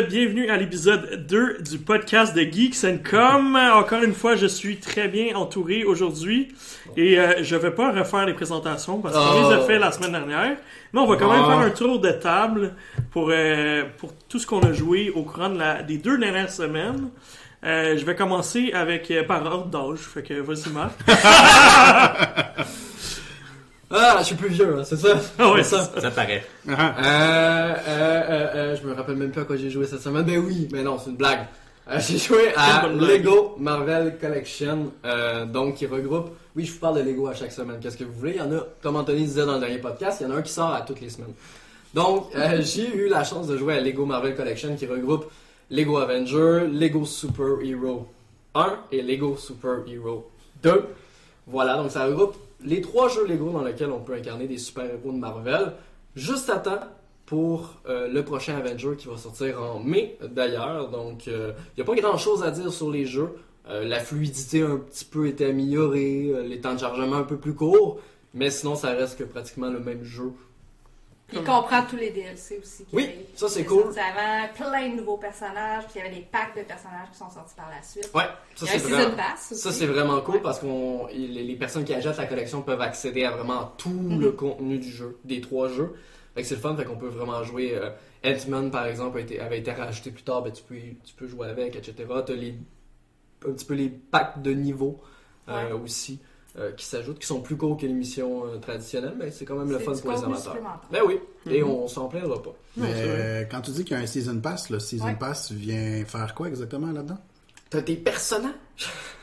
Bienvenue à l'épisode 2 du podcast de Geeks and Com. Encore une fois, je suis très bien entouré aujourd'hui et euh, je vais pas refaire les présentations parce qu'on les a fait la semaine dernière. Mais on va quand même faire un tour de table pour, euh, pour tout ce qu'on a joué au courant de la, des deux dernières semaines. Euh, je vais commencer avec par ordre d'âge, fait que vas-y Marc. Ah, je suis plus vieux, hein, c'est ça? Ah ouais, C'est ça. Ça paraît. Euh, euh, euh, euh, je me rappelle même plus à quoi j'ai joué cette semaine. Ben oui, mais non, c'est une blague. Euh, j'ai joué à. Lego Marvel Collection, euh, donc qui regroupe. Oui, je vous parle de Lego à chaque semaine. Qu'est-ce que vous voulez Il y en a, comme Anthony disait dans le dernier podcast, il y en a un qui sort à toutes les semaines. Donc, euh, j'ai eu la chance de jouer à Lego Marvel Collection qui regroupe Lego Avenger, Lego Super Hero 1 et Lego Super Hero 2. Voilà, donc ça regroupe les trois jeux Lego dans lesquels on peut incarner des super-héros de Marvel, juste à temps pour euh, le prochain Avenger qui va sortir en mai d'ailleurs. Donc, il n'y a pas grand-chose à dire sur les jeux. Euh, la fluidité un petit peu été améliorée, euh, les temps de chargement un peu plus courts, mais sinon ça reste que pratiquement le même jeu. Il comprend tous les DLC aussi. Oui, ça, c'est cool. avant plein de nouveaux personnages, puis il y avait des packs de personnages qui sont sortis par la suite. Ouais, ça c'est vraiment... Ça, c'est vraiment cool Ouais. parce que les, personnes qui achètent la collection peuvent accéder à vraiment tout Mhm. le contenu du jeu, des trois jeux. Fait que c'est le fun, fait qu'on peut vraiment jouer. Euh, Ant-Man, par exemple, a été- avait été rajouté plus tard, ben, tu, peux, tu peux jouer avec, etc. T'as les, un petit peu les packs de niveau euh, aussi euh, qui s'ajoutent, qui sont plus courts que l'émission euh, traditionnelle, mais c'est quand même le fun pour les amateurs. Ben oui, et Mhm. on s'en plaindra pas. Mais quand tu dis qu'il y a un Season Pass, le Season Ouais. Pass vient faire quoi exactement là-dedans? T'as des personnages.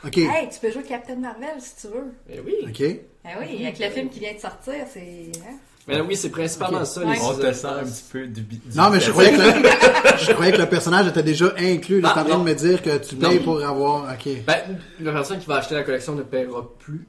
Ok. Hey, tu peux jouer Captain Marvel si tu veux. Ben oui. Ok. Ben oui, avec le film qui vient de sortir, c'est. hein? Mais oui, c'est principalement ça. Ouais. les On te sent un petit peu du, du Non, mais je croyais, que le, je croyais que le personnage était déjà inclus. Là, Ah, t'es en train de me dire que tu Non. payes pour avoir. Ok. Ben, la personne qui va acheter la collection ne paiera plus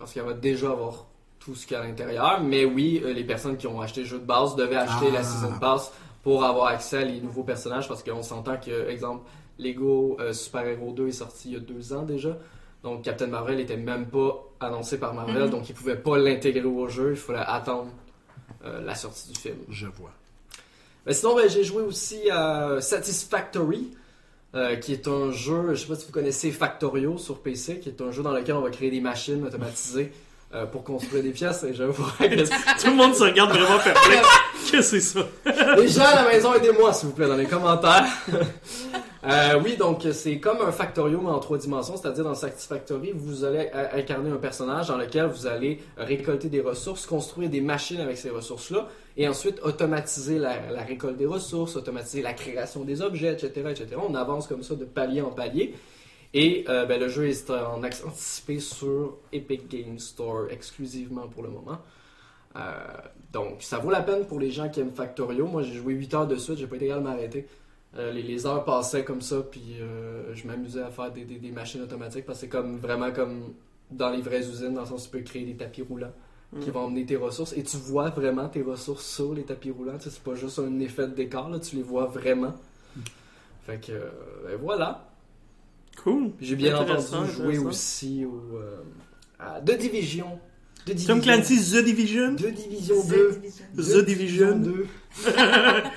parce qu'elle va déjà avoir tout ce qu'il y a à l'intérieur. Mais oui, euh, les personnes qui ont acheté le jeu de base devaient acheter Ah. la Season Pass pour avoir accès à les nouveaux personnages parce qu'on s'entend que, exemple, Lego euh, Super Hero 2 est sorti il y a deux ans déjà. Donc Captain Marvel était même pas annoncé par Marvel, Mhm. donc ils pouvaient pas l'intégrer au jeu. Il fallait attendre euh, la sortie du film. Je vois. Mais sinon, ben, j'ai joué aussi à Satisfactory, euh, qui est un jeu, je sais pas si vous connaissez Factorio sur PC, qui est un jeu dans lequel on va créer des machines automatisées euh, pour construire des pièces. Et je vois que Tout le monde se regarde vraiment perplexe. Qu'est-ce que c'est ça? les gens à la maison, aidez-moi s'il vous plaît dans les commentaires. Euh, oui, donc c'est comme un Factorio mais en trois dimensions, c'est-à-dire dans Satisfactory, vous allez incarner un personnage dans lequel vous allez récolter des ressources, construire des machines avec ces ressources-là, et ensuite automatiser la, récolte des ressources, automatiser la création des objets, etc., etc. On avance comme ça de palier en palier. Et euh, ben, le jeu est en accès anticipé sur Epic Game Store exclusivement pour le moment. Euh, donc, ça vaut la peine pour les gens qui aiment Factorio. Moi, j'ai joué 8 heures de suite, j'ai pas été capable de m'arrêter. Euh, les, heures passaient comme ça, puis je m'amusais à faire des machines automatiques parce que c'est comme vraiment comme dans les vraies usines, dans le sens où tu peux créer des tapis roulants qui vont emmener tes ressources et tu vois vraiment tes ressources sur les tapis roulants. Tu sais, c'est pas juste un effet de décor, là, tu les vois vraiment. Fait que euh, ben voilà. Cool. J'ai bien entendu jouer aussi au, euh, à The Division. The Division. Tom Clancy's The Division? The Division The 2. Division. The Division. 2.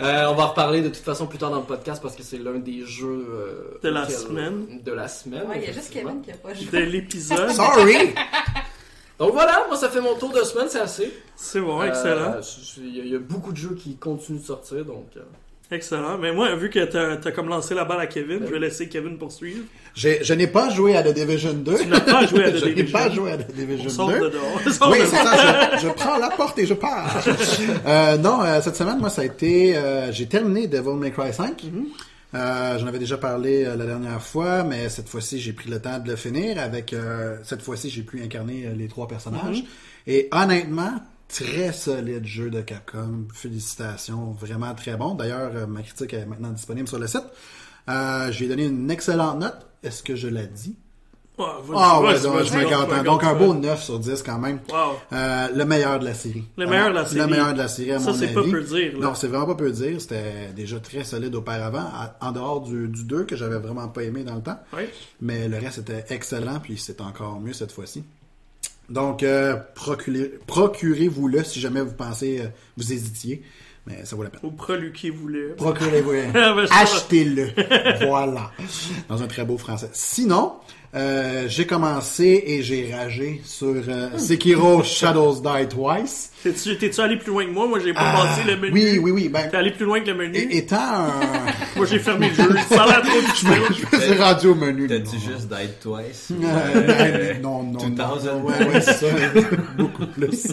Euh, on va en reparler de toute façon plus tard dans le podcast parce que c'est l'un des jeux euh, De la semaine. De la semaine. Ouais, il y a juste. Kevin qui a pas joué. De l'épisode. Sorry! Donc voilà, moi ça fait mon tour de semaine, c'est assez. C'est bon, excellent. Euh, Il y, a- il y a beaucoup de jeux qui continuent de sortir donc. euh, Excellent. Mais moi, vu que t'as as comme lancé la balle à Kevin, Ben je vais laisser Kevin poursuivre. Je n'ai pas joué à The Division 2. Tu n'as pas joué à The je n'ai Division. pas joué à The On Division sort 2. de dehors. Oui, c'est ça. Je, je prends la porte et je pars. Euh, non, euh, cette semaine, moi, ça a été. euh, J'ai terminé Devil May Cry 5. Euh, J'en avais déjà parlé euh, la dernière fois, mais cette fois-ci, j'ai pris le temps de le finir. Avec euh, cette fois-ci, j'ai pu incarner euh, les trois personnages. Et honnêtement, très solide jeu de Capcom. Félicitations, vraiment très bon. D'ailleurs, euh, ma critique est maintenant disponible sur le site. Euh, j'ai donné une excellente note. Est-ce que je l'ai dit? Ouais, Ah ouais, donc, je me contente. Donc un beau 9 sur 10 quand même. Wow. Euh, le meilleur de la série. Le meilleur de la Le série. meilleur de la série, à Ça, mon c'est avis. pas peu dire, là. Non, c'est vraiment pas peu dire. C'était déjà très solide auparavant, en dehors du, du 2 que j'avais vraiment pas aimé dans le temps. Ouais. Mais le reste était excellent, puis c'est encore mieux cette fois-ci. Donc, euh, procurez- procurez-vous-le si jamais vous pensez, euh, vous hésitiez. Mais ça vaut la peine. Ou proluquez-vous-le. Procurez-vous. Je sais pas. Achetez-le. voilà. Dans un très beau français. Sinon, euh, j'ai commencé et j'ai ragé sur euh, Sekiro Shadows Die Twice. T'es-tu t'es-tu allé plus loin que moi? Moi, j'ai pas passé le menu. Ah, Oui, oui, oui. Ben, T'es allé plus loin que le menu? é- étant un... Moi, j'ai fermé le jeu. Ça a l'air trop difficile. je suis rendu au menu. T'as-tu non. juste died twice? Euh, ben, non, non, non. 2000. Ouais, ouais, c'est ça. Beaucoup plus.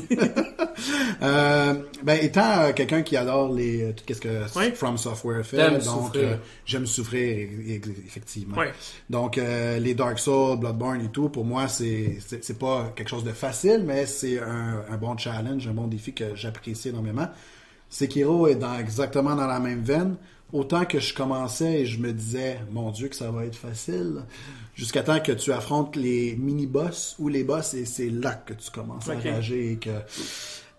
euh, ben, étant euh, quelqu'un qui adore les, euh, tout ce que Ouais. From Software fait, donc souffrir. euh, j'aime souffrir, effectivement. Ouais. Donc, euh, les Dark Souls, Bloodborne et tout, pour moi, c'est c'est c'est pas quelque chose de facile, mais c'est un, un bon challenge, un bon défi que j'apprécie énormément. Sekiro est dans, exactement dans la même veine. Autant que je commençais et je me disais, mon Dieu, que ça va être facile. Jusqu'à temps que tu affrontes les mini-boss ou les boss et c'est là que tu commences à rager et que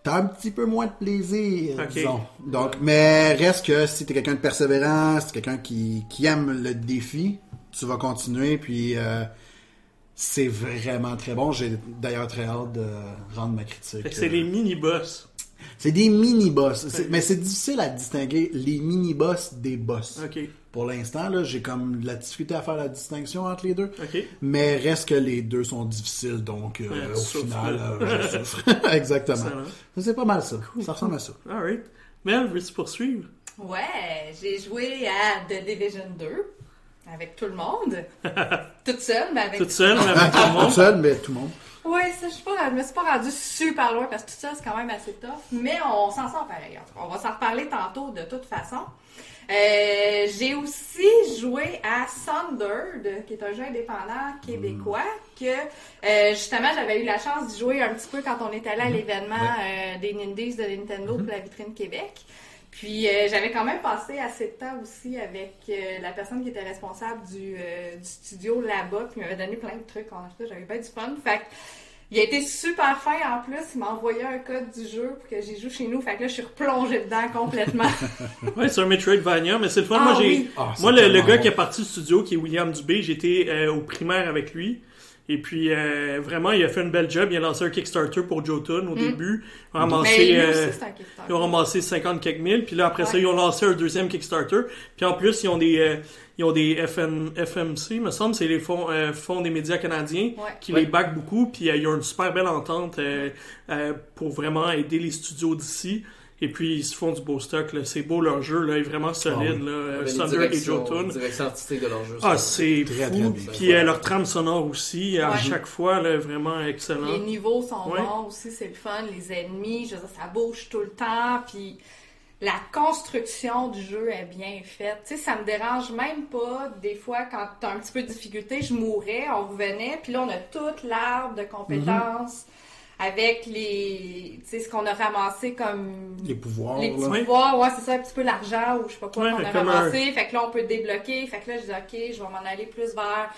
t'as un petit peu moins de plaisir, disons. Donc, mais reste que si t'es quelqu'un de persévérant, si t'es quelqu'un qui, qui aime le défi, tu vas continuer puis euh, c'est vraiment très bon. J'ai d'ailleurs très hâte de rendre ma critique. Que C'est les mini-boss. C'est des mini-boss. C'est- Mais c'est difficile à distinguer les mini-boss des boss. OK. Pour l'instant, là, j'ai comme de la difficulté à faire la distinction entre les deux. OK. Mais reste que les deux sont difficiles, donc euh, Ouais, au final, euh, je souffre. Exactement. C'est pas mal ça. Ça ressemble à ça. Alright. Mel, veux-tu poursuivre? Ouais, j'ai joué à The Division 2 avec tout le monde. Toute seule, mais avec Toute seule, mais avec tout le monde? seul, mais tout le monde. Ouais, ça, je suis pas, je me suis pas rendue super loin parce que tout ça, c'est quand même assez tough. Mais on s'en sort pareil. En tout cas, On va s'en reparler tantôt de toute façon. Euh, j'ai aussi joué à Sundered, qui est un jeu indépendant québécois, que euh, justement j'avais eu la chance d'y jouer un petit peu quand on est allé à l'événement euh, des Nindies de Nintendo pour la vitrine Québec. Puis euh, j'avais quand même passé assez de temps aussi avec euh, la personne qui était responsable du, euh, du studio là-bas, puis il m'avait donné plein de trucs. En tout j'avais bien du fun. Fait que, il a été super fin en plus. Il m'a envoyé un code du jeu pour que j'y joue chez nous. Fait que là, je suis replongée dedans complètement. Ouais, c'est un Metroidvania, mais c'est le fun. Ah moi, j'ai, oui. Ah, moi, le, gars bon. qui est parti du studio, qui est William Dubé, j'étais euh, au primaire avec lui. Et puis, euh, vraiment, il a fait une belle job. Il a lancé un Kickstarter pour Jotun au début. Il a Mm. Mais ramassé, lui euh, ils ont ramassé 50 quelques mille. Puis là, après ça, ils ont lancé un deuxième Kickstarter. Puis en plus, ils ont des, euh, ils ont des FN, FMC, me semble, c'est les fonds, euh, fonds des médias canadiens Ouais. qui Ouais. les backent beaucoup. Puis euh, il y a une super belle entente euh, euh, pour vraiment aider les studios d'ici. Et puis, ils se font du beau stock. là. C'est beau, leur jeu là, est vraiment solide. oui. là. Euh, Les Thunder et Jotun. direction artistique de leur jeu. Ah, c'est Très, fou. très. Puis euh, leur trame sonore aussi, à chaque fois, là, vraiment excellent. Les niveaux sont Ouais. bons aussi, c'est le fun. Les ennemis, je veux dire, ça bouge tout le temps. Puis la construction du jeu est bien faite. Tu sais, ça me dérange même pas. Des fois, quand t'as un petit peu de difficulté, je mourais, on revenait. Puis là, on a toute l'arbre de compétences avec les, tu sais, ce qu'on a ramassé comme Les pouvoirs, les petits là. Pouvoirs, ouais, c'est ça, un petit peu l'argent ou je sais pas quoi Ouais, qu'on a ramassé. Fait que là, on peut débloquer. Fait que là, je dis, OK, je vais m'en aller plus vers,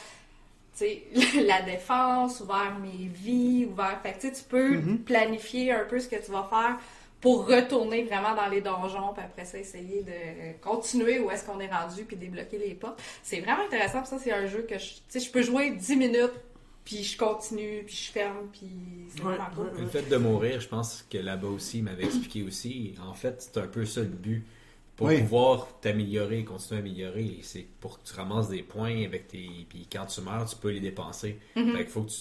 tu sais, la défense, ou vers mes vies, ou vers... Fait que tu sais, tu peux Mm-hmm. planifier un peu ce que tu vas faire pour retourner vraiment dans les donjons, puis après ça, essayer de continuer où est-ce qu'on est rendu, puis débloquer les portes. C'est vraiment intéressant, puis ça, c'est un jeu que je, tu sais, je peux jouer 10 minutes, puis je continue, puis je ferme, puis c'est Ouais, vraiment cool. Le fait de mourir, je pense que là-bas aussi, il m'avait expliqué aussi. En fait, c'est un peu ça le but. Pour Oui. pouvoir t'améliorer, continuer à améliorer, c'est pour que tu ramasses des points avec tes. Puis quand tu meurs, tu peux les dépenser. Mhm. Fait qu'il faut que tu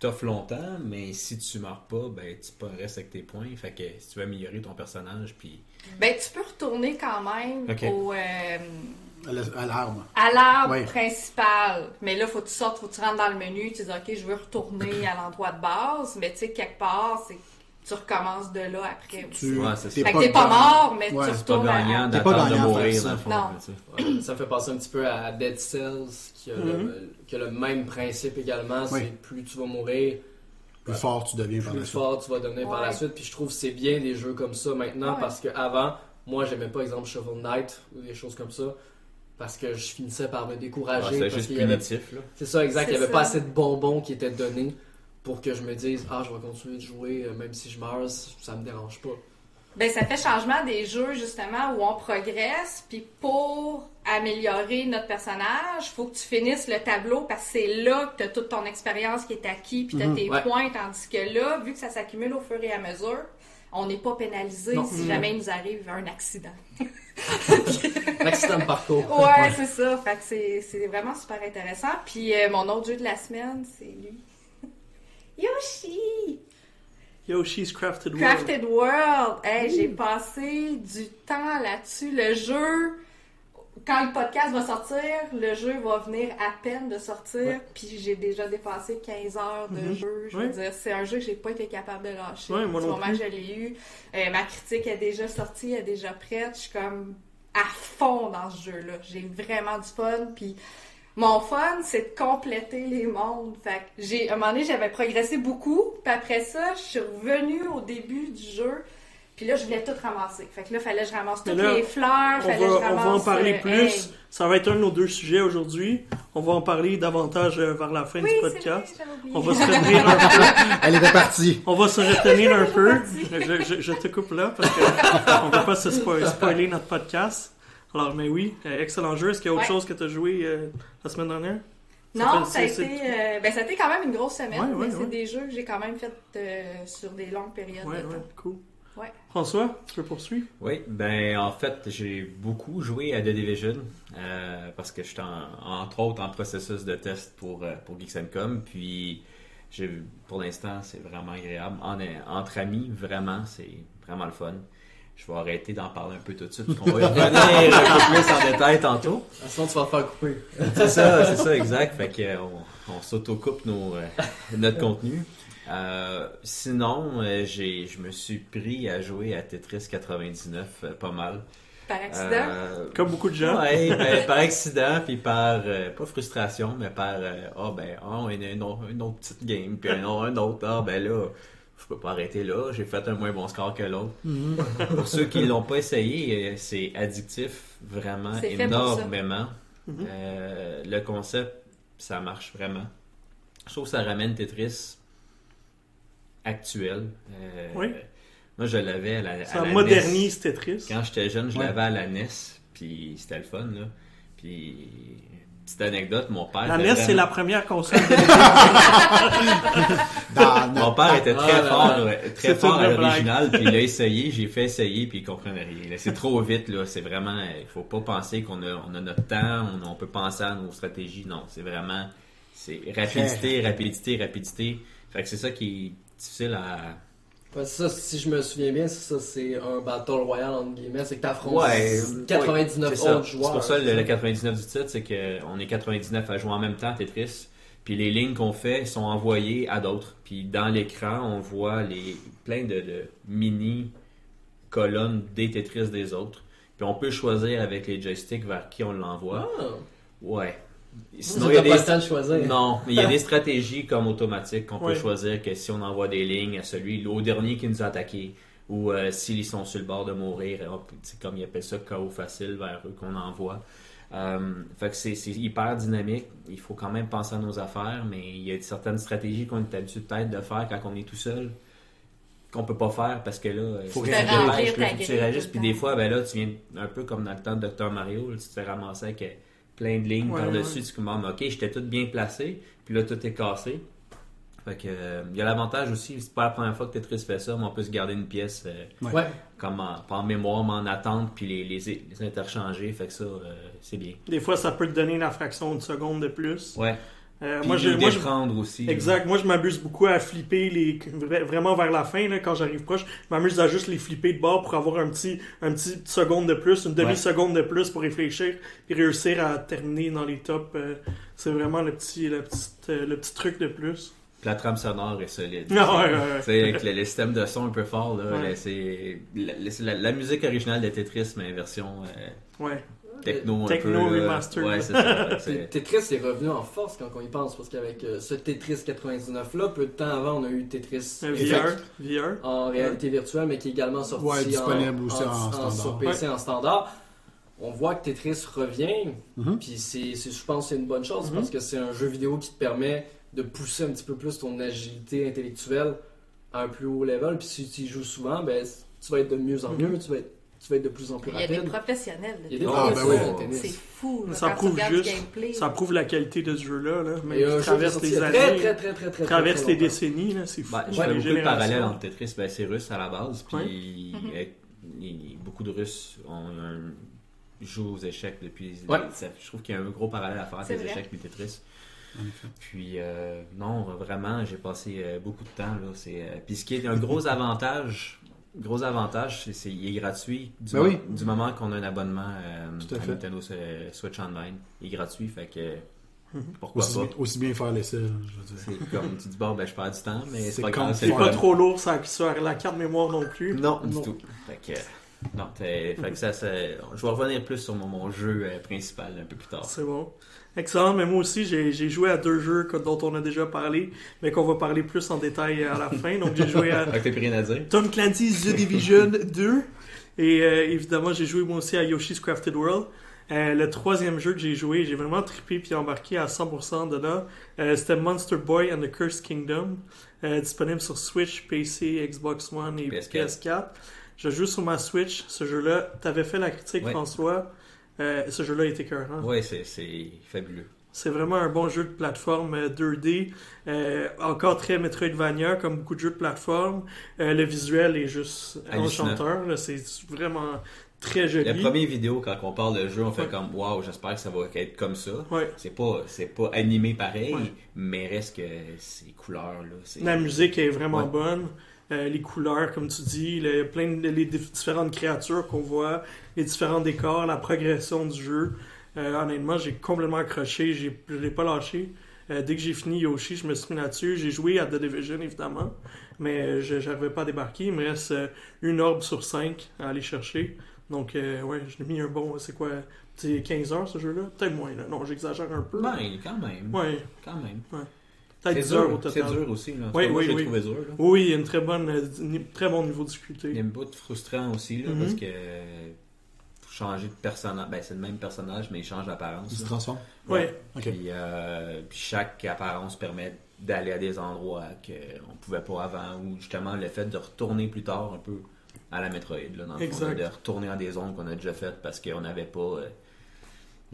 t'offres longtemps, mais si tu meurs pas, ben tu peux rester avec tes points. Fait que si tu veux améliorer ton personnage, puis. Ben, tu peux retourner quand même au... euh, À la- à l'arbre Oui. principal. Mais là, faut que tu sortes, faut que tu rentres dans le menu, tu dis OK, je veux retourner à l'endroit de base, mais tu sais quelque part, c'est tu recommences de là après. Tu Ouais, c'est t'es ça. Fait que t'es pas gagnant. mort, mais Ouais, tu pas retournes à- gagnant T'es pas de gagnant à mourir, faire dans le ça. fond. Non. ça fait penser un petit peu à Dead Cells, qui a, le, qui a le même principe également. Oui. C'est plus tu vas mourir, Plus fort tu deviens par plus la suite. fort tu vas devenir par la suite. Puis je trouve que c'est bien des jeux comme ça maintenant Ouais. parce que avant, moi j'aimais pas exemple Shovel Knight ou des choses comme ça parce que je finissais par me Ah, décourager. c'est qu'il y avait-. C'est ça, exact. C'est Il n'y avait ça. pas assez de bonbons qui étaient donnés pour que je me dise Ah, je vais continuer de jouer euh, même si je meurs, ça me dérange pas. Ben, ça fait changement des jeux, justement, où on progresse, puis pour améliorer notre personnage, faut que tu finisses le tableau parce que c'est là que tu as toute ton expérience qui est acquis, puis tu as tes ouais. points, tandis que là, vu que ça s'accumule au fur et à mesure, on n'est pas pénalisé Non. si jamais il nous arrive un accident. L'accident de parcours. Ouais, c'est ça. Fait que c'est, c'est vraiment super intéressant. Puis euh, mon autre jeu de la semaine, c'est lui. Yoshi! Yoshi's Crafted World. Crafted World. Hey, j'ai passé du temps là-dessus. Le jeu, quand le podcast va sortir, le jeu va venir à peine de sortir. Ouais. Puis j'ai déjà dépassé 15 heures de jeu. Je veux Ouais. dire, c'est un jeu que j'ai pas été capable de lâcher. Ouais, moi du non moment plus. je l'ai eu, euh, ma critique est déjà sortie, elle est déjà prête. Je suis comme à fond dans ce jeu-là. J'ai vraiment du fun. Puis mon fun, c'est de compléter les mondes. Fait que j'ai, à un moment donné, j'avais progressé beaucoup. Puis après ça, je suis revenue au début du jeu. Puis là, je voulais tout ramasser. Fait que là, fallait que je ramasse toutes là, les fleurs. On fallait va, que je on va ramasse, en parler euh, plus. hey. Ça va être un de nos deux sujets aujourd'hui. On va en parler davantage euh, vers la fin Oui, du c'est podcast. vrai, j'avais oublié. On va se retenir un peu. Elle était partie. On va se retenir un peu. Je, je- je te coupe là parce qu'on ne va pas se spo- spoiler notre podcast. Alors, mais oui, euh, excellent jeu. Est-ce qu'il y a autre Ouais. chose que tu as joué euh, la semaine dernière? Non, fait- ça a, été, euh, ben, ça a été quand même une grosse semaine, Ouais, ouais, mais c'est des jeux que j'ai quand même fait euh, sur des longues périodes ouais, temps. cool. Ouais. François, tu peux poursuivre? Oui, ben en fait, j'ai beaucoup joué à The Division euh, parce que j'étais en- entre autres en processus de test pour, euh, pour Geeks Com. Puis, j'ai, pour l'instant, c'est vraiment agréable. En- entre amis, vraiment, c'est vraiment le fun. Je vais arrêter d'en parler un peu tout de suite parce qu'on va y revenir un peu plus en détail tantôt. Sinon, tu vas te faire couper. C'est ça, c'est ça, exact. Fait que euh, on, on s'autocoupe nos, euh, notre contenu. Euh, sinon, euh, j'ai, je me suis pris à jouer à Tetris 99 euh, pas mal. Par accident? Euh, Comme beaucoup de gens. Ouais, ben, par accident, puis par, euh, pas frustration, mais par, euh, ah ben, ah, une, une autre, une autre petite game, puis un, autre- un autre, ah ben là, je peux pas arrêter là, j'ai fait un moins bon score que l'autre. Pour ceux qui l'ont pas essayé, c'est addictif, vraiment, C'est fait pour ça. énormément. Mhm. Euh, le concept, ça marche vraiment. Je trouve que ça ramène Tetris actuel. Euh, Oui. Moi, je l'avais à la, à Ça la NES. modernise Tetris. Quand j'étais jeune, je Ouais. l'avais à la NES, puis c'était le fun, là. Puis, petite anecdote, mon père... La NES, c'est la première console de Mon père était très Ah, fort, là. très fort à l'original, puis il a essayé, j'ai fait essayer, puis il comprenait rien. C'est trop vite, là. C'est vraiment, il faut pas penser qu'on a, on a notre temps, on, on peut penser à nos stratégies. Non, c'est vraiment, c'est rapidité, rapidité, rapidité. Fait que c'est ça qui difficile à, Ouais, c'est ça, si je me souviens bien, c'est ça, c'est un battle royal entre guillemets, c'est que t'affrontes Ouais, 99 C'est ça. autres C'est joueurs. pour ça le, le 99 du titre, c'est qu'on est 99 à jouer en même temps à Tetris. Puis les lignes qu'on fait sont envoyées à d'autres. Puis dans l'écran, on voit les plein de, de mini colonnes des Tetris des autres. Puis on peut choisir avec les joysticks vers qui on l'envoie. Ah, Ouais. Sinon, il y a t'as pas des... le temps de choisir. Non, mais il y a des stratégies comme automatiques qu'on Ouais. peut choisir que si on envoie des lignes à celui, au dernier qui nous a attaqué, ou euh, s'ils sont sur le bord de mourir, hop, c'est comme ils appellent ça KO facile vers eux qu'on envoie. Euh, fait que c'est c'est hyper dynamique. Il faut quand même penser à nos affaires, mais il y a certaines stratégies qu'on est habitué peut-être de faire quand on est tout seul qu'on peut pas faire parce que là, Faut là, faut que tu réagisses. Puis des fois, ben là, tu viens un peu comme dans le temps de Dr Mario, là, tu te fais ramasser avec euh, plein de lignes Ouais, par-dessus. ouais. Tu commandes, ok, j'étais tout bien placé, puis là, tout est cassé. Fait que, euh, il y a l'avantage aussi, c'est pas la première fois que Tetris fait ça, mais on peut se garder une pièce euh, Ouais. comme en, pas en mémoire, mais en attente, puis les, les, les interchanger. Fait que ça, euh, c'est bien. Des fois, ça peut te donner la fraction de seconde de plus. Ouais. Euh, moi, je, moi, je- aussi. Exact. Moi, je m'abuse beaucoup à flipper les vra- vraiment vers la fin là, quand j'arrive proche. Je m'amuse à juste les flipper de bord pour avoir un petit un petit seconde de plus, une demi seconde de plus pour réfléchir et réussir à terminer dans les tops. euh, c'est vraiment le petit le petit euh, le petit truc de plus. Puis la trame sonore est solide. Ah ouais, ouais, avec le, le système de son un peu fort, là, Ouais. là, c'est la, c'est la- la musique originale de Tetris, mais version euh, Ouais. Techno un Techno peu. là. remastered. Ouais, c'est ça. C'est- Tetris est revenu en force quand on y pense, parce qu'avec euh, ce Tetris 99 là, peu de temps avant, on a eu Tetris Effect VR, VR. en réalité virtuelle, mais qui est également sorti Ouais, disponible en, aussi en standard. sur PC en standard. On voit que Tetris revient, Mhm. puis c'est, c'est- je pense que c'est une bonne chose Mhm. parce que c'est un jeu vidéo qui te permet de pousser un petit peu plus ton agilité intellectuelle à un plus haut level. Puis si tu y joues souvent, ben, tu vas être de mieux en mieux, tu vas être, tu vas être de plus en plus Il y a des rapide. professionnels. de Il y a des ben oui. professionnels de tennis. C'est fou. là, Ça prouve juste- gameplay. Ça prouve la qualité de ce jeu-là, là, qui jeu traverse les il années, très, très, très, très, traverse très les décennies, là, c'est fou. Ben, je Ouais, fais les beaucoup de parallèles entre Tetris. Ben, c'est russe à la base. Puis Ouais. Mhm. beaucoup de Russes ont un, jouent aux échecs depuis. Ouais. ça- je trouve qu'il y a un gros parallèle à faire entre C'est les vrai. échecs et Tetris. Puis euh, non, vraiment, j'ai passé euh, beaucoup de temps là. C'est euh, puis ce qui est un gros avantage, gros avantage, c'est c'est il est gratuit du, Ben mo- oui. du moment qu'on a un abonnement euh, Tout à fait. Nintendo Switch Online, il est gratuit, fait que pourquoi Aussi, pas? bien- aussi bien faire l'essai, je veux dire. C'est comme tu dis bon ben je perds du temps, mais C'est pas comme grave, C'est pas trop lourd ça, sur la carte mémoire non plus. Non, du Non. tout. Fait que, non, t'es- fait que ça, ça- je vais revenir plus sur mon, mon jeu euh, principal un peu plus tard. C'est bon. Excellent, mais moi aussi, j'ai joué à deux jeux que- dont on a déjà parlé, mais qu'on va parler plus en détail à la fin. Donc, j'ai joué à? Tom Clancy's The Division 2. Et euh, évidemment, j'ai joué moi aussi à Yoshi's Crafted World. Euh, le troisième jeu que j'ai joué, j'ai vraiment trippé puis embarqué à 100% dedans. Euh, C'était Monster Boy and the Cursed Kingdom. Euh, disponible sur Switch, PC, Xbox One et PS4. PS4. Je joue sur ma Switch. Ce jeu-là, t'avais fait la critique, Ouais. François. Euh, ce jeu-là était cœur. Ouais, c'est, fabuleux. C'est vraiment un bon jeu de plateforme euh, 2D. Euh, encore très Metroidvania, comme beaucoup de jeux de plateforme. Euh, le visuel est juste enchanteur. C'est vraiment très joli. La première vidéo, quand on parle de jeu, on fait Ouais. comme Waouh, j'espère que ça va être comme ça. Ouais. C'est pas, c'est pas animé pareil, Ouais. mais reste que ces couleurs là. La musique est vraiment bonne. Euh, les couleurs, comme tu dis, le- plein de les dif- différentes créatures qu'on voit, les différents décors, la progression du jeu. Euh, honnêtement, j'ai complètement accroché, j'ai, je l'ai pas lâché. Euh, dès que j'ai fini Yoshi, je me suis mis là-dessus. J'ai joué à The Division, évidemment, mais je n'arrivais pas à débarquer. Il me reste une orbe sur cinq à aller chercher. Donc, euh, ouais, je l'ai mis un bon, c'est quoi, c'est 15 heures ce jeu-là? Peut-être moins, là. Non, j'exagère un peu. Ben, quand même. Ouais, Quand même. Peut-être C'est 10 heures au dur, c'est total. dur aussi. Là. Oui, oui, oui. trouvé dur. Là. Oui, il y a une très bonne, euh, très bon niveau de Il y a difficulté. une bout frustrant aussi, là, Mhm. parce que faut changer de personnage. Ben, c'est le même personnage, mais il change d'apparence. Il se transforme? Ouais. Puis, euh, puis chaque apparence permet d'aller à des endroits qu'on pouvait pas avant, ou justement le fait de retourner plus tard un peu à la Metroid, là, dans le fond, de retourner dans des zones qu'on a déjà faites parce qu'on n'avait pas euh,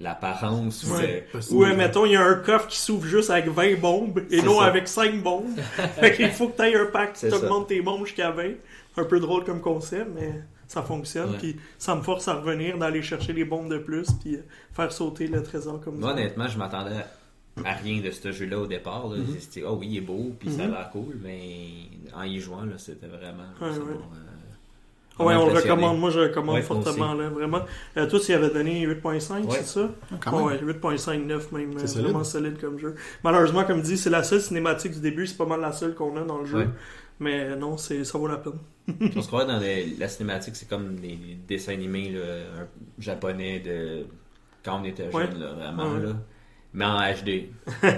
l'apparence. ou Ouais. Ou, euh, mettons, il y a un coffre qui s'ouvre juste avec 20 bombes et C'est non ça. avec 5 bombes. fait qu'il faut que tu aies un pack qui t'augmente tes bombes jusqu'à 20. Un peu drôle comme concept, mais ça fonctionne. Ouais. Puis ça me force à revenir, d'aller chercher les bombes de plus, puis euh, faire sauter le trésor comme Moi, ça. honnêtement, je m'attendais à rien de ce jeu-là au départ. là. C'était, oh oui, il est beau, puis ça a Mhm. l'air cool, mais en y jouant, là, c'était vraiment. Ouais, euh, Ouais, vraiment on le recommande. Moi, je le recommande Ouais, fortement, là, vraiment. Euh, toi, tu y avais donné 8.5, Ouais. c'est ça? Ah, quand même. Ouais, 8.59 même. C'est euh. Vraiment solide comme jeu. Malheureusement, comme dit, c'est la seule cinématique du début. C'est pas mal la seule qu'on a dans le jeu. Ouais. Mais non, c'est ça vaut la peine. On se croirait dans les- la cinématique, c'est comme des dessins animés là, un- japonais de quand on était Ouais. jeune, là, vraiment. Ouais. Là. Mais en HD.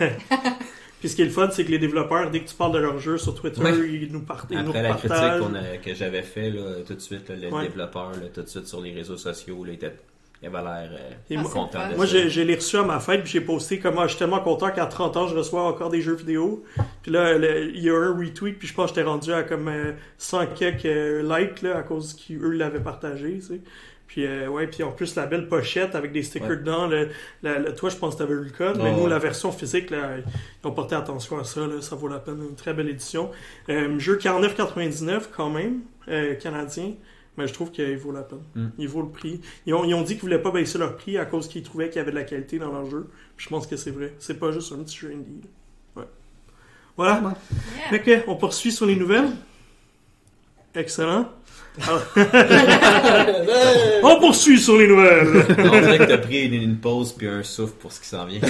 Puis ce qui est le fun, c'est que les développeurs, dès que tu parles de leur jeu sur Twitter, Ouais. ils nous, part- ils nous Après la critique partagent. qu'on a- que j'avais fait là, tout de suite, là, le Ouais. développeur, là, tout de suite sur les réseaux sociaux, là, était, il avait l'air euh, Ah, content de moi, j'ai, les reçus à ma fête, puis j'ai posté comment je suis tellement content qu'à 30 ans, je reçois encore des jeux vidéo. Puis là, le- il y a un retweet, puis je pense que j'étais rendu à comme euh, 100 quelques euh, likes là, à cause qu'eux l'avaient partagé, tu sais. Puis, euh, ouais, puis en plus, la belle pochette avec des stickers Ouais. dedans. Le, la- le- toi, je pense que tu avais eu le code, Oh, mais nous, ouais. la version physique, là, ils ont porté attention à ça. Là, ça vaut la peine. Une très belle édition. Euh, jeu 49,99 quand même, euh, canadien. Mais je trouve qu'il vaut la peine. Mm. Il vaut le prix. Ils ont, ils ont dit qu'ils voulaient pas baisser leur prix à cause qu'ils trouvaient qu'il y avait de la qualité dans leur jeu. Puis je pense que c'est vrai. C'est pas juste un petit jeu indie. là. Ouais. Voilà. Yeah. Fait que, on poursuit sur les nouvelles. Excellent. On poursuit sur les nouvelles. On dirait que t'as pris une, une pause puis un souffle pour ce qui s'en vient.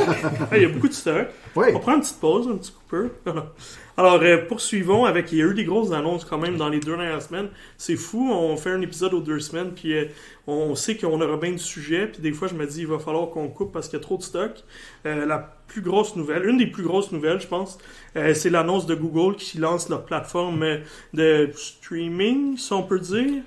Il y a beaucoup de stock. Oui. On prend une petite pause, un petit coupeur. Alors, euh, poursuivons avec. Il y a eu des grosses annonces quand même dans les deux dernières semaines. C'est fou, on fait un épisode aux deux semaines, puis euh, on sait qu'on aura bien du sujet, puis des fois je me dis il va falloir qu'on coupe parce qu'il y a trop de stock. Euh, la plus grosse nouvelle, une des plus grosses nouvelles, je pense, euh, c'est l'annonce de Google qui lance leur plateforme euh, de streaming, si on peut dire.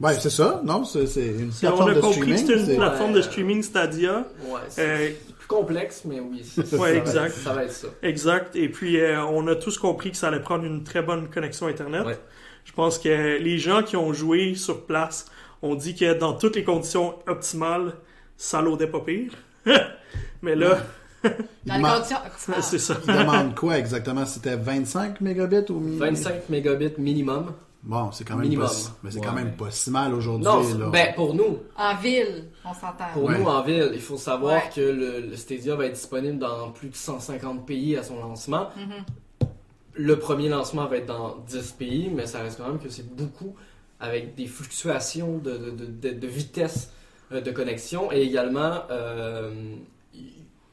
Ouais, c'est ça. Non, c'est c'est une C'est- On plateforme a de compris que streaming. c'était une plateforme Ouais. de streaming Stadia. Ouais, c'est- Euh, complexe, mais oui. ça- ça Ouais, va exact. être- Ça va être ça. Exact. Et puis, euh, on a tous compris que ça allait prendre une très bonne connexion Internet. Ouais. Je pense que les gens qui ont joué sur place ont dit que dans toutes les conditions optimales, ça l'audait pas pire. Mais là, Dans Il les demande- conditions optimales. c'est ça. il demande quoi exactement? C'était 25 mégabits ou mi- 25 mégabits minimum. Bon, c'est quand même Minimum. pas si... mais c'est Ouais, quand même mais- pas si mal aujourd'hui. Non, ben pour nous, En ville, on s'entend. pour Ouais. nous en ville, il faut savoir Ouais. que le, le Stadia va être disponible dans plus de 150 pays à son lancement. Mhm. Le premier lancement va être dans 10 pays, mais ça reste quand même que c'est beaucoup avec des fluctuations de, de, de, de- de vitesse euh, de connexion. Et également, euh,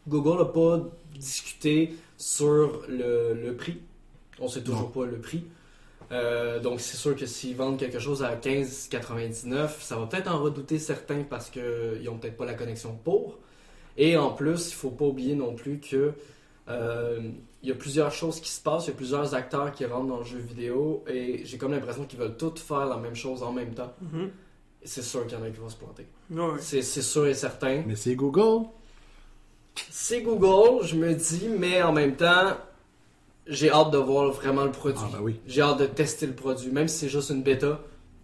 Google n'a pas discuté sur le, le prix. On sait toujours pas le prix. Euh, donc c'est sûr que s'ils vendent quelque chose à 15,99, ça va peut-être en redouter certains parce qu'ils n'ont peut-être pas la connexion pour. Et en plus, il faut pas oublier non plus que euh, il y a plusieurs choses qui se passent, il y a plusieurs acteurs qui rentrent dans le jeu vidéo et j'ai comme l'impression qu'ils veulent tous faire la même chose en même temps. Mhm. Et C'est sûr qu'il y en a qui vont se planter. C'est sûr et certain. Mais c'est Google. C'est Google, je me dis, mais en même temps, j'ai hâte de voir vraiment le produit. Ah ben oui. J'ai hâte de tester le produit, même si c'est juste une bêta,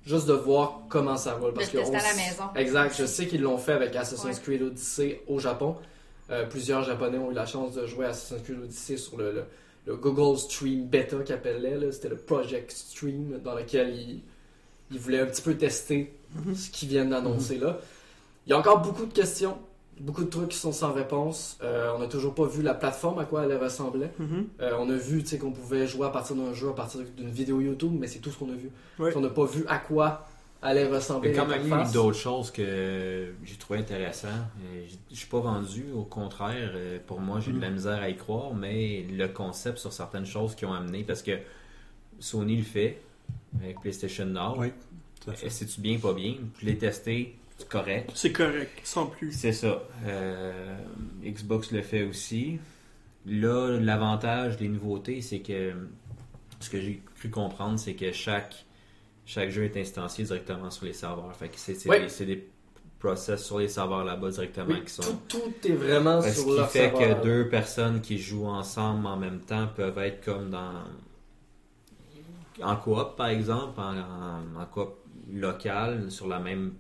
juste de voir comment ça roule. Parce De le que tester on à la maison. Exact, je sais qu'ils l'ont fait avec Assassin's Ouais. Creed Odyssey au Japon. Euh, plusieurs Japonais ont eu la chance de jouer à Assassin's Creed Odyssey sur le, le- le Google Stream Beta qu'ils appelaient. C'était le Project Stream dans lequel ils, ils voulaient un petit peu tester ce qu'ils viennent d'annoncer là. Il y a encore beaucoup de questions, beaucoup de trucs qui sont sans réponse. Euh, on n'a toujours pas vu la plateforme à quoi elle ressemblait. Mhm. Euh, on a vu tu sais, qu'on pouvait jouer à partir d'un jeu, à partir d'une vidéo YouTube, mais c'est tout ce qu'on a vu. On n'a pas vu à quoi allait Il ressembler y a quand même d'autres choses que j'ai trouvé intéressant. Euh, Je suis pas vendu, au contraire. Pour moi, j'ai de la misère à y croire, mais le concept sur certaines choses qui ont amené, parce que Sony le fait avec PlayStation Now. Oui, fait. Et C'est-tu bien, pas bien? Je l'ai testé, c'est correct. C'est correct, sans plus. C'est ça. Euh, Xbox le fait aussi. Là, l'avantage des nouveautés, c'est que ce que j'ai cru comprendre, c'est que chaque, chaque jeu est instancié directement sur les serveurs. Fait que c'est c'est Ouais. des, c'est des process sur les serveurs là-bas directement Oui, qui sont. tout, tout est vraiment sur ce qui leur fait serveur. que deux personnes qui jouent ensemble en même temps peuvent être comme dans. En coop, par exemple, en, en, en coop local, sur la même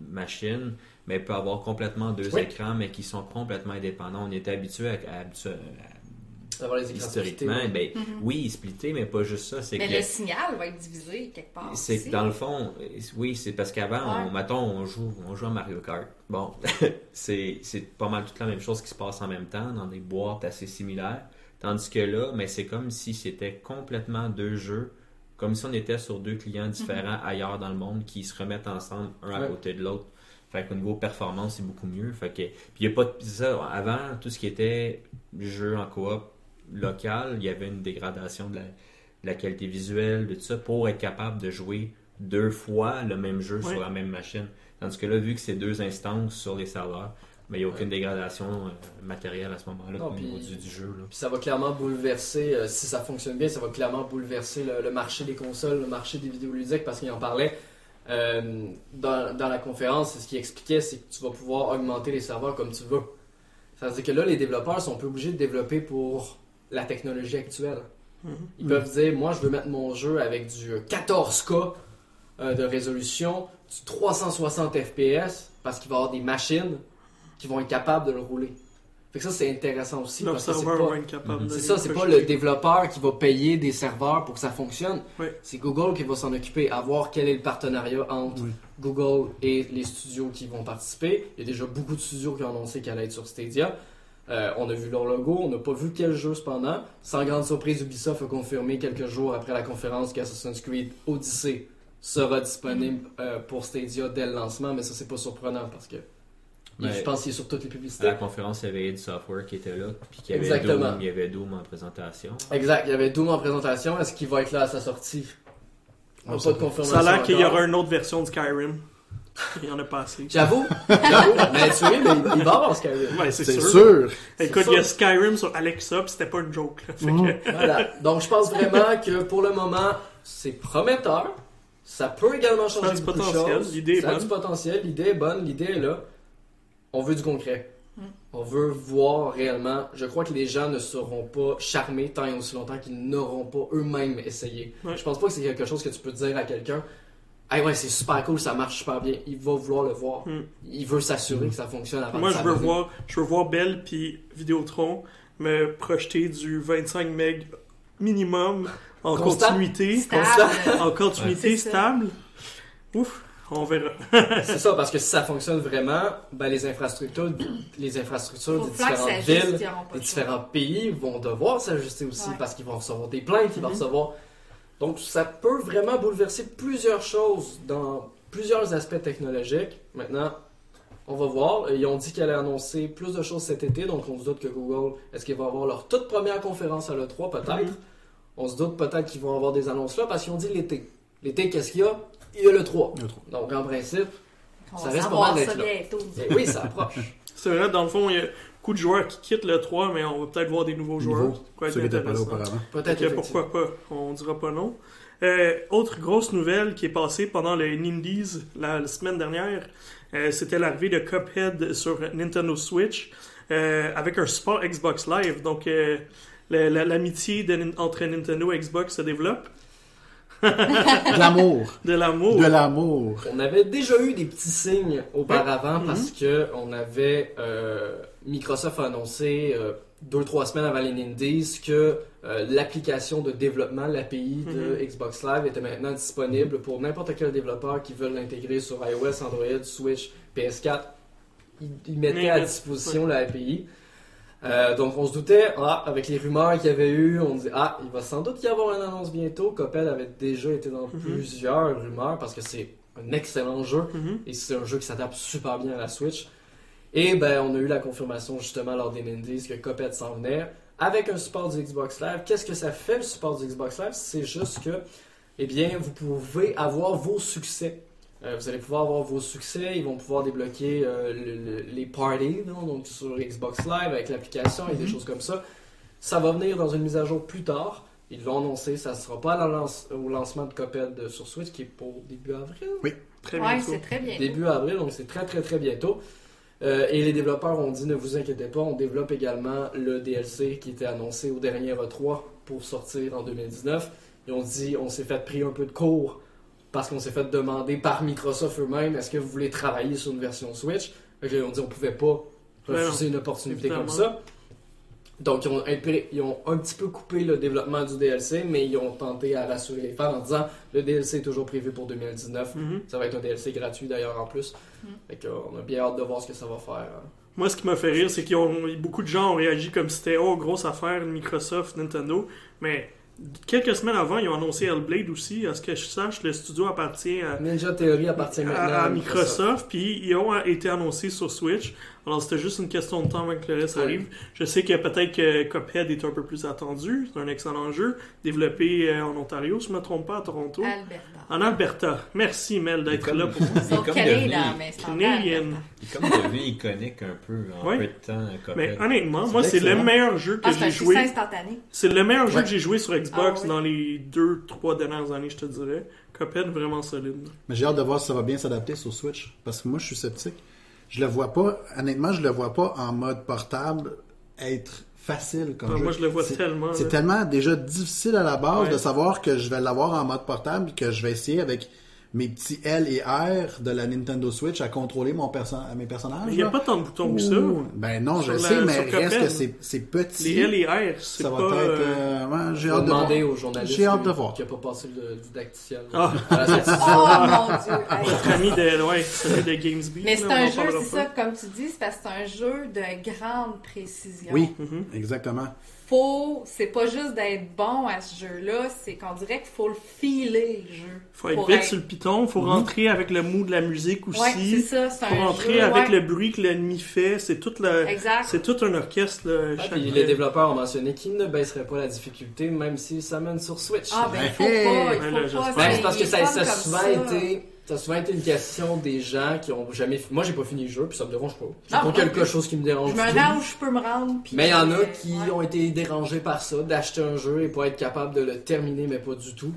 machine, mais peut avoir complètement deux Oui. écrans, mais qui sont complètement indépendants. On était habitué à, à- habitué à- D'avoir les écrans historiquement, splittés, ben, oui, splitté, mais pas juste ça. C'est Mais que le signal va être divisé quelque part. c'est que dans le fond, oui, c'est parce qu'avant, Ouais. on, mettons, on joue, on joue à Mario Kart. Bon, c'est c'est pas mal toute la même chose qui se passe en même temps, dans des boîtes assez similaires. Tandis que là, mais c'est comme si c'était complètement deux jeux, comme si on était sur deux clients différents ailleurs dans le monde qui se remettent ensemble, un à Ouais. côté de l'autre. Fait qu'au niveau performance, c'est beaucoup mieux. Fait que, puis il a pas de ça. Avant, tout ce qui était jeu en coop local, il y avait une dégradation de la, de la qualité visuelle, de tout ça, pour être capable de jouer deux fois le même jeu Ouais. sur la même machine. Tandis que là, vu que c'est deux instances sur les serveurs, mais il n'y a aucune dégradation euh, matérielle à ce moment-là au niveau du, du jeu. Là. Puis ça va clairement bouleverser, euh, si ça fonctionne bien, ça va clairement bouleverser le, le marché des consoles, le marché des vidéoludiques, parce qu'il en parlait euh, dans, dans la conférence. Ce qu'il expliquait, c'est que tu vas pouvoir augmenter les serveurs comme tu veux. Ça veut dire que là, les développeurs sont plus obligés de développer pour la technologie actuelle. Mhm. Ils peuvent dire, moi, je veux mettre mon jeu avec du 14K euh, de résolution, du 360 FPS, parce qu'il va y avoir des machines qui vont être capables de le rouler. Fait que ça, c'est intéressant aussi. Parce que c'est pas- va être capable de c'est ça, c'est pas le développeur qui va payer des serveurs pour que ça fonctionne. C'est Google qui va s'en occuper, à voir quel est le partenariat entre Oui. Google et les studios qui vont participer. Il y a déjà beaucoup de studios qui ont annoncé qu'elle allait être sur Stadia. Euh, on a vu leur logo, on n'a pas vu quel jeu cependant. Sans grande surprise, Ubisoft a confirmé quelques jours après la conférence qu'Assassin's Creed Odyssey sera disponible euh, pour Stadia dès le lancement, mais ça c'est pas surprenant parce que Je pense qu'il est sur toutes les À publicités. la conférence, il y avait id Software qui était là, puis qu'il y avait Exactement. Doom, il y avait Doom en présentation. Exact, il y avait Doom en présentation. Est-ce qu'il va être là à sa sortie? On n'a pas de confirmation. Ça a l'air qu'il y aura une autre version de Skyrim. Il y en a pas assez. J'avoue, j'avoue, mais tu sais, mais il va avoir Skyrim. Ouais, c'est sûr. sûr. Écoute, il y a. Skyrim sur Alexa, pis c'était pas une joke. Là. Fait que- Voilà. Donc je pense vraiment que pour le moment, c'est prometteur. Ça peut également changer beaucoup de potentiel. choses. Ça a du potentiel. L'idée est bonne. L'idée est là. On veut du concret. On veut voir réellement. Je crois que les gens ne seront pas charmés tant et aussi longtemps qu'ils n'auront pas eux-mêmes essayé. Ouais. Je pense pas que c'est quelque chose que tu peux dire à quelqu'un. Hey ouais, c'est super cool, ça marche super bien. Il va vouloir le voir. Mm. Il veut s'assurer que ça fonctionne avant Moi, de je veux voir, je veux voir Bell puis Vidéotron me projeter du 25 MB minimum en Constant. continuité, Stable. en continuité stable. Ouf, on verra. C'est ça, parce que si ça fonctionne vraiment, ben les infrastructures, les infrastructures des différentes villes, choix. différents pays vont devoir s'ajuster aussi Ouais. parce qu'ils vont recevoir des plaintes, ils vont Mhm. recevoir. Donc ça peut vraiment bouleverser plusieurs choses dans plusieurs aspects technologiques. Maintenant, on va voir. Ils ont dit qu'elle allait annoncer plus de choses cet été, donc on se doute que Google, est-ce qu'ils vont avoir leur toute première conférence à l'E3 peut-être? Mhm. On se doute peut-être qu'ils vont avoir des annonces là parce qu'ils ont dit l'été. L'été, qu'est-ce qu'il y a? Il y a l'E3. Le trou. Donc en principe, On Ça va risque pas mal ça d'être là. bientôt. eh oui, ça approche. C'est vrai, dans le fond, il y a beaucoup de joueurs qui quittent le 3, mais on va peut-être voir des nouveaux joueurs. Peut-être pourquoi pas, on dira pas non. Euh, autre grosse nouvelle qui est passée pendant le Indies la, la semaine dernière, euh, c'était l'arrivée de Cuphead sur Nintendo Switch euh, avec un support Xbox Live. Donc euh, la- la- l'amitié entre Nintendo et Xbox se développe, De l'amour. de l'amour. De l'amour. On avait déjà eu des petits signes auparavant parce que on avait euh, Microsoft a annoncé euh, deux trois semaines avant les Indies que euh, l'application de développement, l'API de Mhm. Xbox Live était maintenant disponible pour n'importe quel développeur qui veut l'intégrer sur iOS, Android, Switch, PS4. Ils, ils mettaient à Mais- disposition l'API. Euh, donc on se doutait, ah, avec les rumeurs qu'il y avait eu, on dit ah, il va sans doute y avoir une annonce bientôt. Copel avait déjà été dans Mhm. plusieurs rumeurs parce que c'est un excellent jeu Mhm. et c'est un jeu qui s'adapte super bien à la Switch. Et ben on a eu la confirmation justement lors des Indies que Cuphead s'en venait avec un support du Xbox Live. Qu'est-ce que ça fait le support du Xbox Live? C'est juste que eh bien vous pouvez avoir vos succès. Euh, vous allez pouvoir avoir vos succès, ils vont pouvoir débloquer euh, le- le- les parties non, donc sur Xbox Live avec l'application et des Mhm. choses comme ça. Ça va venir dans une mise à jour plus tard. Ils l'ont annoncé, ça ne sera pas lance- au lancement de Cuphead euh, sur Switch qui est pour début avril. Très Ouais, bientôt. c'est très bien. Début avril, donc c'est très très très bientôt. Euh, et les développeurs ont dit ne vous inquiétez pas, on développe également le DLC qui était annoncé au dernier E3 pour sortir en 2019. Ils ont dit on s'est fait pris un peu de cours parce qu'on s'est fait demander par Microsoft eux-mêmes est-ce que vous voulez travailler sur une version Switch? Fait que là, Ils ont dit on pouvait pas refuser une opportunité évidemment. comme ça. Donc ils ont, impré- ils ont un petit peu coupé le développement du DLC, mais ils ont tenté à rassurer les fans en disant le DLC est toujours prévu pour 2019. Mhm. Ça va être un DLC gratuit d'ailleurs en plus. Mm. Fait euh, on a bien hâte de voir ce que ça va faire. hein. Moi, ce qui m'a fait rire, c'est que beaucoup de gens ont réagi comme si c'était oh, grosse affaire, Microsoft, Nintendo. Mais quelques semaines avant, ils ont annoncé Hellblade aussi. À ce que je sache, le studio appartient à, Ninja Theory appartient maintenant à, à Microsoft, puis ils ont été annoncés sur Switch. Alors c'était juste une question de temps avant que le reste Ouais. arrive. Je sais que peut-être que Cuphead est un peu plus attendu. C'est un excellent jeu, développé euh, en Ontario, si je ne me trompe pas, à Toronto. Alberta. En Alberta. Merci Mel d'être là pour Il est Sauf comme qu'elle est devenu- là, mais c'est en Canadian. Alberta? Il est comme devenu iconique un peu en Ouais. peu de temps. Cuphead. Mais honnêtement, moi, c'est le meilleur jeu que Ah, j'ai joué. C'est le meilleur jeu que j'ai joué sur Xbox Ah oui. dans les deux, trois dernières années, je te dirais. Cuphead, vraiment solide. Mais j'ai hâte de voir si ça va bien s'adapter sur Switch. Parce que moi, je suis sceptique. Je le vois pas, honnêtement, je le vois pas en mode portable être facile comme jeu. moi, je le vois tellement. C'est tellement déjà difficile à la base Ouais. de savoir que je vais l'avoir en mode portable que je vais essayer avec mes petits L et R de la Nintendo Switch à contrôler mon perso- mes personnages. Il n'y a là. pas tant de boutons que ça. Ben non, je Sur sais, la- mais reste que c'est c'est petit. Les L et R, c'est ça pas... va être. euh, euh, ouais, j'ai hâte de voir. demander aux journalistes J'ai hâte de voir. qui a pas passé le, du dactyl. Ah. À la. Oh mon dieu! Hey. Notre ami de, ouais, celui de Gamesbeat. Mais c'est un jeu, c'est ça, comme tu dis, c'est parce que c'est un jeu de grande précision. Oui, Mhm. exactement. Faut, c'est pas juste d'être bon à ce jeu-là, c'est qu'on dirait qu'il faut le filer, le jeu. Faut être vite sur le piton, faut rentrer avec le mou de la musique aussi. Ouais, c'est ça, c'est faut un rentrer jeu, avec ouais. le bruit que l'ennemi fait. C'est tout le, Exact. c'est tout un orchestre. Là, Ah, puis les développeurs ont mentionné qu'ils ne baisseraient pas la difficulté même s'ils s'amènent sur Switch. Ah, ben, il faut Hey! pas, il faut pas. Ben, c'est parce que ça, ça a souvent ça. été. Ça a souvent été une question des gens qui ont jamais. Moi, j'ai pas fini le jeu, puis ça me dérange pas. C'est Non, pas quelque chose qui me dérange. Je me rends où je peux me rendre. puis, Mais il y en a qui ouais. ont été dérangés par ça, d'acheter un jeu et pas être capable de le terminer, mais pas du tout.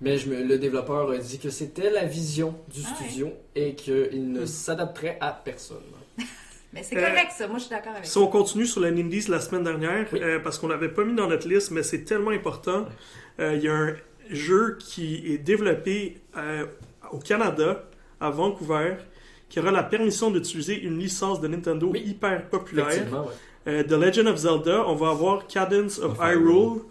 Mais je me- le développeur a dit que c'était la vision du Ah ouais. studio et qu'il ne s'adapterait à personne. Mais c'est Euh, correct, ça. Moi, je suis d'accord avec Si ça. on continue sur la Nindies la semaine dernière, Oui. euh, parce qu'on l'avait pas mis dans notre liste, mais c'est tellement important. Euh, Il y a un jeu qui est développé euh, au Canada, à Vancouver, qui aura la permission d'utiliser une licence de Nintendo Oui. hyper populaire. Ouais. Euh, The Legend of Zelda, on va avoir Cadence of Hyrule,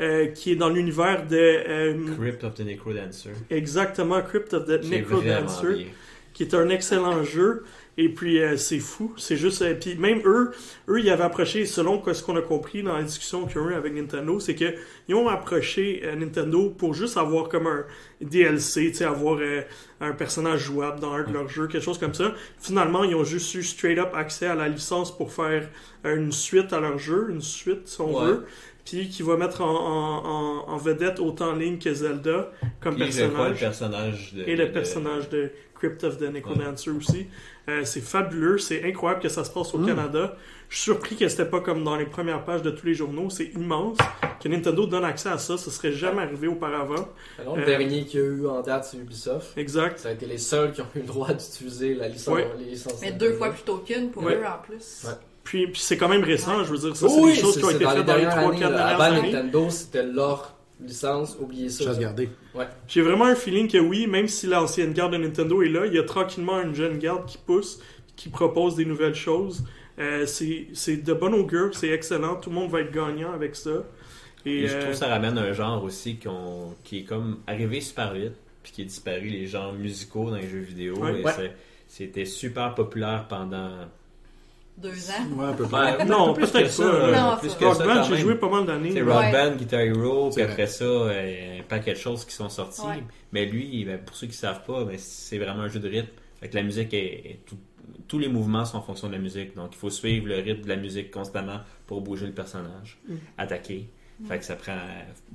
euh, qui est dans l'univers de euh, Crypt of the Necrodancer. exactement Crypt of the Necrodancer qui est un excellent jeu. Et puis euh, c'est fou, c'est juste. euh, puis même eux, eux ils avaient approché, selon ce qu'on a compris dans la discussion qu'ils ont eu avec Nintendo, c'est que ils ont approché euh, Nintendo pour juste avoir comme un DLC, tu sais, avoir euh, un personnage jouable dans un de leurs jeux, quelque chose comme ça. Finalement, ils ont juste eu straight up accès à la licence pour faire euh, une suite à leur jeu, une suite si on Ouais. veut. Puis qui va mettre en, en- en- en vedette autant Link que Zelda comme Puis, crois, le personnage personnage de, et le de- personnage de Crypt of the Necrodancer aussi. Euh, c'est fabuleux, c'est incroyable que ça se passe au Mm. Canada. Je suis surpris que c'était pas comme dans les premières pages de tous les journaux. C'est immense que Nintendo donne accès à ça. Ça serait jamais arrivé auparavant. Alors, le Euh, dernier qu'il y a eu en date, c'est Ubisoft. Exact. Ça a été les seuls qui ont eu le droit d'utiliser la licence. Ouais. les licences Mais deux fois plutôt qu'une pour Ouais. eux en plus. Ouais. Puis, puis c'est quand même récent. Je veux dire, ça, c'est oui, des choses c'est- qui ont été faites dans les dernières 3-4 années. Avant années. Nintendo, c'était leur licence. Oubliez ça. Chasse gardée. J'ai vraiment un feeling que oui, même si l'ancienne garde de Nintendo est là, il y a tranquillement une jeune garde qui pousse, qui propose des nouvelles choses. Euh, c'est c'est de bon augure, c'est excellent. Tout le monde va être gagnant avec ça. Et, Et je euh, trouve que ça ramène un genre aussi qui est comme arrivé super vite, puis qui est disparu, les genres musicaux dans les jeux vidéo. Ouais. Ouais. C'était super populaire pendant. Deux ans. Ouais, un peu plus. Ouais, Non, plus que ça. Non, plus que Rock ça, Band, j'ai joué pas mal d'années. C'est. Rock Ouais. Band, Guitar Hero, puis après ça, euh, un paquet de choses qui sont sorties. Ouais. Mais lui, ben, pour ceux qui savent pas, ben, c'est vraiment un jeu de rythme. Fait que la musique est, est tout- tous les mouvements sont en fonction de la musique. Donc il faut suivre le rythme de la musique constamment pour bouger le personnage, Mm. attaquer. Fait que ça prend.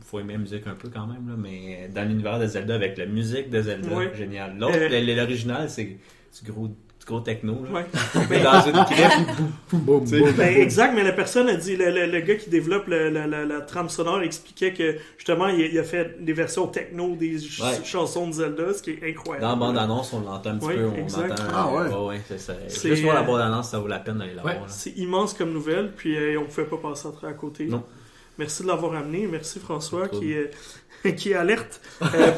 faut aimer la musique un peu quand même, là, mais dans l'univers de Zelda, avec la musique de Zelda, Ouais. génial. L'autre, Euh, l'original, c'est du gros, techno. Là. Ouais. Mais dans une boum. Ben, exact, mais la personne a dit, le, le- le gars qui développe le- la, la- la trame sonore expliquait que justement il, il a fait des versions techno des ch- Ouais. chansons de Zelda, ce qui est incroyable. dans la bande-annonce, on l'entend un petit Ouais, peu. On exact. entend, Ah ouais. ouais, c'est ça. Juste pour la euh, bande-annonce, ça vaut la peine d'aller la Ouais. voir. C'est immense comme nouvelle, puis euh, on ne pouvait pas passer à côté. Non. Merci de l'avoir amené. Merci François qui est, qui alerte. Euh,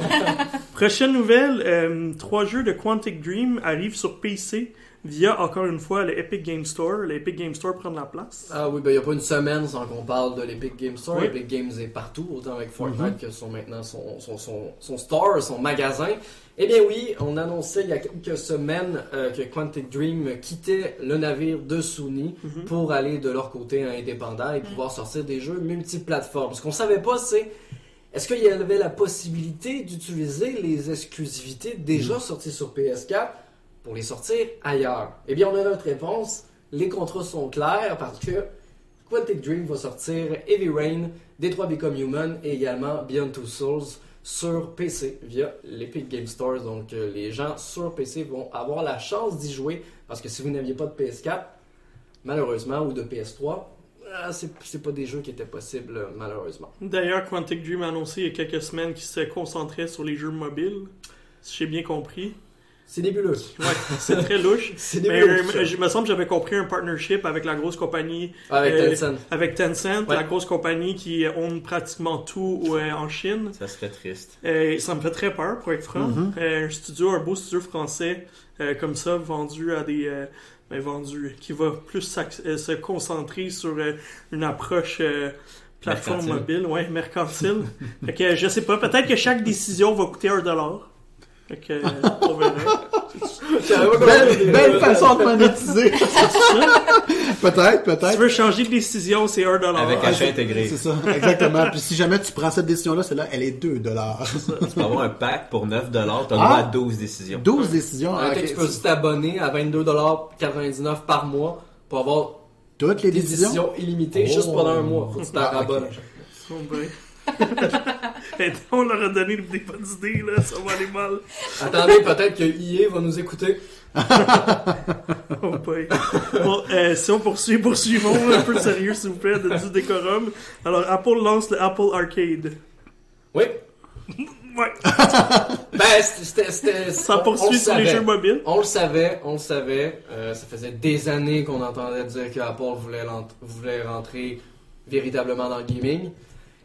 prochaine nouvelle, euh, trois jeux de Quantic Dream arrivent sur PC via encore une fois le Epic Game Store. Le Epic Game Store prend de la place. Ah oui, ben il n'y a pas une semaine sans qu'on parle de l'Epic Game Store. Oui. Epic Games est partout, autant avec Fortnite que son, maintenant son, son, son, son store, son magasin. Eh bien oui, on annonçait il y a quelques semaines euh, que Quantic Dream quittait le navire de Sony Mhm. pour aller de leur côté indépendant et pouvoir sortir des jeux multiplateformes. Ce qu'on savait pas, c'est est-ce qu'il y avait la possibilité d'utiliser les exclusivités déjà sorties sur PS4 pour les sortir ailleurs? Eh bien, on a notre réponse. Les contrats sont clairs parce que Quantic Dream va sortir Heavy Rain, Detroit Become Human et également Beyond Two Souls sur PC via l'Epic Game Store. Donc, euh, les gens sur PC vont avoir la chance d'y jouer parce que si vous n'aviez pas de PS4, malheureusement, ou de PS3, ah, c'est pas des jeux qui étaient possibles, euh, malheureusement. D'ailleurs, Quantic Dream a annoncé il y a quelques semaines qu'il se concentrait sur les jeux mobiles. Si j'ai bien compris. C'est nébuleux. Ouais, c'est très louche. C'est Mais nébuleux. euh, je me semble que j'avais compris un partnership avec la grosse compagnie, Avec euh, Tencent. avec Tencent, Ouais. la grosse compagnie qui own pratiquement tout euh, en Chine. Ça serait triste. Euh, ça me fait très peur, pour être franc. Mhm. Euh, un studio, un beau studio français euh, comme ça, vendu à des... ben, vendu, qui va plus euh, se concentrer sur euh, une approche euh, plateforme Mercantile. mobile, ouais, mercantile. fait que, je sais pas, peut-être que chaque décision va coûter un dollar. Fait que, on verra. Belle, belle façon de monétiser. peut-être, Si tu peut-être. veux changer de décision, c'est un dollar. Avec Ah, achat c'est- intégré. C'est ça, exactement. Puis si jamais tu prends cette décision-là, celle-là, elle est 2 dollars. Tu peux avoir un pack pour 9$, t'as le Ah. droit à 12 décisions. 12 décisions. Ah, ok. ok, tu peux aussi t'abonner à 22,99$ par mois pour avoir Toutes les décisions? décisions illimitées Oh. juste pendant un mois. Faut que tu t'en On leur a donné des bonnes idées, là, ça va aller mal. Attendez, peut-être que EA va nous écouter. Oh boy. Bon, euh, si on poursuit, poursuivons un peu de sérieux, s'il vous plaît, de, du décorum. Alors, Apple lance le Apple Arcade. Oui. Ouais. Ben, c'était. Ça on- poursuit le sur les jeux mobiles. On le savait, on le savait. Euh, ça faisait des années qu'on entendait dire que Apple voulait rentrer véritablement dans le gaming.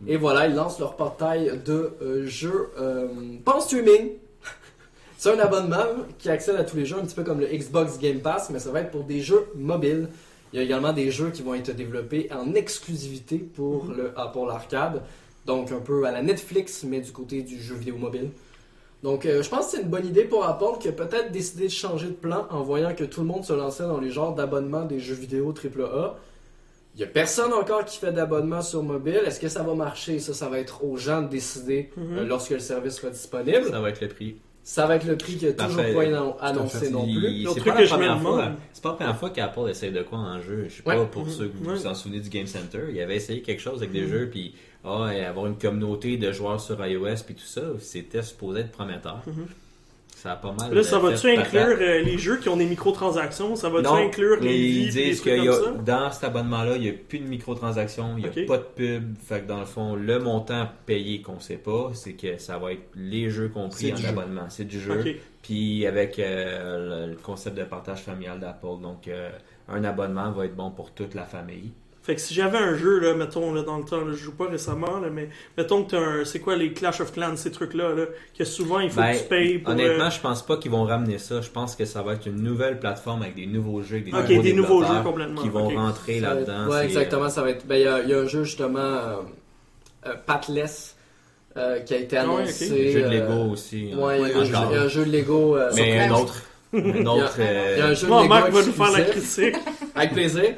Et voilà, ils lancent leur portail de euh, jeux euh, pas en streaming. C'est un abonnement qui accède à tous les jeux, un petit peu comme le Xbox Game Pass, mais ça va être pour des jeux mobiles. Il y a également des jeux qui vont être développés en exclusivité pour le Apple Arcade. Donc un peu à la Netflix, mais du côté du jeu vidéo mobile. Donc, euh, je pense que c'est une bonne idée pour Apple qui a peut-être décidé de changer de plan en voyant que tout le monde se lançait dans les genres d'abonnement des jeux vidéo AAA. Il y a personne encore qui fait d'abonnement sur mobile. Est-ce que ça va marcher? Ça, ça va être aux gens de décider Mhm. euh, lorsque le service sera disponible. Ça va être le prix. Ça va être le prix qui a toujours pas annon- annoncé non plus. C'est truc pas, que la première fois- c'est pas la première fois qu'Apple essaye de quoi en jeu. Je sais Ouais. pas pour Mhm. ceux que vous Ouais. vous en souvenez du Game Center. Il avait essayé quelque chose avec des jeux, puis ah, et avoir une communauté de joueurs sur iOS, puis tout ça. C'était supposé être prometteur. Ça a pas mal. Là, ça euh, va-tu inclure euh, les jeux qui ont des microtransactions? Ça va-tu inclure les ils disent que comme ça? dans cet abonnement-là, il n'y a plus de microtransactions, il n'y a pas de pub. Fait que dans le fond, le montant payé qu'on sait pas, c'est que ça va être les jeux compris en abonnement. C'est du jeu. Puis avec euh, le, le concept de partage familial d'Apple. Donc, euh, un abonnement va être bon pour toute la famille. Fait que si j'avais un jeu, là, mettons, là, dans le temps, là, je joue pas récemment, là, mais mettons que t'as un. C'est quoi les Clash of Clans, ces trucs-là, là, que souvent il faut Ben, que tu payes pour. Honnêtement, euh, je pense pas qu'ils vont ramener ça. Je pense que ça va être une nouvelle plateforme avec des nouveaux jeux, avec des, nouveaux, des nouveaux jeux complètement, qui vont rentrer là-dedans. Ouais, C'est, exactement. Ça va être. Ben, il y, a- il y a un jeu justement, euh, euh, Patless, euh, qui a été Ah annoncé. euh, jeu de euh, Lego aussi. hein, Ouais, il y, a un jeu- encore. il y a un jeu de Lego. euh, Mais un autre. Un autre. Il y a euh, un jeu de Lego Marc va nous faire la critique. Avec plaisir.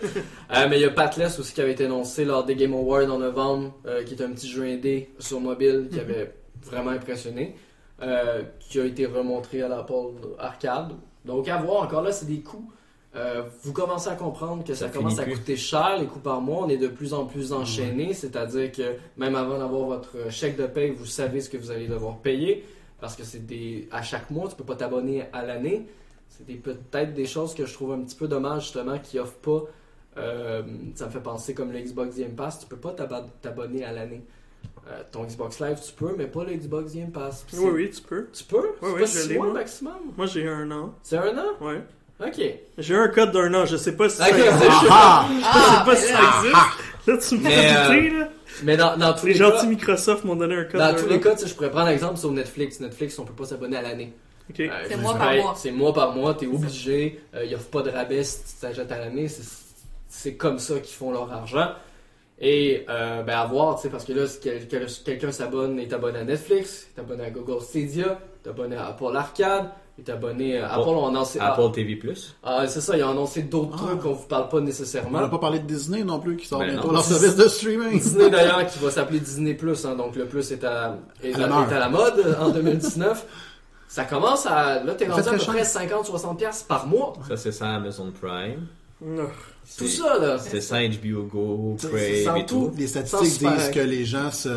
Euh, mais il y a Patless aussi qui avait été annoncé lors des Game Awards en novembre, euh, qui est un petit jeu indé sur mobile qui avait vraiment impressionné, euh, qui a été remontré à l'Apple Arcade. Donc à voir, encore là, c'est des coûts. Vous commencez à comprendre que ça, Ça commence à plus. coûter cher, les coûts par mois. On est de plus en plus enchaînés, c'est-à-dire que même avant d'avoir votre chèque de paye, vous savez ce que vous allez devoir payer parce que c'est des à chaque mois, tu peux pas t'abonner à l'année. C'est des- peut-être des choses que je trouve un petit peu dommage justement qui offrent pas. euh, ça me fait penser comme le Xbox Game Pass, tu peux pas t'ab- t'abonner à l'année. Euh, ton Xbox Live, tu peux, mais pas le Xbox Game Pass. Oui, oui, tu peux. Tu peux? Oui, oui, pas je l'ai, maximum? Moi, j'ai un an. C'est un an? Ouais. Ok. J'ai un code d'un an, je sais pas si Ok, ça c'est existe. chaud. Ah! Je sais Ah, pas si là. ça existe. Là, tu me fais euh, là. Mais dans, dans tous Les les gentils cas, Microsoft m'ont donné un code dans tous les cas, je pourrais prendre l'exemple sur Netflix. Netflix, on peut pas s'abonner à l'année. Euh, C'est mois par pas, mois. C'est mois par mois, t'es obligé. Euh, ils offrent pas de rabais si tu t'achètes à l'année. C'est- C'est comme ça qu'ils font leur argent. Et euh, ben à voir, tu sais, parce que là, si quel- quel- quelqu'un s'abonne, est abonné à Netflix, est abonné à Google Stadia, est abonné à Apple Arcade, est abonné à Apple- Apple, on a annoncé. ah, Apple TV+. ah, c'est ça, ils ont annoncé d'autres Ah. trucs qu'on vous parle pas On nécessairement. n'a pas parlé de Disney non plus, qui sort Ben bientôt non. leur service de streaming. Disney d'ailleurs qui va s'appeler Disney Plus, hein, donc le plus est à, est À est la mode en 2019. Ça commence à. Là, t'es rendu à peu près 50-60$ piastres par mois. Ça, c'est ça Amazon Prime. Tout ça, là. C'est ça HBO Go, C'est- Crave et tout. Les statistiques disent que les gens se,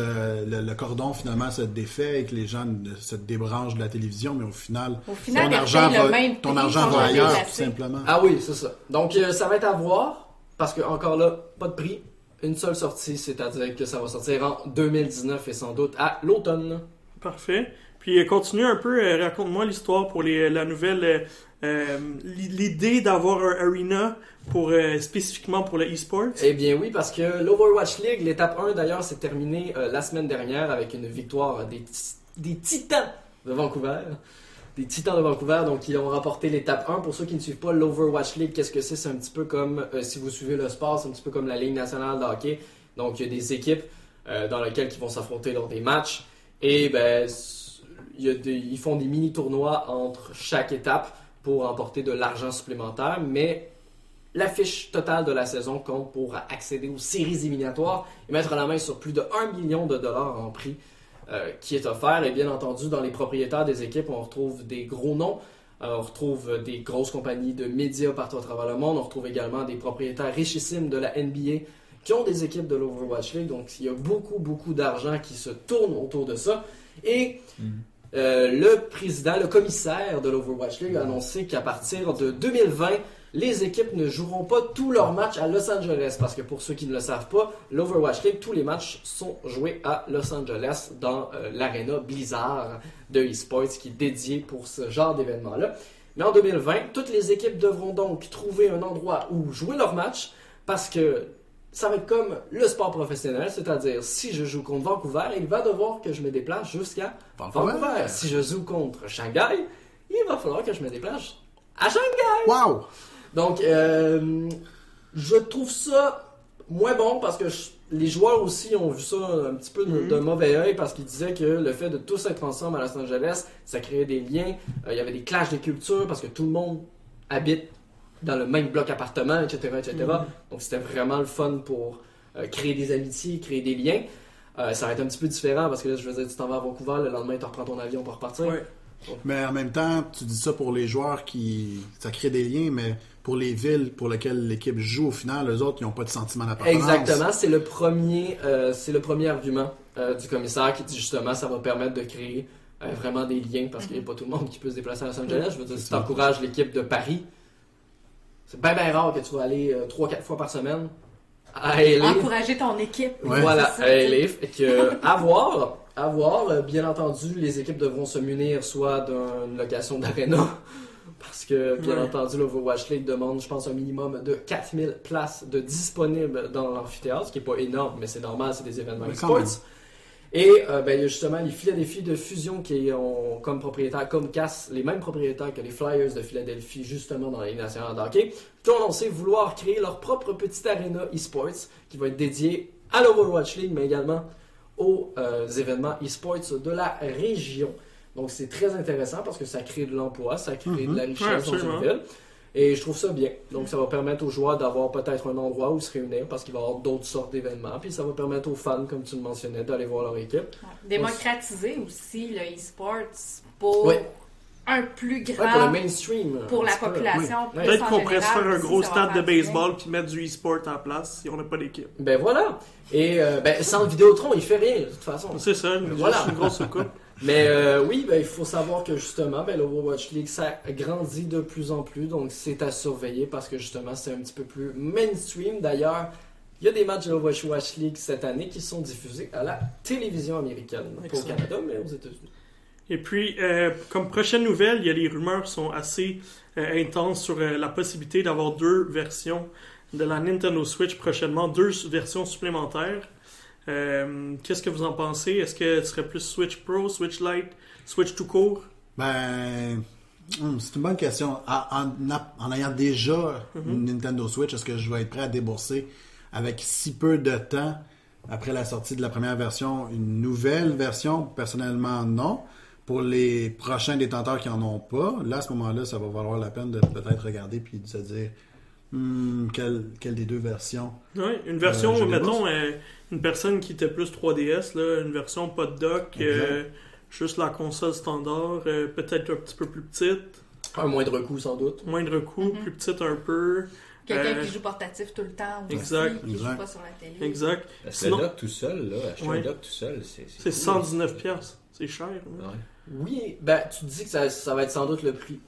le, le cordon finalement se défait et que les gens se débranchent de la télévision, mais au final, Au final, ton argent va, le même ton argent va ailleurs, tout simplement. Ah oui, c'est ça. Donc, euh, ça va être à voir, parce que encore là, pas de prix. Une seule sortie, c'est-à-dire que ça va sortir en 2019 et sans doute à l'automne. Parfait. Puis euh, continue un peu, euh, raconte-moi l'histoire pour les, la nouvelle. euh, L'idée d'avoir un arena pour spécifiquement pour le e-sport. Eh bien oui, parce que l'Overwatch League, l'étape 1 d'ailleurs, s'est terminée la semaine dernière avec une victoire des, des Titans de Vancouver. Des Titans de Vancouver, donc ils ont remporté l'étape 1. Pour ceux qui ne suivent pas l'Overwatch League, qu'est-ce que c'est? C'est un petit peu comme, si vous suivez le sport, c'est un petit peu comme la Ligue nationale de hockey. Donc il y a des équipes dans lesquelles ils vont s'affronter lors des matchs. Et ben, ils font des mini-tournois entre chaque étape pour remporter de l'argent supplémentaire, mais l'affiche totale de la saison compte pour accéder aux séries éliminatoires et mettre la main sur plus de 1 million de dollars en prix euh, qui est offert. Et bien entendu, dans les propriétaires des équipes, on retrouve des gros noms. Euh, on retrouve des grosses compagnies de médias partout à travers le monde. On retrouve également des propriétaires richissimes de la NBA qui ont des équipes de l'Overwatch League. Donc, il y a beaucoup, beaucoup d'argent qui se tourne autour de ça. Et euh, le président, le commissaire de l'Overwatch League a annoncé qu'à partir de 2020, les équipes ne joueront pas tous leurs matchs à Los Angeles. Parce que pour ceux qui ne le savent pas, l'Overwatch League, tous les matchs sont joués à Los Angeles dans euh, l'aréna Blizzard de eSports qui est dédié pour ce genre d'événement-là. Mais en 2020, toutes les équipes devront donc trouver un endroit où jouer leurs matchs parce que ça va être comme le sport professionnel, c'est-à-dire si je joue contre Vancouver, il va devoir que je me déplace jusqu'à Vancouver. Vancouver. Si je joue contre Shanghai, il va falloir que je me déplace à Shanghai. Wow! Donc, euh, je trouve ça moins bon parce que je- les joueurs aussi ont vu ça un petit peu d'un mauvais œil parce qu'ils disaient que le fait de tous être ensemble à Los Angeles, ça créait des liens. Euh, il y avait des clashs de culture parce que tout le monde habite dans le même bloc appartement, etc. etc. Mhm. Donc, c'était vraiment le fun pour euh, créer des amitiés, créer des liens. Euh, ça va être un petit peu différent parce que là, je veux dire, tu t'en vas à Vancouver, le lendemain, tu reprends ton avion pour repartir. Ouais. Mais en même temps, tu dis ça pour les joueurs qui. Ça crée des liens, mais pour les villes pour lesquelles l'équipe joue, au final, eux autres, ils n'ont pas de sentiment d'appartenance. Exactement, c'est le premier, euh, c'est le premier argument euh, du commissaire qui dit justement ça va permettre de créer euh, vraiment des liens parce qu'il n'y a pas tout le monde qui peut se déplacer à Los Angeles. Je veux dire, si tu encourages l'équipe de Paris, c'est bien bien rare que tu vas aller 3-4 fois par semaine à LA. Encourager ton équipe. Ouais. Voilà, à LA. Fait que, à voir, à voir. Euh, Bien entendu, les équipes devront se munir soit d'une location d'aréna, parce que, bien Ouais. entendu, l'Overwatch League demande, je pense, un minimum de 4000 places de disponibles dans l'amphithéâtre, ce qui n'est pas énorme, mais c'est normal, c'est des événements Mais même. Et euh, ben, il y a justement les Philadelphie de Fusion qui ont comme propriétaire Comcast les mêmes propriétaires que les Flyers de Philadelphie, justement dans la Ligue nationale de hockey, qui ont annoncé vouloir créer leur propre petite arena e-sports qui va être dédiée à l'Overwatch League, mais également aux euh, événements e-sports de la région. Donc c'est très intéressant parce que ça crée de l'emploi, ça crée Mhm. de la richesse dans une ville. Et je trouve ça bien. Donc ça va permettre aux joueurs d'avoir peut-être un endroit où se réunir parce qu'il va y avoir d'autres sortes d'événements. Puis ça va permettre aux fans, comme tu le mentionnais, d'aller voir leur équipe. Ouais. Démocratiser aussi le e-sports pour Ouais. un plus Ouais, grand pour le mainstream. pour la population. Oui. Peut-être qu'on pourrait se faire un gros stade de baseball puis mettre du e-sport en place si on n'a pas d'équipe. Ben voilà. Et euh, ben, sans Vidéotron, il fait rien de toute façon. C'est ça, une, Voilà. une grosse coupe. Mais euh, oui, ben, il faut savoir que justement, ben, l'Overwatch League, ça grandit de plus en plus. Donc c'est à surveiller parce que justement, c'est un petit peu plus mainstream. D'ailleurs, il y a des matchs de l'Overwatch League cette année qui sont diffusés à la télévision américaine. Pas au. Canada, mais aux États-Unis. Et puis, euh, comme prochaine nouvelle, il y a les rumeurs qui sont assez euh, intenses sur la possibilité d'avoir deux versions de la Nintendo Switch prochainement, deux versions supplémentaires. Euh, Qu'est-ce que vous en pensez? Est-ce que ce serait plus Switch Pro, Switch Lite, Switch tout court? Ben, hum, c'est une bonne question. En, en a- en ayant déjà une Nintendo Switch, est-ce que je vais être prêt à débourser avec si peu de temps après la sortie de la première version? Une nouvelle version Personnellement, non. Pour les prochains détenteurs qui en ont pas, là, à ce moment-là, ça va valoir la peine de peut-être regarder puis de se dire hum, quelle, quelle des deux versions? Oui, une version, Euh, mettons, euh, une personne qui était plus 3DS, là, une version pas de dock, euh, juste la console standard, euh, peut-être un petit peu plus petite, Un moindre coût sans doute. moindre coût, Mhm. plus petite un peu. Quelqu'un Euh, qui joue portatif tout le temps aussi, Exact. qui Exact. joue pas sur la télé. Exact. Parce Sinon- le dock tout seul, là, acheter Ouais. un dock tout seul, c'est. C'est cool. 119 pièces. C'est cher. hein. Ouais. Oui, ben tu dis que ça, ça va être sans doute le prix.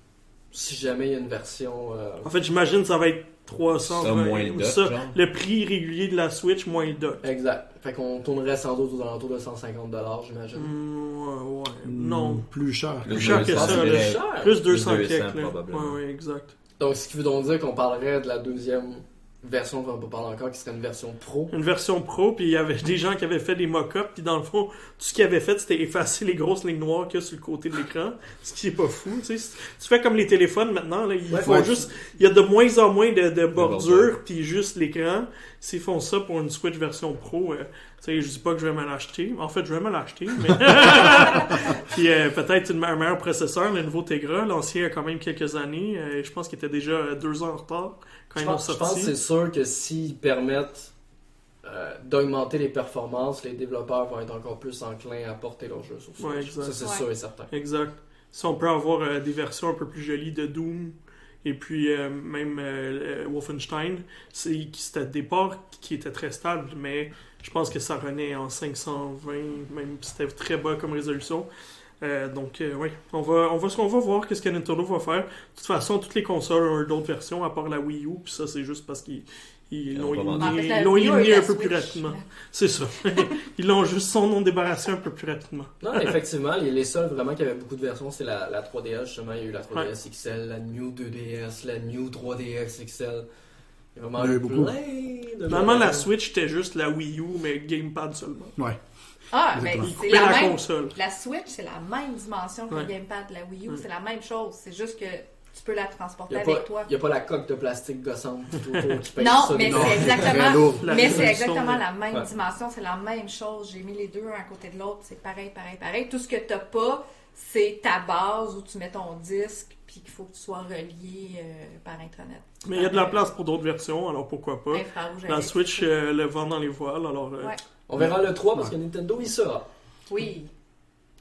Si jamais il y a une version. euh, En fait, j'imagine que ça va être 300. Ça, moins le ça, genre. le prix régulier de la Switch moins le dock. Exact. Fait qu'on tournerait sans doute aux alentours de 150$, j'imagine. Hmm, ouais, ouais. Non. Plus cher. Plus cher que 200, ça, dirais. cher. Plus 200 200, quelques. Ouais, ouais, exact. Donc, ce qui veut donc dire qu'on parlerait de la deuxième version qu'on peut parler encore, qui serait une version pro. Une version pro, puis il y avait des gens qui avaient fait des mock-ups, puis dans le fond, tout ce qu'ils avaient fait, c'était effacer les grosses lignes noires qu'il y a sur le côté de l'écran, ce qui est pas fou, tu sais. Tu fais comme les téléphones maintenant, là, ils Ouais, font ouais. juste, il y a de moins en moins de, de bordures. puis juste l'écran. S'ils font ça pour une Switch version pro, euh, tu sais, je dis pas que je vais me l'acheter. En fait, je vais me l'acheter, mais... puis euh, peut-être une- un meilleur processeur, le nouveau Tegra, l'ancien a quand même quelques années, euh, je pense qu'il était déjà deux ans en retard quand Je ils pense, je pense que c'est sûr que s'ils permettent euh, d'augmenter les performances, les développeurs vont être encore plus enclins à porter leurs jeux sur Switch. Ouais, exact. Ça, c'est Ouais. sûr et certain. Exact. Si on peut avoir euh, des versions un peu plus jolies de Doom et puis euh, même euh, euh, Wolfenstein, c'est qui c'était au départ qui était très stable, mais je pense que ça renaît en 520, même si c'était très bas comme résolution. Euh, donc, euh, oui, on va, on, va, on va voir qu'est-ce que Nintendo va faire. De toute façon, toutes les consoles ont d'autres versions, à part la Wii U, puis ça, c'est juste parce qu'ils ils Ils l'ont éliminé, un peu plus rapidement. C'est ça. ils l'ont juste son nom débarrassé un peu plus rapidement. Non, effectivement, les, les seuls vraiment qui avaient beaucoup de versions, c'est la, la 3DS. Justement, il y a eu la 3DS XL, la New 2DS, la New 3DS XL. Il y a vraiment eu beaucoup. plein de Normalement, la. Switch était juste la Wii U, mais Gamepad seulement. Ouais. Ah, mais c'est la la, même. console. La Switch, c'est la même dimension que Ouais. le gamepad la Wii U. Ouais. C'est la même chose. C'est juste que tu peux la transporter n'y avec pas- toi. il y a pas la coque de plastique gossante tout autour qui pèse Non, ça mais c'est exactement. Mais c'est exactement la même Ouais. dimension, c'est la même chose. J'ai mis les deux un à côté de l'autre, c'est pareil, pareil, pareil. Tout ce que t'as pas, c'est ta base où tu mets ton disque, puis qu'il faut que tu sois relié euh, par Internet. Mais il y a de la place pour d'autres versions, alors pourquoi pas. Infrarouge La Switch euh, le vend dans les voiles, alors euh, Ouais. On verra le 3 parce que Nintendo, il sera. Oui.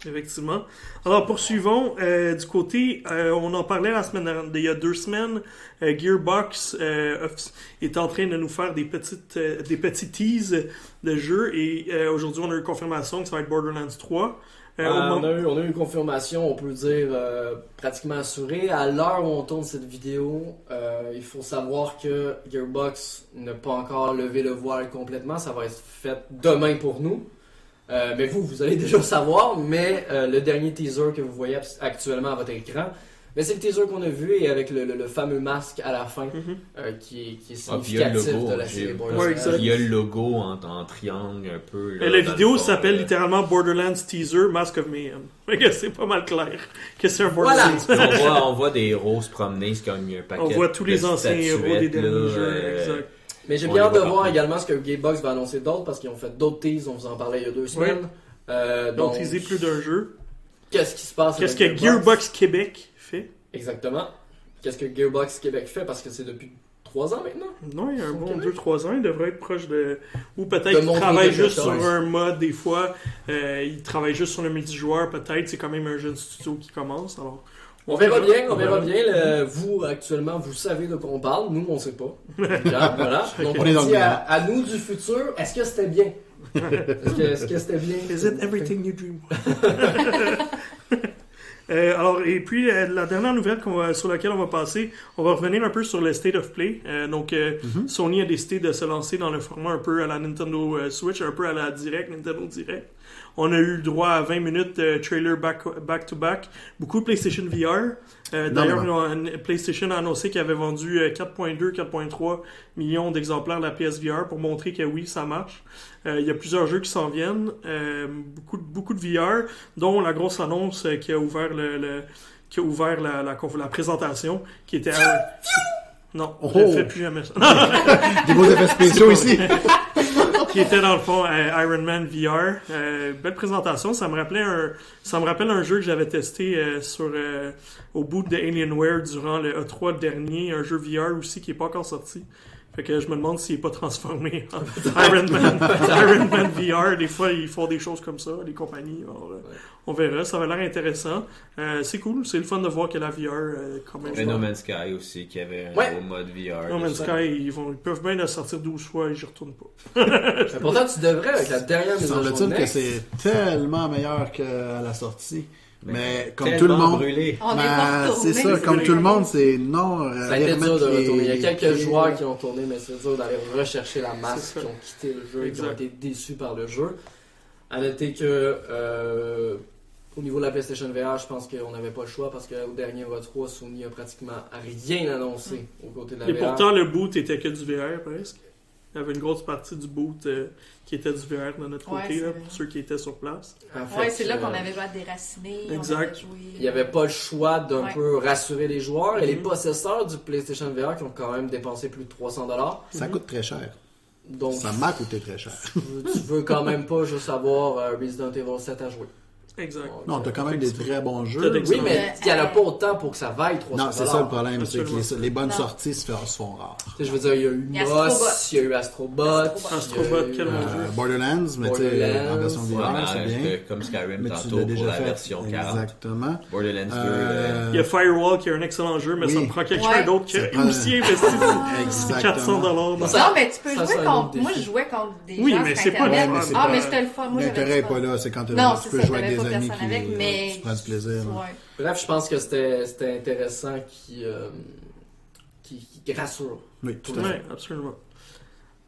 Effectivement. Alors poursuivons euh, du côté, euh, on en parlait la semaine dernière, il y a deux semaines, euh, Gearbox euh, est en train de nous faire des petites euh, des petits teases de jeux et euh, aujourd'hui on a eu confirmation que ça va être Borderlands 3. Euh, on, a eu, on a eu une confirmation, on peut dire euh, pratiquement assurée. À l'heure où on tourne cette vidéo, euh, il faut savoir que Gearbox n'a pas encore levé le voile complètement. Ça va être fait demain pour nous. Euh, mais vous, vous allez déjà savoir. Mais euh, le dernier teaser que vous voyez actuellement à votre écran, mais c'est le teaser qu'on a vu et avec le, le- le fameux masque à la fin Mhm. euh, qui, est, qui est Ah, significatif logo. de la série Borderlands. Il y a le logo en, en triangle un peu. là, Euh, la vidéo s'appelle littéralement Borderlands Teaser Mask of Mayhem. C'est pas mal clair que c'est un Voilà. Borderlands. on, voit, on voit des héros se promener, c'est comme un paquet On voit tous les anciens héros des derniers là, jeux. euh, exact. Mais j'ai bien hâte de voir également ce que Gamebox va annoncer d'autres parce qu'ils ont fait d'autres teases, on vous en parlait il y a deux semaines. Euh, Donc, donc, plus d'un jeu. qu'est-ce qui se passe Qu'est-ce que Gearbox? Québec fait? Exactement. Qu'est-ce que Gearbox Québec fait parce que c'est depuis trois ans maintenant? Non, il y a un bon Québec? 2-3 ans, il devrait être proche de. Ou peut-être qu'il travaille juste chose. sur un mode, des fois. Euh, il travaille juste sur le multijoueur, peut-être. C'est quand même un jeune studio qui commence. Alors, On verra bien, on verra bien. le- vous actuellement, vous savez de quoi on parle. Nous, on sait pas. Voilà. Donc On est dit à, nous du futur, est-ce que c'était bien? Est-ce que est-ce que c'était bien? Is it everything you dream? Euh, alors, et puis, euh, la dernière nouvelle va- sur laquelle on va passer, on va revenir un peu sur le State of Play. Euh, donc, euh, Sony a décidé de se lancer dans le format un peu à la Nintendo euh, Switch, un peu à la Direct, Nintendo Direct. On a eu le droit à 20 minutes de trailer back- back-to-back. Beaucoup de PlayStation VR. Euh, D'ailleurs, PlayStation a annoncé qu'il avait vendu euh, 4.2, 4.3 millions d'exemplaires de la PSVR pour montrer que oui, ça marche. Euh, il y a plusieurs jeux qui s'en viennent. Euh, beaucoup, de- beaucoup de VR, dont la grosse annonce euh, qui a ouvert le, le- qui a ouvert la, la, conf- la présentation, qui était à- Non, Oh. je ne fais plus jamais ça. Des beaux effets spéciaux ici. qui était dans le fond euh, Iron Man VR. Euh, belle présentation. Ça me rappelait un, ça me rappelle un jeu que j'avais testé euh, sur euh, au bout de Alienware durant le E3 dernier, un jeu VR aussi qui est pas encore sorti. Fait que je me demande s'il est pas transformé en Iron Man, Iron Man VR. Des fois, ils font des choses comme ça, les compagnies. Alors, euh, On verra. Ça va l'air intéressant. Euh, c'est cool. C'est le fun de voir que la VR, euh, quand même. Mais No Man's Sky aussi, qui avait un Ouais. beau mode VR. No Man's Sky, ils, vont, ils peuvent bien le sortir 12 fois et j'y retourne pas. Mais pourtant, tu devrais avec la dernière jour Semble-t-il que c'est tellement meilleur qu'à la sortie. Mais comme tout le monde. brûlé. Ben, c'est ça, comme tout le monde, c'est non. euh, Ça a été aller dur de remettre les- retourner. Il y a quelques joueurs qui ont tourné, mais c'est dur d'aller rechercher la masse, qui ont quitté le jeu, et qui ont été déçus par le jeu. À noter que euh, au niveau de la PlayStation VR, je pense qu'on n'avait pas le choix parce qu'au dernier E3, Sony a pratiquement rien annoncé aux côtés de la Et VR. pourtant, le boot était que du VR presque. Il y avait une grosse partie du boot euh, qui était du VR de notre Ouais, côté, là, pour ceux qui étaient sur place. En fait, Ouais, c'est là qu'on euh, avait joué à Déraciné. on Exact. avait joué- Il n'y avait pas le choix d'un Ouais. peu rassurer les joueurs et les Mhm. possesseurs du PlayStation VR qui ont quand même dépensé plus de 300 dollars. Ça coûte très cher. Donc, Ça m'a coûté très cher. tu veux- tu veux quand même pas juste avoir euh, Resident Evil 7 à jouer. Exact. Non, euh, t'as quand même des très bons jeux. des- Oui, mais Euh, il n'y en a pas autant pour que ça vaille 300 Non, c'est ça le problème, c'est que les, les bonnes Non. sorties se, font- se font rares. Je veux dire, il y a eu Moss, Astrobot. il y a eu Astrobot. Astrobot. Quel bon euh, jeu. Euh, Borderlands, mais tu sais, en version VR, c'est bien. euh, Comme Skyrim Mais tu tantôt pour déjà la fait. version 40. Exactement. Borderlands 2. Euh, Il y a Firewall qui est un excellent jeu, mais ça Oui. me prend quelqu'un Ouais. d'autre qui a prend- aussi investi Exactement. 400 dollars. Non, mais tu peux jouer contre. Moi, je jouais contre des Oui, gens mais sur c'est pas le Ah, mais c'était le fun. L'intérêt du est fun. pas là, c'est quand tu peux jouer avec t'avais amis avec, mais. tu prends du plaisir. Bref, je pense que c'était c'était intéressant qui, euh, qui, qui rassure. Oui, tout à fait. absolument.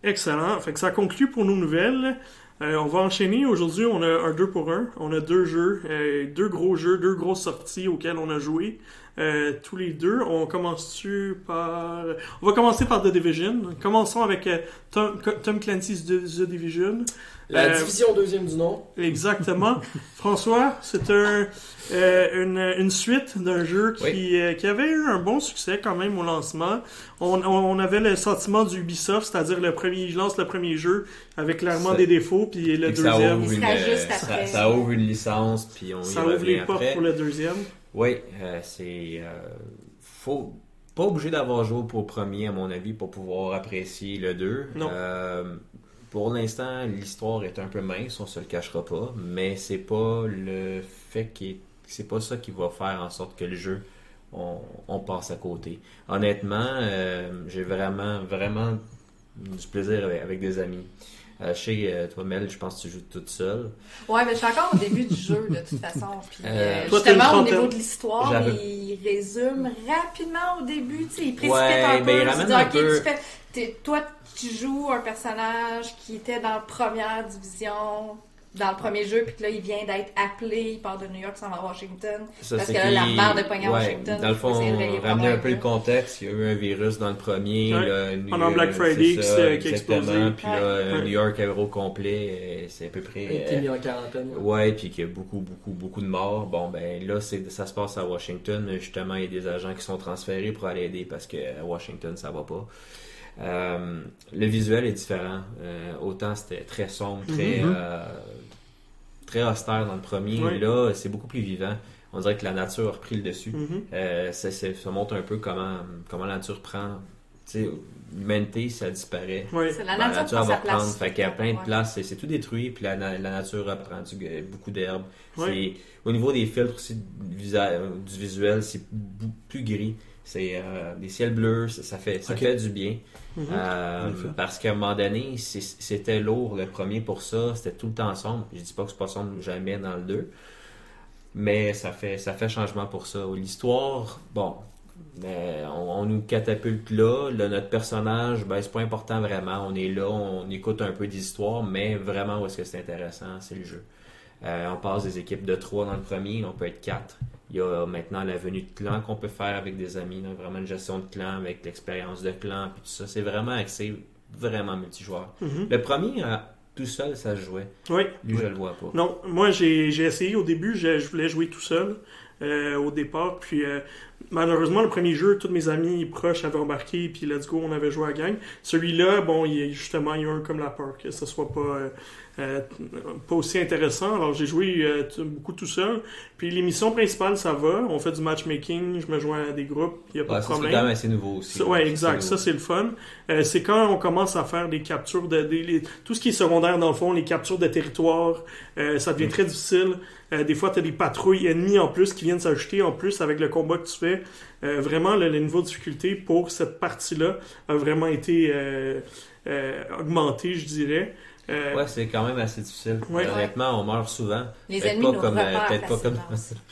Excellent. Fait que ça conclut pour nos nouvelles. Euh, on va enchaîner. Aujourd'hui, on a un 2 pour 1. On a deux jeux, euh, deux gros jeux, deux grosses sorties auxquelles on a joué. Euh, tous les deux. On commence-tu par... On va commencer par The Division. Commençons avec euh, Tom, Tom Clancy's The, The Division. La Euh, division deuxième du nom. Exactement. François, c'est un, euh, une, une suite d'un jeu qui, Oui. euh, qui avait eu un bon succès quand même au lancement. On, on, on avait le sentiment du Ubisoft, c'est-à-dire le premier, il lance le premier jeu avec clairement Ça- des défauts, puis le Et que ça deuxième, ouvre, une, euh, ça, ça ouvre une licence, puis on y ça ouvre les portes après. pour le deuxième. Oui, euh, c'est. euh, faut pas obligé d'avoir joué pour premier, à mon avis, pour pouvoir apprécier le 2. Non. Euh, pour l'instant, l'histoire est un peu mince, on se le cachera pas, mais c'est pas le fait est- c'est pas ça qui va faire en sorte que le jeu on, on passe à côté. Honnêtement, euh, j'ai vraiment vraiment du plaisir avec, avec des amis. Euh, sais, euh, toi Mel, je pense que tu joues toute seule. Ouais, mais je suis encore au début du jeu, de toute façon. Puis, Euh, euh, justement, au niveau de l'histoire, il résume rapidement au début. Tu sais, il précipite Ouais, un peu. il ramène dit, un OK, peu- tu fais- toi, tu joues un personnage qui était dans la première division, dans le premier jeu, puis que là, il vient d'être appelé, il part de New York, s'en va à Washington. Ça, Parce que là, la barre de poignard à ouais, Washington, Dans le fond, ramener un peu le contexte, il y a eu un virus dans le premier. Ouais. là, New- Pendant Black euh, Friday ça, s'est- qui explosé. Puis là, Ouais. euh, Ouais. New York au complet, euh, c'est à peu Il près. été euh, mis en quarantaine. ouais. Ouais, puis qu'il y a beaucoup, beaucoup, beaucoup de morts. Bon, ben là, c'est, ça se passe à Washington. Justement, il y a des agents qui sont transférés pour aller aider parce qu'à Washington, ça va pas. Euh, le visuel est différent. Euh, autant c'était très sombre, très, Mhm. euh, très austère dans le premier. Ouais. Là, c'est beaucoup plus vivant. On dirait que la nature a repris le dessus. Mhm. Euh, ça, ça- ça montre un peu comment, comment la nature prend. Tu sais, l'humanité, ça disparaît. Ouais. C'est la Ben, nature prend va sa reprendre. place. Fait qu'il y a plein de Ouais. places, c'est, c'est tout détruit, puis la, na- la nature reprend du- euh, beaucoup d'herbes. C'est, au niveau des filtres aussi, du, euh, visuel, c'est plus gris. C'est euh, des ciels bleus, ça, ça fait, ça fait du bien. Mhm. Euh, parce qu'à un moment donné, c'était lourd le premier pour ça, c'était tout le temps sombre. Je dis pas que c'est pas sombre jamais dans le 2, mais ça fait, ça fait changement pour ça. L'histoire, bon, ben, on, on nous catapulte là. Là, notre personnage, ben, c'est pas important vraiment. On est là, on écoute un peu d'histoire, mais vraiment où est-ce que c'est intéressant, c'est le jeu. Euh, on passe des équipes de 3 dans le premier, on peut être 4. Il y a maintenant la venue de clan qu'on peut faire avec des amis, là, vraiment une gestion de clan avec l'expérience de clan, puis tout ça. C'est vraiment axé, vraiment multijoueur. Mhm. Le premier, euh, tout seul, ça se jouait. Oui. Lui, je le vois pas. Non, moi j'ai essayé au début, je, je voulais jouer tout seul euh, au départ, puis euh, malheureusement le premier jeu, tous mes amis proches avaient embarqué, puis let's go, on avait joué à la gang. Celui-là, bon, il, justement, il y a un comme la peur que ce soit pas euh, pas aussi intéressant. Alors j'ai joué euh, beaucoup tout seul. Puis l'émission principale, ça va. On fait du matchmaking, je me joins à des groupes, il y a pas Ouais, de c'est problème. quand même assez nouveau aussi. C'est exact. Ça, c'est le fun. Euh, c'est quand on commence à faire des captures de, des- les- tout ce qui est secondaire dans le fond, les captures de territoire, euh, ça devient très difficile. Euh, des fois, tu as des patrouilles ennemies en plus qui viennent s'ajouter en plus avec le combat que tu fais. Euh, vraiment, le, le niveau de difficulté pour cette partie-là a vraiment été euh, euh, augmenté, je dirais. Euh, Ouais, c'est quand même assez difficile. Ouais. Honnêtement, on meurt souvent. Les Peut-être ennemis pas nous comme, euh, peut-être pas comme-.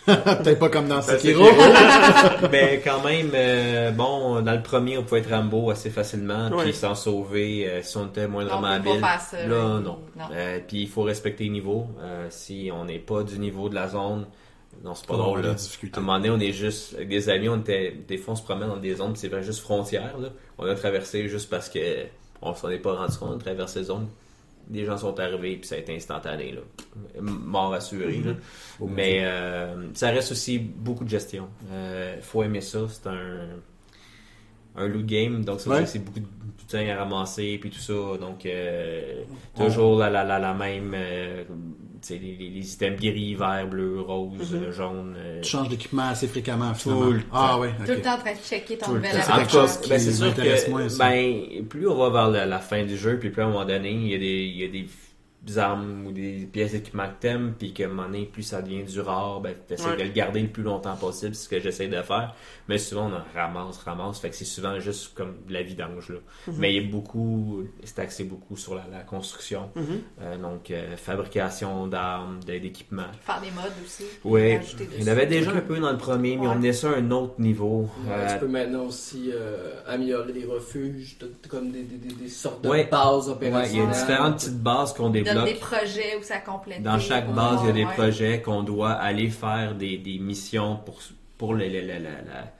Peut-être pas comme dans Sekiro. Mais quand même, euh, bon, dans le premier, on pouvait être Rambo assez facilement, Ouais. puis s'en sauver euh, si on était moindrement habile. Là, non. Non. Euh, puis il faut respecter les niveaux. Euh, si on n'est pas du niveau de la zone, non, c'est pas Pas drôle. Là. la À difficulté. un moment donné, on est juste, avec des amis, on était, des fois, on se promène dans des zones, c'est vrai, juste frontières. Là. On a traversé juste parce que on s'en est pas rendu compte, on a traversé les zones. Des gens sont arrivés, puis ça a été instantané. Là. Mort assuré. Mais euh, ça reste aussi beaucoup de gestion. Il faut aimer ça. C'est un, un loot game, donc ça Ouais. c'est beaucoup de putain à ramasser puis tout ça. Donc euh, toujours la, la, la, la même euh, les, les, les items gris, vert, bleu, rose, Mhm. euh, jaune. euh, Tu changes d'équipement assez fréquemment, finalement. le Ah ouais, Tout le temps en train de checker ton Tout le nouvel temps. C'est en quelque tout cas, chose qui ben, c'est sûr m'intéresse que moins, ça. ben, plus on va vers la, la fin du jeu, puis plus à un moment donné, il y a des, il y a des armes ou des pièces d'équipement que t'aimes, puis que à un moment donné, plus ça devient du rare, ben, t'essaies Ouais. de le garder le plus longtemps possible, c'est ce que j'essaie de faire. Mais souvent, on en ramasse, ramasse, fait que c'est souvent juste comme de la vidange, là. Mhm. Mais il y a beaucoup, c'est axé beaucoup sur la, la construction, Mhm. Euh, donc euh, fabrication d'armes, d'équipements. Faire des modes aussi. Oui, il y en avait déjà un peu dans le premier, mais on menait ça à un autre niveau. Ouais, Euh, tu peux maintenant aussi euh, améliorer des refuges, comme des, des, des, des sortes de Ouais. bases ouais, opérationnelles. il y a différentes petites bases qu'on Il donne des projets où ça complète. Dans chaque base, il y a des ouais. projets qu'on doit aller faire des, des missions pour, pour le- le- le- la, la-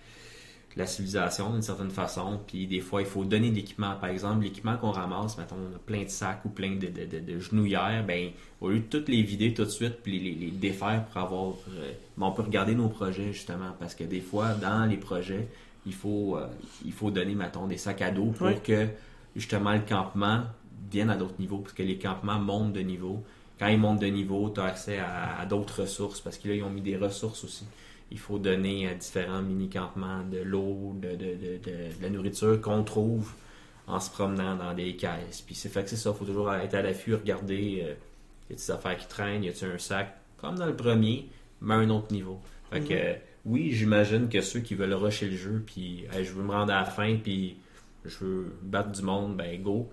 la civilisation d'une certaine façon. Puis des fois, il faut donner de l'équipement. Par exemple, l'équipement qu'on ramasse, mettons, on a plein de sacs ou plein de, de, de- de genouillères, ben, au lieu de toutes les vider tout de suite puis les, les- les défaire pour avoir. euh, ben, on peut regarder nos projets justement parce que des fois, dans les projets, il faut, euh, il faut donner, mettons, des sacs à dos pour Oui. que justement le campement vienne à d'autres niveaux parce que les campements montent de niveau. Quand ils montent de niveau, tu as accès à, à d'autres ressources parce que là, ils ont mis des ressources aussi. Il faut donner à différents mini-campements de l'eau, de, de- de- de- de la nourriture qu'on trouve en se promenant dans des caisses. Puis c'est fait que c'est ça, il faut toujours être à l'affût, regarder euh, y a des affaires qui traînent, y a-t-il un sac, comme dans le premier, mais à un autre niveau. Fait que euh, oui, j'imagine que ceux qui veulent rusher le jeu, puis hey, je veux me rendre à la fin, puis je veux battre du monde, ben go.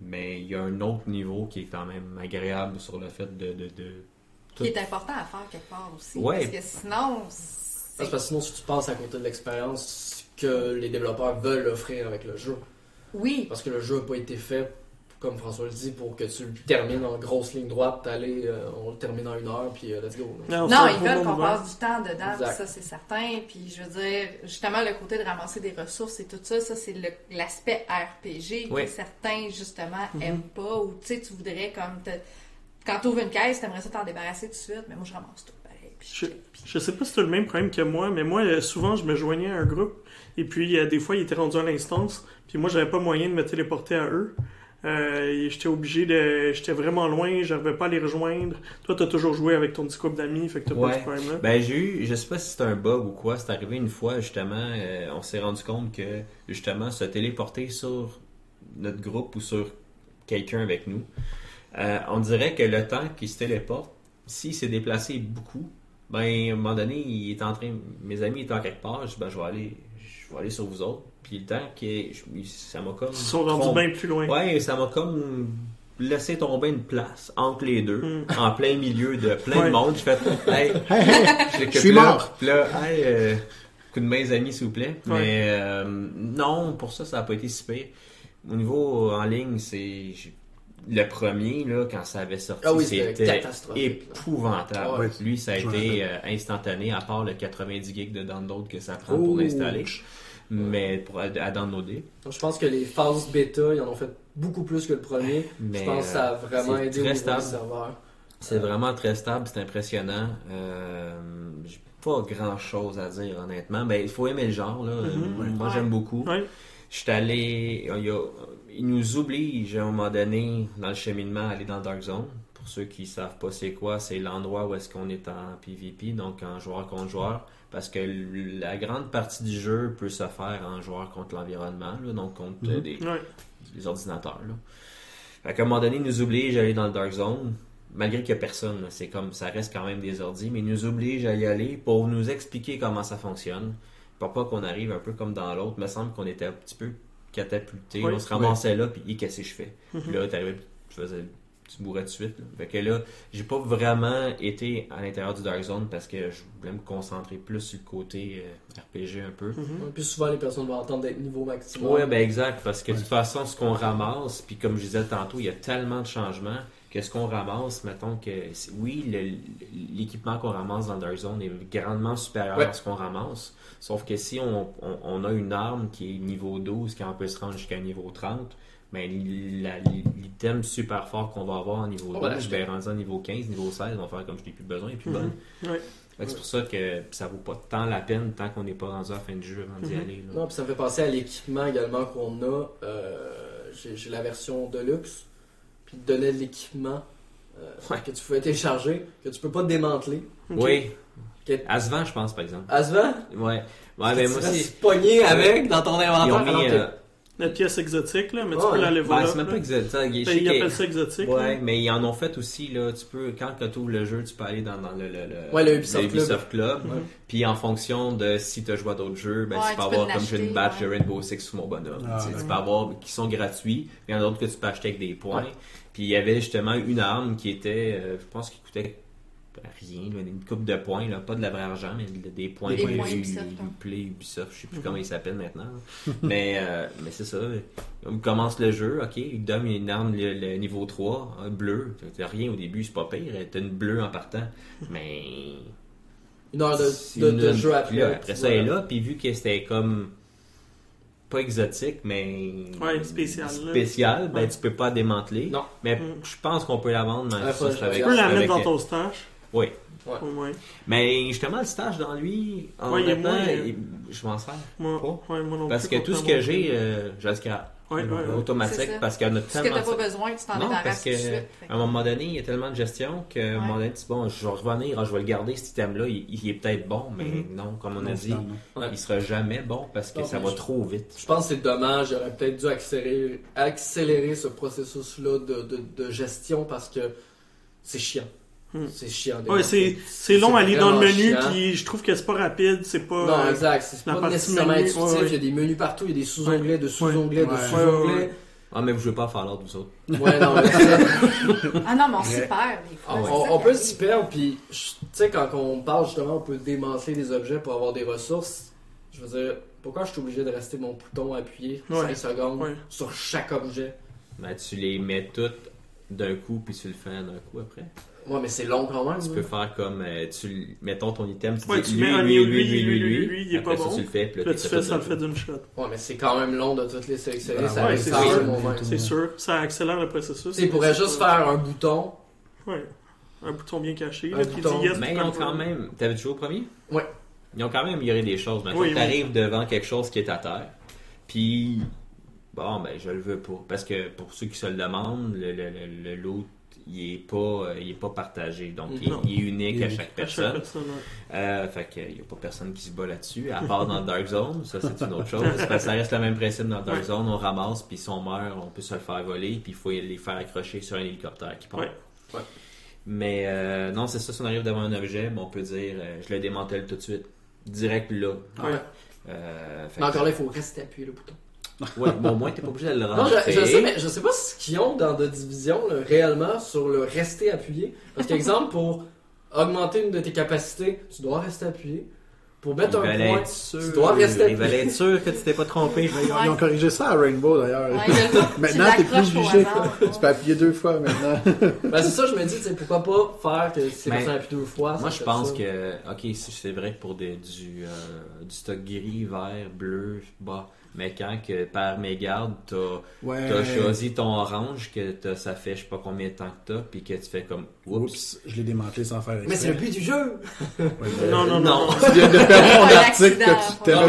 Mais il y a un autre niveau qui est quand même agréable sur le fait de. de, de- Qui est important à faire quelque part aussi. Ouais. Parce que sinon, Parce que sinon, si tu passes à côté de l'expérience que les développeurs veulent offrir avec le jeu. Oui, Parce que le jeu n'a pas été fait, comme François le dit, pour que tu le termines en grosse ligne droite, euh, on le termine en une heure, puis euh, let's go. là. Non, c'est ils veulent qu'on passe du temps dedans, ça c'est certain. Puis je veux dire, justement, le côté de ramasser des ressources et tout ça, ça c'est l'aspect RPG Oui. que certains, justement, Mhm. aiment pas. Ou tu sais, tu voudrais comme. te- Quand tu ouvres une caisse, t'aimerais ça t'en débarrasser tout de suite, mais moi je ramasse tout pareil. Puis je sais pas si tu as le même problème que moi, mais moi, euh, souvent, je me joignais à un groupe, et puis euh, des fois, ils étaient rendus à l'instance, puis moi, j'avais pas moyen de me téléporter à eux. Euh, j'étais obligé de. J'étais vraiment loin, j'arrivais pas à les rejoindre. Toi, t'as toujours joué avec ton petit couple d'amis, fait que t'as pas Ouais. de problème là. Ben, j'ai eu, je sais pas si c'est un bug ou quoi, c'est arrivé une fois, justement, euh, on s'est rendu compte que, justement, se téléporter sur notre groupe ou sur quelqu'un avec nous, euh, on dirait que le temps qu'il se téléporte, s'il s'est déplacé beaucoup, ben, à un moment donné, il est en train, mes amis étant quelque part, je dis, ben, je vais aller, je vais aller sur vous autres, puis le temps qui ça m'a comme... Ils sont rendus bien plus loin. Ouais, ça m'a comme laissé tomber une place entre les deux, Mm. en plein milieu de plein Ouais. de monde. Je fais, hey, Hey, hey, je suis mort. Là, hey, euh, coup de main, les amis, s'il vous plaît. Ouais. Mais euh, non, pour ça, ça n'a pas été si pire. Au niveau en ligne, c'est. Le premier, là, quand ça avait sorti, Ah oui, c'était épouvantable. Ah ouais. Lui, ça a été euh, instantané, à part le 90 gigs de download que ça prend pour l'installer. Mais pour à, à downloader. Je pense que les phases bêta, ils en ont fait beaucoup plus que le premier. Mais, je pense que ça a euh, vraiment aidé du serveur. C'est vraiment très stable, c'est impressionnant. Euh, j'ai pas grand chose à dire honnêtement. Ben, il faut aimer le genre là. Mhm. Moi Ouais. j'aime beaucoup. Ouais. Je suis allé. il a- il nous oblige à un moment donné dans le cheminement à aller dans le Dark Zone. Pour ceux qui savent pas c'est quoi, c'est l'endroit où est-ce qu'on est en PvP, donc en joueur contre joueur. Parce que la grande partie du jeu peut se faire en joueur contre l'environnement, donc contre Mhm. des, Ouais. les ordinateurs. Là. Fait qu'à un moment donné, ils nous oblige à aller dans le Dark Zone, malgré qu'il n'y a personne. C'est comme ça reste quand même des ordis, mais ils nous oblige à y aller pour nous expliquer comment ça fonctionne. Pour pas qu'on arrive un peu comme dans l'autre. Il me semble qu'on était un petit peu catapulté. Oui. on se ramassait là, puis qu'est-ce que je fais? Puis là, tu faisais. Tu mourrais de suite. là. Fait que là, j'ai pas vraiment été à l'intérieur du Dark Zone parce que je voulais me concentrer plus sur le côté euh, RPG un peu. Mhm. Puis souvent, les personnes vont entendre d'être niveau maximum. Ouais, ben exact, parce que de toute façon, ce qu'on ramasse, puis comme je disais tantôt, il y a tellement de changements que ce qu'on ramasse, mettons que, c'est- oui, le- l'équipement qu'on ramasse dans Dark Zone est grandement supérieur Ouais. à ce qu'on ramasse, sauf que si on, on- on a une arme qui est niveau 12, qui en peut se rendre jusqu'à niveau 30, ben, la- l'item super fort qu'on va avoir en niveau On va 12, l'acheter. ben, rendu en niveau 15, niveau 16, on va faire comme je n'ai plus besoin, et plus bonne. Ouais. Fait que C'est pour ça que ça vaut pas tant la peine tant qu'on n'est pas rendu à la fin du jeu avant d'y Mhm. aller. là. Non, puis ça me fait penser à l'équipement également qu'on a. Euh, J'ai la version Deluxe, puis te donnait de l'équipement euh, Ouais. que tu pouvais télécharger, que tu peux pas démanteler. Ok. Oui. Vend, je pense, par exemple. À ce vent, Ouais. Ouais, tu ben moi aussi. pogné avec dans ton Ils inventaire. ont mis, euh, La pièce exotique, là, mais tu Ouais. peux la level Ben, c'est même pas exotique. Sais Ben, ils qu'il y a- appellent ça exotique. Ouais, là. mais ils en ont fait aussi, là, tu peux, quand tu ouvres le jeu, tu peux aller dans, dans le, le, le- Ouais, le Ubisoft Club. Ouais. Puis en fonction de si tu as joué à d'autres jeux, ben, Ouais, tu peux tu peux avoir comme j'ai une batch ouais. de Rainbow Six sur mon bonhomme. Ah, Tu sais, tu ouais. peux avoir qui sont gratuits, mais il y en a d'autres que tu peux acheter avec des points. Puis il y avait justement une arme qui était, euh, je pense, qui coûtait rien, là, une coupe de points, là, pas de la vraie argent, mais de- des points, Des points U- Ubisoft, hein. Ubisoft, je sais plus Mhm. comment il s'appelle maintenant. mais euh, mais c'est ça. On commence le jeu, ok, il donne une arme le, le niveau 3, un bleu. T'as rien au début, c'est pas pire. T'as une bleue en partant. Mais. Une heure de, c'est de, une- de jeu après. là, après ça, elle est là, puis vu que c'était comme. Pas exotique, mais. Ouais, spécial, là. Spécial, ben Ouais. tu peux pas démanteler. Non. Mais Mm. je pense qu'on peut la vendre, mais Ouais, ça, Tu peux la mettre dans ton stash, Oui. Ouais. au moins. Mais justement, le stage dans lui, Ouais, il est honnêtement, moins, euh, il- je m'en sers. Moi, Pas. ouais, moi non Parce plus, que tout ce que j'ai, euh, je le scrape. Ouais, ouais, ouais. Automatique, parce qu'il y en a Ce que tellement. t'as pas besoin, tu t'en Non, parce tout de que suite. à un moment donné, il y a tellement de gestion qu'à un moment donné, tu dis, bon, je vais revenir, ah, je vais le garder, cet item-là, il, il est peut-être bon, mais Mhm. non, comme on a Non, dit. Ouais. il sera jamais bon parce que Non, ça va je- trop vite. Je pense que c'est dommage. J'aurais peut-être dû accélérer, accélérer ce processus-là de, de, de gestion parce que c'est chiant. Hmm. C'est chiant. Ouais, c'est c'est long à aller dans le menu, chiant. puis je trouve que c'est pas rapide, c'est pas. Non, exact. C'est pas nécessairement menu, intuitif. ouais, ouais. Il y a des menus partout. Il y a des sous-onglets, de sous-onglets, de sous-onglets. Ouais, ouais, Ah, mais vous jouez pas à Fallout, vous autres. Ouais, non, mais c'est- Ah non, mais on s'y perd des fois. on, peut s'y perdre. Puis, tu sais, quand on parle justement, on peut démanteler des objets pour avoir des ressources. Je veux dire, pourquoi je suis obligé de rester mon bouton appuyé Ouais. 5 secondes Ouais. sur chaque objet? Ben, tu les mets toutes d'un coup, puis tu le fais d'un coup après. Ouais, mais c'est long quand même. Tu peux faire comme, euh, tu, mettons ton item, tu Ouais, dis tu lui, mets un lui, lui, lui, lui, lui, lui, lui, il est Après pas ça, bon. tu le fais, puis Là, tu fais ça le fait d'une shot. Ouais, mais c'est quand même long de toutes les sélectionner. Ah ça ouais, c'est sûr. C'est sûr, ça accélère le processus. Tu C'est juste faire un bouton. Ouais. Un bouton bien caché, Un là, qui dit bouton. yes. Mais ils ont quand même. T'avais joué au premier? Ouais. Ils ont quand même amélioré des choses. Maintenant, Oui, oui. tu arrives devant quelque chose qui est à terre. Puis, bon, ben, je le veux pas. Parce que pour ceux qui se le demandent, le, le, le, le loot, il est pas, euh, il est pas partagé. Donc, il, est unique Il est à unique. chaque À chaque personne. personne, ouais. Euh, fait qu'il n'y a pas personne qui se bat là-dessus, à part dans Dark Zone, ça c'est une autre chose. Parce que ça reste le même principe dans Dark Ouais. Zone, on ramasse, puis si on meurt, on peut se le faire voler, puis il faut les faire accrocher sur un hélicoptère qui part. Ouais. Ouais. Mais euh, non, c'est ça, si on arrive devant un objet, ben, on peut dire, euh, je le démantèle tout de suite, direct là. Ouais. Euh, fait Mais que- encore là, il faut rester appuyé le bouton. Ouais, bon, au moins, t'es pas obligé de le Non, rentrer. je, je sais, mais je sais pas ce qu'ils ont dans The Division là, réellement sur le rester appuyé. Parce qu'exemple, pour augmenter une de tes capacités, tu dois rester appuyé. Pour mettre un point, être sûr, tu dois rester ils veulent être sûr que tu t'es pas trompé. Ils ont- Ils ont corrigé ça à Rainbow d'ailleurs. Ouais, Maintenant, tu t'es plus hasard, Tu peux appuyer deux fois maintenant. Ben c'est ça, je me dis, tu sais, pourquoi pas faire que si Mais personne appuie deux fois. Moi, je pense ça. que, ok, c'est c'est vrai que pour des, du, euh, du stock gris, vert, bleu, bah, mais quand que par mégarde, t'as Ouais. as choisi ton orange, que t'as- ça fait je sais pas combien de temps que t'as, puis que tu fais comme, oups. Oups, je l'ai démantelé sans faire Mais c'est le but du jeu! Ouais, Non, non, non. Tu viens de perdre mon Un article que tu Quand,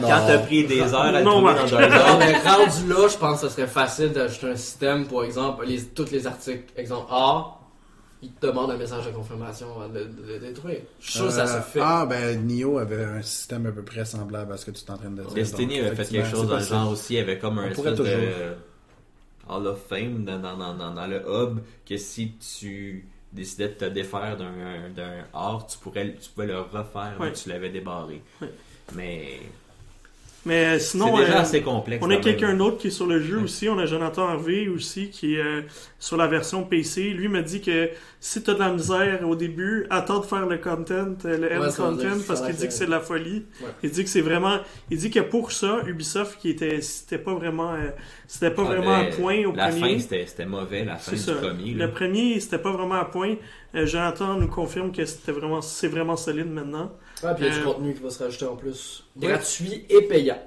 Non. quand t'as pris des heures à le Non, trouver Marc. dans un Non, mais rendu là, je pense que ce serait facile d'ajouter un système, pour exemple, les, tous les articles. Exemple A, il te demande un message de confirmation avant de, le détruire. Je suis sûr que ça Euh, se fait. Ah, ben, Nio avait un système à peu près semblable à ce que tu es en train de dire. Destiny Donc, avait fait quelque chose dans le genre aussi, il y avait comme un On pourrait espèce de toujours. Hall of Fame dans, dans, dans, dans, dans le hub, que si tu décidais de te défaire d'un d'un art, tu, pourrais, tu pouvais le refaire, mais tu l'avais débarré. Ouais. Mais Mais c'est sinon, déjà euh, assez complexe. on a quelqu'un d'autre qui est sur le jeu Ouais. aussi. On a Jonathan Harvey aussi qui est euh, sur la version PC. Lui me dit que si t'as de la misère au début, attends de faire le content, euh, le end content, parce qu'il dit que c'est de la folie. Ouais. Il dit que c'est vraiment. Il dit que pour ça, Ubisoft qui était, c'était pas vraiment, euh, c'était pas Ah, vraiment à mais point au La premier. fin, c'était c'était mauvais, la fin C'est du ça. premier. là. Le premier, c'était pas vraiment à point. Euh, Jonathan nous confirme que c'était vraiment, c'est vraiment solide maintenant. Ouais, puis il y a du Euh, contenu qui va se rajouter en plus. ouais. Gratuit et payant.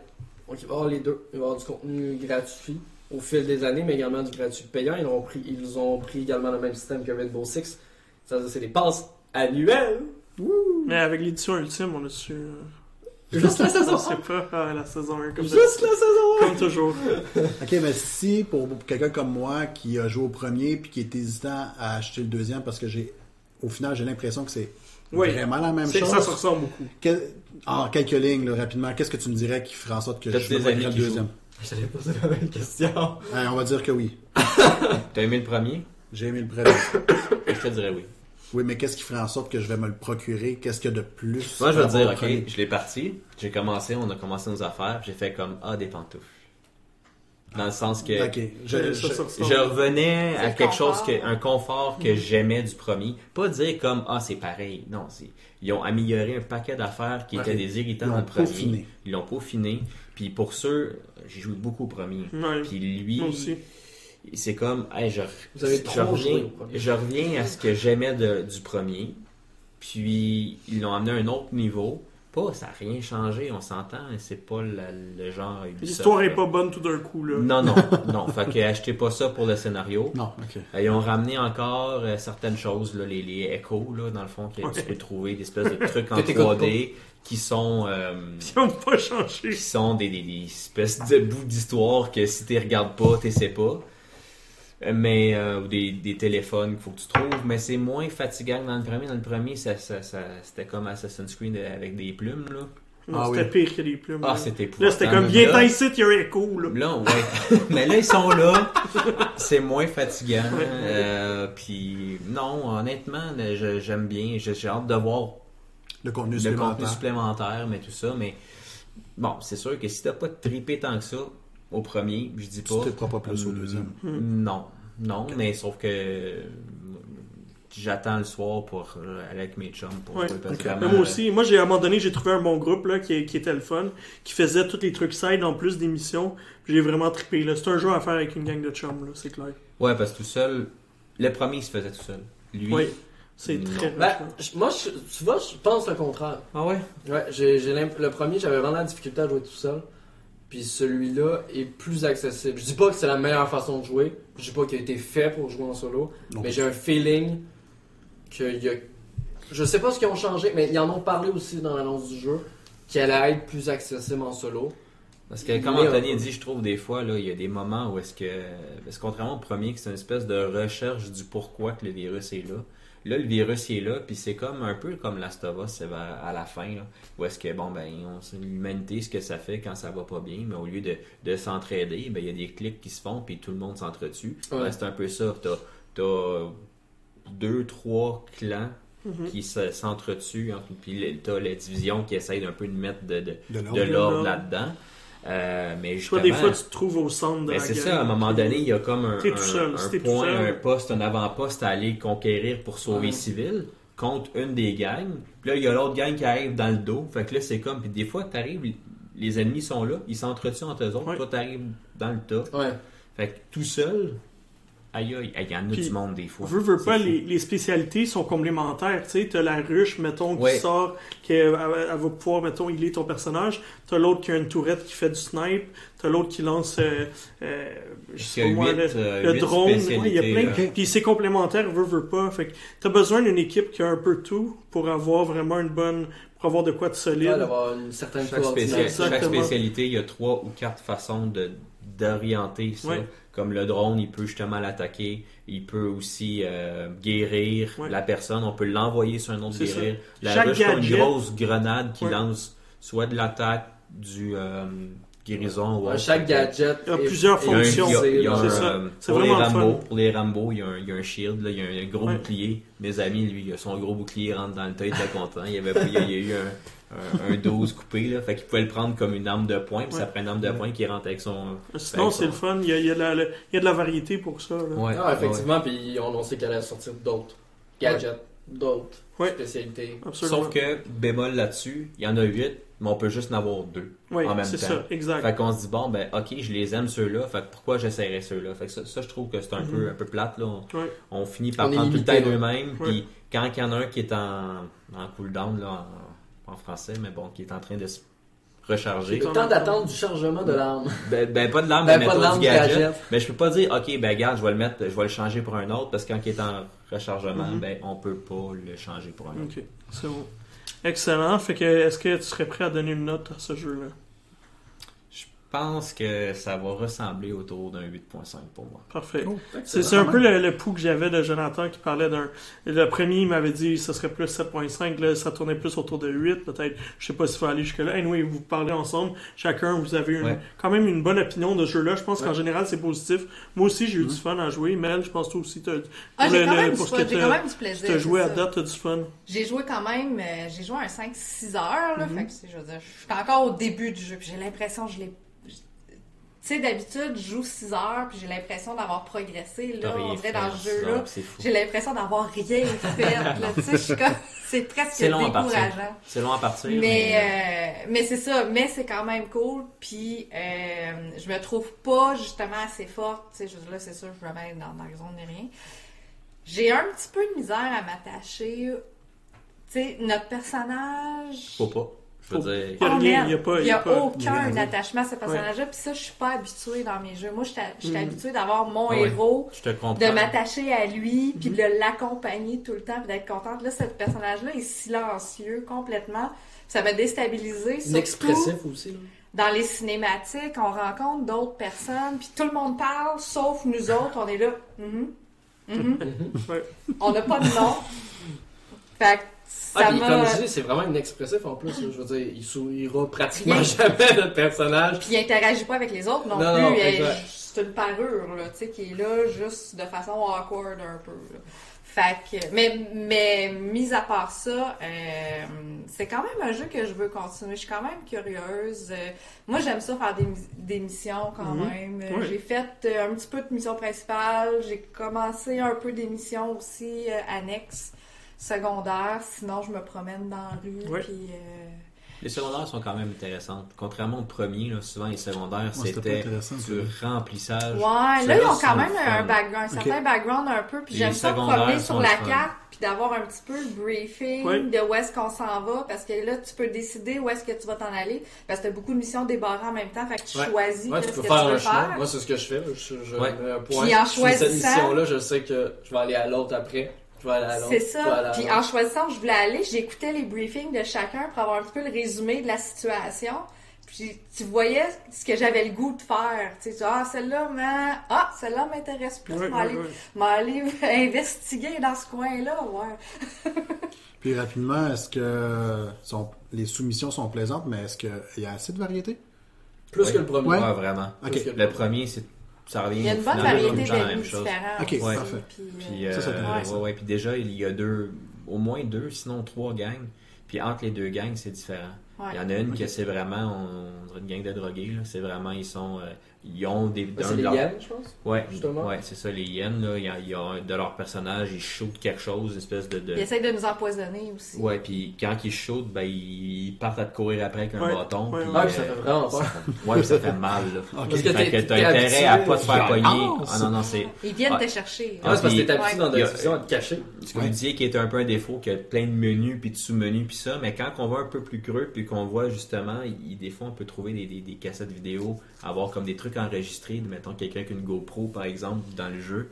Donc il va y avoir les deux. Il va y avoir du contenu gratuit au fil des années, mais également du gratuit payant. Ils ont pris, ils ont pris également le même système que Rainbow Six. Ça, c'est des passes annuelles. Mais avec l'édition ultime, on a su. euh, Juste la saison on sait 1. pas ah, la saison 1 comme, Juste la saison 1. comme toujours. Ok, mais si pour pour quelqu'un comme moi qui a joué au premier puis qui est hésitant à acheter le deuxième parce que j'ai, au final, j'ai l'impression que c'est Oui. vraiment la même chose. Ça se ressemble beaucoup. Quel- en quelques lignes, là, rapidement, qu'est-ce que tu me dirais qui ferait en sorte que je des amis le deuxième? Je t'avais posé la même question. Euh, on va dire que oui. T'as aimé le premier? J'ai aimé le premier. Je te dirais oui. Oui, mais qu'est-ce qui ferait en sorte que je vais me le procurer? Qu'est-ce qu'il y a de plus? Moi, je vais dire, ok, je l'ai parti, j'ai commencé, on a commencé nos affaires, puis j'ai fait comme, ah, des pantoufles. Dans le sens que. Je, revenais à quelque chose, que, un confort que j'aimais du premier. Pas dire comme, ah, c'est pareil. Non, c'est, ils ont amélioré un paquet d'affaires qui étaient des irritants dans le premier. peaufiné. Ils l'ont peaufiné. Puis pour ceux, j'ai joué beaucoup au premier. Ouais. Puis lui, Moi aussi. c'est comme, hey, je, Vous avez je trop joué reviens, je reviens à ce que j'aimais de- du premier. Puis ils l'ont amené à un autre niveau. Pas, ça n'a rien changé, on s'entend. C'est pas le, le genre. L'histoire est pas bonne tout d'un coup, là. Non, non, non. fait que achetez pas ça pour le scénario. Non, ok. Euh, Ils ont ramené encore euh, certaines choses, là, les, les échos, là, dans le fond, que tu peux trouver, des espèces de trucs en Que t'écoutes 3D qui sont. euh, Ils ont pas changé. qui sont des, des- des espèces de bouts d'histoire que si tu regardes pas, tu sais pas. Euh, Mais euh, ou des, des téléphones qu'il faut que tu trouves, mais c'est moins fatigant que dans le premier. Dans le premier, ça, ça- ça- c'était comme Assassin's Creed avec des plumes. Là, Non, Ah c'était oui. pire que les plumes. ah, là. c'était Là, c'était comme bien Là- ici, il y a un écho, là. Là, ouais. mais là, ils sont là. C'est moins fatigant. Ouais. Euh, Puis, non, honnêtement, je- j'aime bien. J'ai j'ai hâte de voir Le contenu le contenu supplémentaire. supplémentaire, mais tout ça. Mais bon, c'est sûr que si t'as pas trippé tant que ça au premier, je dis Tu pas. te triperas pas plus au deuxième. Non, non, mais sauf que euh, j'attends le soir pour euh, aller avec mes chums pour Ouais. jouer parce vraiment, moi aussi, moi j'ai à un moment donné, j'ai trouvé un bon groupe là, qui, qui était le fun, qui faisait tous les trucs side en plus des missions. Puis J'ai vraiment trippé. là. C'est un jeu à faire avec une gang de chums, là, c'est clair. euh, Ouais, parce que tout seul, le premier il se faisait tout seul. Lui. Oui. C'est très Ben, moi, je- tu vois, je pense le contraire. Ah ouais? Ouais, j'ai, le premier, j'avais vraiment la difficulté à jouer tout seul. Puis celui-là est plus accessible. Je dis pas que c'est la meilleure façon de jouer. Je dis pas qu'il a été fait pour jouer en solo. Non. Mais j'ai un feeling qu'il y a. Je sais pas ce qu'ils ont changé, mais ils en ont parlé aussi dans l'annonce du jeu. Qu'elle allait être plus accessible en solo. Parce que comme Mais, Anthony euh, dit, je trouve des fois, là, il y a des moments où est-ce que. Parce que contrairement au premier, que c'est une espèce de recherche du pourquoi que le virus est là. Là, le virus il est là, puis c'est comme un peu comme Last of Us c'est vers- à la fin, là, où est-ce que, bon, ben, on sait l'humanité, ce que ça fait quand ça va pas bien, mais au lieu de, de s'entraider, ben, il y a des clics qui se font, puis tout le monde s'entretue. Ouais. Ben, c'est un peu ça. T'as, t'as deux, trois clans Mhm. qui se- s'entretuent, entre- puis t'as la division qui essaye d'un peu de mettre de, de, De de l'ordre. l'ordre là-dedans. Euh, mais Soit justement, des fois, tu te trouves au centre de ben, la c'est ça, à un moment donné, il y a comme un, T'es tout un- seul, un point, seul. un poste, un avant-poste à aller conquérir pour sauver Ouais. les civils contre une des gangs. Puis là, il y a l'autre gang qui arrive dans le dos. Fait que là, c'est comme, puis des fois, t'arrives, les ennemis sont là, ils s'entretuent entre eux autres, Ouais. toi, t'arrives dans le tas. Ouais. Fait que tout seul, aïe aïe, il y en a Puis, du monde des fois. Veux, veux pas, les, les spécialités sont complémentaires. Tu sais, t'as la ruche, mettons, qui Ouais. sort, qui elle, elle va pouvoir, mettons, il est ton personnage. T'as l'autre qui a une tourette qui fait du snipe. T'as l'autre qui lance, euh, euh, je sais pas a moi, huit, le, euh, le drone. Ouais, il y a plein. là. Ok. Puis c'est complémentaire, veux, veux pas. Fait que t'as besoin d'une équipe qui a un peu tout pour avoir vraiment une bonne, pour avoir de quoi de solide. Ouais, d'avoir une certaine Chaque, spécial- chaque spécialité, il y a trois ou quatre façons de d'orienter ça. Ouais. Comme le drone, il peut justement l'attaquer. Il peut aussi euh, guérir Ouais. la personne. On peut l'envoyer sur un autre guérir. La Chaque ruche, comme une gadget- grosse grenade qui Ouais. lance soit de l'attaque, du euh, guérison ou Ouais, autre. chaque gadget. Il y a est- plusieurs est Il y a un- fonctions. il y a- il y a utilisé, un, C'est ça. euh, pour les Rambo, fun. pour les Rambo, il y a un, il y a un shield, là, il y a un, gros Ouais. bouclier. Mes amis, lui, il a son gros bouclier rentre dans le tas, il était content. Il y avait, il y a eu un, un, un 12 coupé, là, fait qu'il pouvait le prendre comme une arme de poing, puis Ouais. ça prend une arme de poing qui rentre avec son. Sinon, c'est le fun. Il y a, il y a de la, le- il y a de la variété pour ça. là. Ouais, Ah, ouais. effectivement, puis on, on sait qu'elle allait sortir d'autres gadgets, d'autres Ouais. spécialités. Absolument. Sauf que, bémol là-dessus, il y en a 8, mais on peut juste en avoir deux Oui, en même c'est temps. ça, exact. Fait qu'on se dit, bon, ben, ok, je les aime ceux-là, fait que pourquoi j'essaierais ceux-là? Fait que ça, ça, je trouve que c'est un, Mhm. peu, un peu plate, là. On, Ouais. on finit par On prendre tout le temps d'eux-mêmes, Ouais. puis quand il y en a un qui est en, en cooldown, là, en, en français, mais bon, qui est en train de se recharger. Le temps d'attente du chargement de l'arme. Ben, ben, pas de l'arme, Ben, mais pas de mettons l'arme, du gadget. gadget. Mais je peux pas dire, ok, ben, regarde, je vais le mettre, je vais le changer pour un autre, parce que quand il est en rechargement, Mhm. ben, on peut pas le changer pour un autre. Ok, c'est bon. Excellent. Fait que, est-ce que tu serais prêt à donner une note à ce jeu-là? Pense que ça va ressembler autour d'un 8.5 pour moi. Parfait. Oh, C'est un peu le, le pouls que j'avais de Jonathan qui parlait d'un. Le premier, il m'avait dit que ce serait plus 7.5, là, ça tournait plus autour de 8, peut-être. Je sais pas s'il faut aller jusque-là. Anyway, vous parlez ensemble. Chacun, vous avez une- Ouais. quand même une bonne opinion de ce jeu-là. Je pense Ouais. qu'en général, c'est positif. Moi aussi, j'ai eu du fun à jouer. Mel, je pense que toi aussi, t'as Ah, pour j'ai le- quand même du pour ce fun, que j'ai quand même du plaisir. t'as joué c'est à date, t'as du fun. J'ai joué quand même, euh, j'ai joué un 5-6 heures, là, Mhm. fait que, c'est- je veux dire, je suis encore au début du jeu, j'ai l'impression que je l'ai... Tu sais, d'habitude, je joue 6 heures, puis j'ai l'impression d'avoir progressé, là, on dirait dans ce jeu-là. J'ai l'impression d'avoir rien fait, là, tu sais, comme... C'est presque décourageant. C'est long à partir. Mais, mais, euh, mais c'est ça, mais c'est quand même cool. Puis euh, je me trouve pas justement assez forte. Tu sais, là, c'est sûr, je me mets dans, dans la zone de rien. J'ai un petit peu de misère à m'attacher. Tu sais, notre personnage. Faut pas. Je veux Faut- dire. Il y a rien, il pas- Il aucun rien. attachement à ce personnage-là. Puis ça, je suis pas habituée dans mes jeux. Moi, je suis Mm. habituée d'avoir mon ouais. héros Je te comprends. de m'attacher à lui, puis de l'accompagner tout le temps, puis d'être contente. Là, ce personnage-là est silencieux complètement. Ça m'a déstabilisé. Surtout Inexpressif aussi. là. dans les cinématiques, on rencontre d'autres personnes, puis tout le monde parle, sauf nous autres. On est là. Mhm. Mhm. Ouais. On n'a pas de nom. Fait que Ah, ça puis m'a. comme je dis, c'est vraiment inexpressif en plus. Je veux dire, il sourira pratiquement jamais notre personnage. Puis il interagit pas avec les autres non, Non, plus. non. C'est une parure, là, tu sais, qui est là juste de façon awkward un peu. là. Fait que, mais, mais, mis à part ça, euh, c'est quand même un jeu que je veux continuer. Je suis quand même curieuse. Euh, moi, j'aime ça faire des, mis- des missions quand Mhm. même. Euh. J'ai fait euh, un petit peu de missions principales. J'ai commencé un peu des missions aussi euh, annexes, secondaires. Sinon, je me promène dans la rue. Puis, euh, Les secondaires sont quand même intéressantes. Contrairement au premier, là, souvent les secondaires, Ouais, c'était du remplissage. Ouais, là, ils ont quand même un, background, un certain background un peu. Puis j'aime ça promener sur la fun. carte, puis d'avoir un petit peu le briefing Ouais. de où est-ce qu'on s'en va. Parce que là, tu peux décider où est-ce que tu vas t'en aller. Parce que t'as beaucoup de missions débarrées en même temps. Fait que tu Ouais. choisis Ouais, tu peux que faire tu veux faire. Moi, c'est ce que je fais. là. Je, je Ouais. mets un point. Puis en fais cette choisissant- mission-là, je sais que je vais aller à l'autre après. C'est ça. Puis en choisissant où je voulais aller, j'écoutais les briefings de chacun pour avoir un petit peu le résumé de la situation. Puis tu voyais ce que j'avais le goût de faire. Tu sais, ah, celle-là, mais... ah, celle-là m'intéresse plus. Ouais, Je vais ouais, aller, ouais. m'aller investiguer dans ce coin-là. Ouais. Puis rapidement, est-ce que sont- les soumissions sont plaisantes, mais est-ce qu'il y a assez de variété? Plus que le premier. Ouais. Ouais, vraiment. Que Le premier, c'est ça revient Il y a une bonne variété même chose. différents. Ok, aussi, Ouais. parfait. Puis, Puis, euh, euh, Ça, c'est intéressant. ouais, ouais. Puis déjà, il y a deux, au moins deux, sinon trois gangs. Puis entre les deux gangs, c'est différent. ouais. Il y en a une Ok. que c'est vraiment, on, on dirait une gang de drogués. là. C'est vraiment, ils sont, euh, ils ont des. D'un C'est de les leurs- yens, je pense. Ouais, justement. Ouais, c'est ça, les hyènes, là. Il y a, il y a un de leurs personnages, ils shootent quelque chose, une espèce de. de- Ils essayent de nous empoisonner aussi. Ouais, puis quand ils shootent, ben ils partent à te courir après avec un Ouais, bâton. ouais, puis, Ah, euh, ça fait vraiment peur. Ouais, puis ça fait mal, là. Ok. Parce que Fait t'es- que t'as intérêt à pas te faire pogner. Ah, Ah non, non, c'est. Ils viennent Ouais. te chercher. Ah, Ouais, c'est parce que t'es habitué dans il y la a- discussion à te cacher. Ce que vous disiez qui est un peu un défaut, qu'il y a plein de menus, puis de sous-menus, puis ça, mais quand on va un peu plus creux, puis qu'on voit justement, il, des fois on peut trouver des, des- des cassettes vidéo, avoir comme des trucs enregistrés, mettons quelqu'un avec une GoPro par exemple dans le jeu,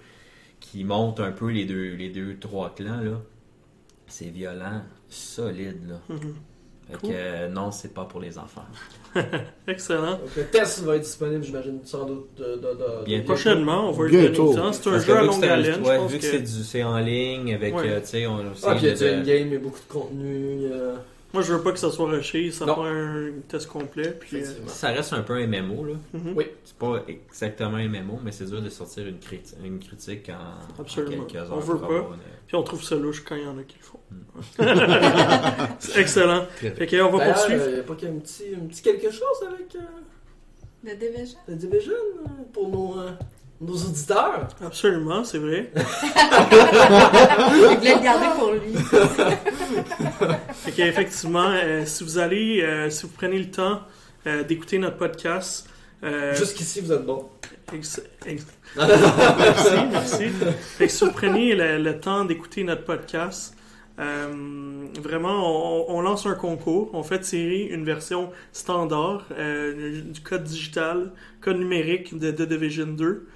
qui monte un peu les deux, les deux trois clans, là. C'est violent, solide, là. Mhm. Fait Cool. que euh, non, c'est pas pour les enfants. Excellent. Donc, le test va être disponible, j'imagine, sans doute. De, de, de- Bientôt. Prochainement, on va donner le temps. C'est un jeu à longue haleine. ouais, je pense vu que, que... c'est du- c'est en ligne avec, Ouais. euh, tu sais, on Ah, puis il y a du endgame, il y a beaucoup de contenu. euh, Moi, je veux pas que ça soit rushé. Ça Non. prend un test complet. Puis, euh, Effectivement. Ça reste un peu un MMO, là. mhm. Oui. C'est pas exactement un MMO, mais c'est dur de sortir une, criti- une critique en, en Absolument. quelques heures. On veut pour pas. avoir une- Puis on trouve ça louche quand il y en a qui le font. C'est excellent. Très Fait que, on va D'ailleurs, poursuivre. il n'y a pas qu'un petit, un petit quelque chose avec euh, Le Division. The Division euh, pour nos, euh, nos auditeurs. Absolument, c'est vrai. Il voulait le garder pour lui. Fait que, effectivement, euh, si vous allez, euh, si vous prenez le temps euh, d'écouter notre podcast, euh, Jusqu'ici, vous êtes bon. ex- ex- merci, merci. Fait que si vous prenez le, le temps d'écouter notre podcast, euh, vraiment, on, on lance un concours. On fait tirer une version standard euh, du code digital, code numérique de The Division 2.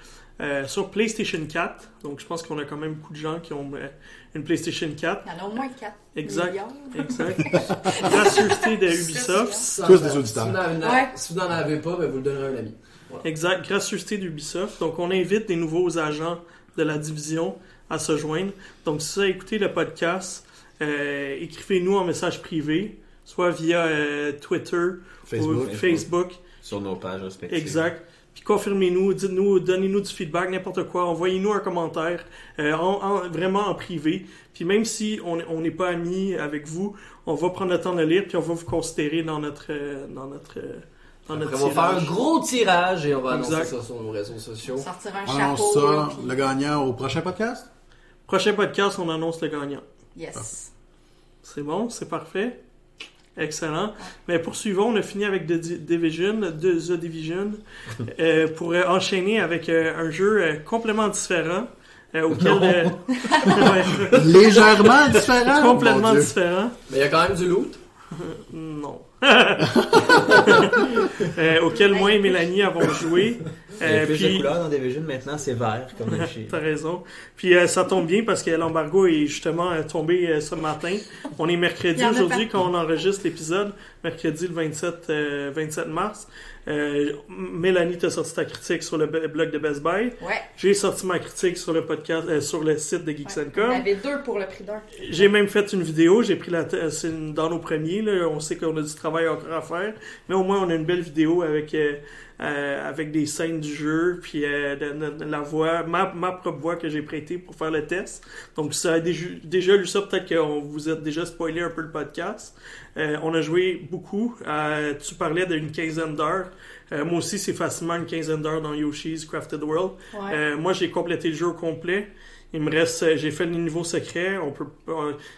euh, sur PlayStation 4. Donc je pense qu'on a quand même beaucoup de gens qui ont euh, une PlayStation 4. Il y en a au moins 4 Exact. millions. Exact. Gracieuseté de Ubisoft. Si Tous vous des auditeurs. Si vous n'en- Ouais. si vous n'en avez pas, ben, vous le donnerez à un ami. Exact. Gracieuseté d'Ubisoft. Donc on invite des nouveaux agents de la division à se joindre. Donc si vous avez écouté le podcast, euh, écrivez-nous en message privé, soit via euh, Twitter Facebook. ou Facebook. Sur nos pages respectives. Exact. Puis confirmez-nous, dites-nous, donnez-nous du feedback, n'importe quoi, envoyez-nous un commentaire, euh, en- en- vraiment en privé. Puis même si on on n'est pas amis avec vous, on va prendre le temps de lire, puis on va vous considérer dans notre dans notre dans Après, notre on va faire un gros tirage et on va annoncer Exact. ça sur nos réseaux sociaux. Sortir un On chapeau. annonce ça, puis- le gagnant au prochain podcast? Prochain podcast, on annonce le gagnant. Yes. C'est bon, c'est parfait. Excellent. Mais poursuivons, on a fini avec The Di- Division, de The Division, euh, pour euh, enchaîner avec euh, un jeu euh, complètement différent, euh, auquel... euh, Légèrement différent. complètement différent. Mais il y a quand même du loot? Non. Euh, auquel moi et Mélanie avons joué. Il y a Euh, plus de puis, couleurs dans Division, maintenant c'est vert comme chez... T'as raison. Puis euh, ça tombe bien parce que l'embargo est justement euh, tombé euh, ce matin. On est mercredi aujourd'hui quand on enregistre l'épisode, mercredi le 27, euh, 27 mars. Euh, Mélanie t'a sorti ta critique sur le blog de Best Buy. Ouais. J'ai sorti ma critique sur le podcast, euh, sur le site de Geeks ouais. and On Com. avait deux pour le prix d'un. J'ai même fait une vidéo, j'ai pris la c'est une- dans nos premiers, là, on sait qu'on a du travail encore à faire, mais au moins on a une belle vidéo avec euh, avec des scènes du jeu, puis euh, de- de- de la voix, ma, ma propre voix que j'ai prêtée pour faire le test. Donc ça a déjà, déjà lu ça, peut-être qu'on vous a déjà spoilé un peu le podcast. Euh, on a joué beaucoup. Euh, tu parlais d'une quinzaine d'heures. Euh, moi aussi, c'est facilement une quinzaine d'heures dans Yoshi's Crafted World. Ouais. Euh, moi, j'ai complété le jeu au complet. Il me reste, j'ai fait le niveau secret. On peut,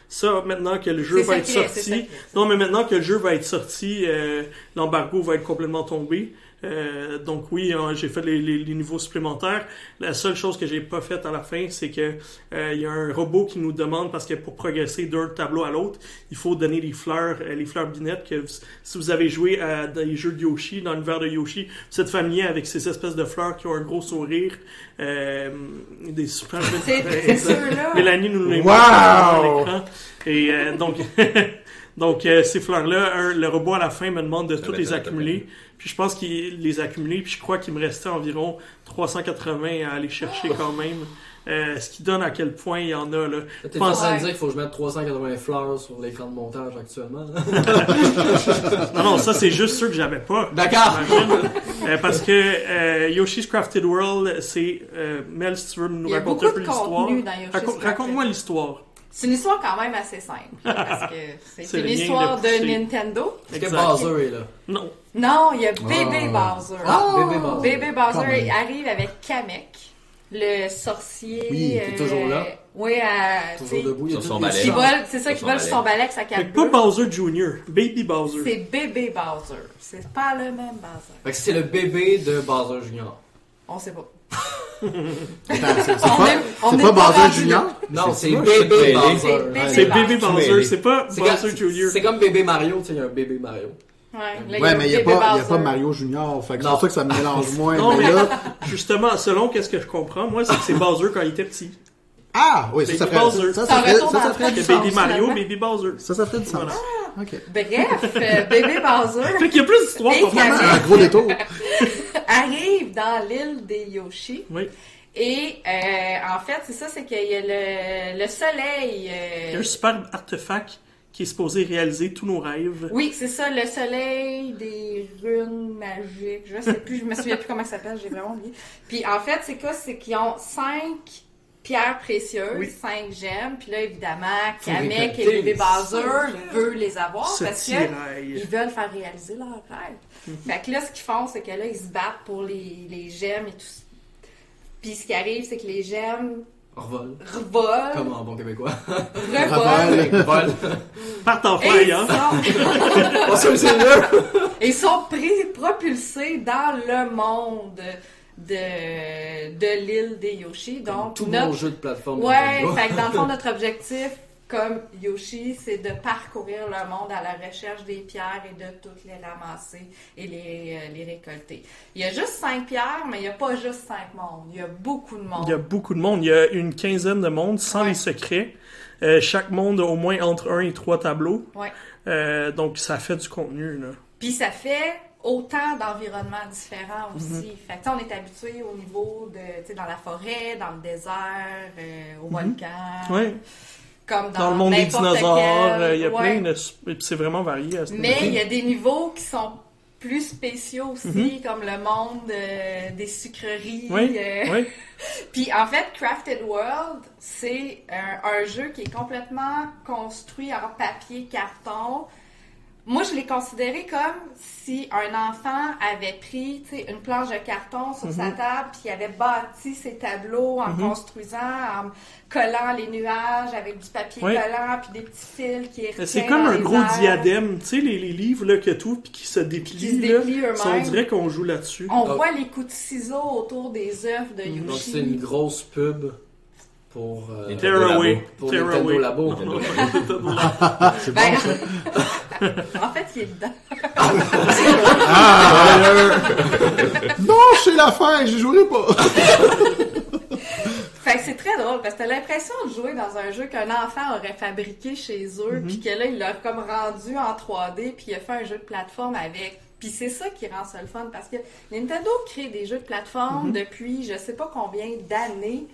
ça, maintenant que le jeu va être secret, c'est sorti. secret. Non, mais maintenant que le jeu va être sorti, euh, l'embargo va être complètement tombé. Euh, donc oui, hein, j'ai fait les, les- les niveaux supplémentaires. La seule chose que j'ai pas faite à la fin, c'est que euh, il y a un robot qui nous demande parce que pour progresser d'un tableau à l'autre, il faut donner les fleurs, euh, les fleurs binettes. Que vous- si vous avez joué à des jeux de Yoshi, dans l'univers de Yoshi, vous êtes familier avec ces espèces de fleurs qui ont un gros sourire, euh, des super. C'est c'est ceux-là. Mélanie nous les Wow! montre à l'écran. Et euh, donc, donc euh, ces fleurs-là, un- le robot à la fin me demande de toutes les accumuler. Puis je pense qu'il les a accumulés. Puis je crois qu'il me restait environ 380 à aller chercher quand même. Euh, ce qui donne à quel point il y en a là. T'es Pense- en train de dire qu'il faut que je mette 380 fleurs sur l'écran de montage actuellement. Non, non, ça c'est juste ceux que j'avais pas. D'accord. Euh, parce que euh, Yoshi's Crafted World, c'est euh, Mel, si tu veux nous raconter un peu l'histoire. Raconte-moi l'histoire. C'est une histoire quand même assez simple. Parce que c'est une histoire de de. Nintendo. Est-ce que. Bowser est là? Non. Non, il y a Bébé Ah. Bowser. Ah, bébé Bowser. Bébé Bowser arrive avec Kamek, le sorcier. Oui, qui est toujours là. Oui, à, tu Toujours debout, il y a son balai. c'est ça, qui vole son balai avec sa cape pas. Bowser Jr., Baby Bowser. C'est Bébé Bowser. C'est pas le même Bowser. Fait que c'est le bébé de Bowser Jr. On sait pas. C'est pas, Bowser Junior? Non, C'est bébé. Bowser. C'est bébé C'est Bowser. Baby Bowser, mêlé. c'est pas Bowser Jr. c'est comme bébé Mario, tu sais, il y a un bébé Mario. Ouais, mais il n'y a, pas- y a pas Mario Junior. Fait que c'est Non. pour ça que ça me mélange moins. Non, mais mais là... justement, selon qu'est-ce que je comprends, moi, c'est que c'est Bowser quand il était petit. Ah, oui, ça, ça Baby ferait, Bowser. ça, ça, Ça ferait, ça, ferait. Baby Mario. Baby Bowser. Ça, ça ferait du sens. Bref, euh, Bébé Bowser Fait qu'il y a plus d'histoires pour moi. Un gros détour. arrive dans l'île des Yoshi. Oui. Et euh, en fait, c'est ça, c'est qu'il y a le, le soleil. euh, Il y a un super artefact qui est supposé réaliser tous nos rêves. Oui, c'est ça, le soleil des runes magiques. Je sais plus, je me souviens plus comment ça s'appelle, j'ai vraiment oublié. Puis en fait, c'est quoi? C'est qu'ils ont cinq pierres précieuses, Oui. cinq gemmes. Puis là, évidemment, Kamek et bébé cinq veulent les avoir Ce parce que tirail. ils veulent faire réaliser leur rêve. Fait que là, ce qu'ils font, c'est que là, ils se battent pour les, les gemmes et tout ça. Puis ce qui arrive, c'est que les gemmes Revol. revolent, Comme en bon québécois. revolent. Vol. Partent en Et feuille, ils hein. sont, ils sont pris, propulsés dans le monde de, de l'île des Yoshi. Donc, Tout notre- mon jeu de plateforme. Ouais, fait que dans le fond, notre objectif, comme Yoshi, c'est de parcourir le monde à la recherche des pierres et de toutes les ramasser et les, euh, les récolter. Il y a juste cinq pierres, mais il n'y a pas juste cinq mondes. Il y a beaucoup de monde. Il y a beaucoup de monde. Il y a une quinzaine de mondes sans Ouais. les secrets. Euh, chaque monde a au moins entre un et trois tableaux. Ouais. Euh, donc ça fait du contenu. Là. Puis ça fait autant d'environnements différents aussi. Mhm. Fait que tu sais, on est habitué au niveau de, tu sais, dans la forêt, dans le désert, euh, au Mhm. volcan, Ouais. comme dans, Dans le monde des dinosaures, euh, il y a ouais. plein de. et puis C'est vraiment varié à ce Mais il y a des niveaux qui sont plus spéciaux aussi, Mhm. comme le monde euh, des sucreries. Oui, oui. Puis en fait, Crafted World, c'est un, un jeu qui est complètement construit en papier, carton. Moi, je l'ai considéré comme si un enfant avait pris tu sais, une planche de carton sur sa table, puis il avait bâti ses tableaux en Mhm. construisant, en collant les nuages avec du papier Oui. collant, puis des petits fils qui retiennent C'est comme un gros airs. diadème, tu sais, les, les livres là, que tout puis qui se déplient. Qui se là. déplient eux-mêmes. Ça, on dirait qu'on joue là-dessus. On Donc- voit les coups de ciseaux autour des œufs de Yoshi. Donc c'est une grosse pub pour, euh, Tearaway. pour Tearaway. Labo. Nintendo C'est Ben, bon, ça. en fait, il est dedans. Non, je sais la fin, je jouerai pas. Fait que c'est très drôle parce que t'as l'impression de jouer dans un jeu qu'un enfant aurait fabriqué chez eux, Mhm. puis que là, il l'a comme rendu en 3D, puis il a fait un jeu de plateforme avec. Puis c'est ça qui rend ça le fun parce que Nintendo crée des jeux de plateforme Mhm. depuis je sais pas combien d'années.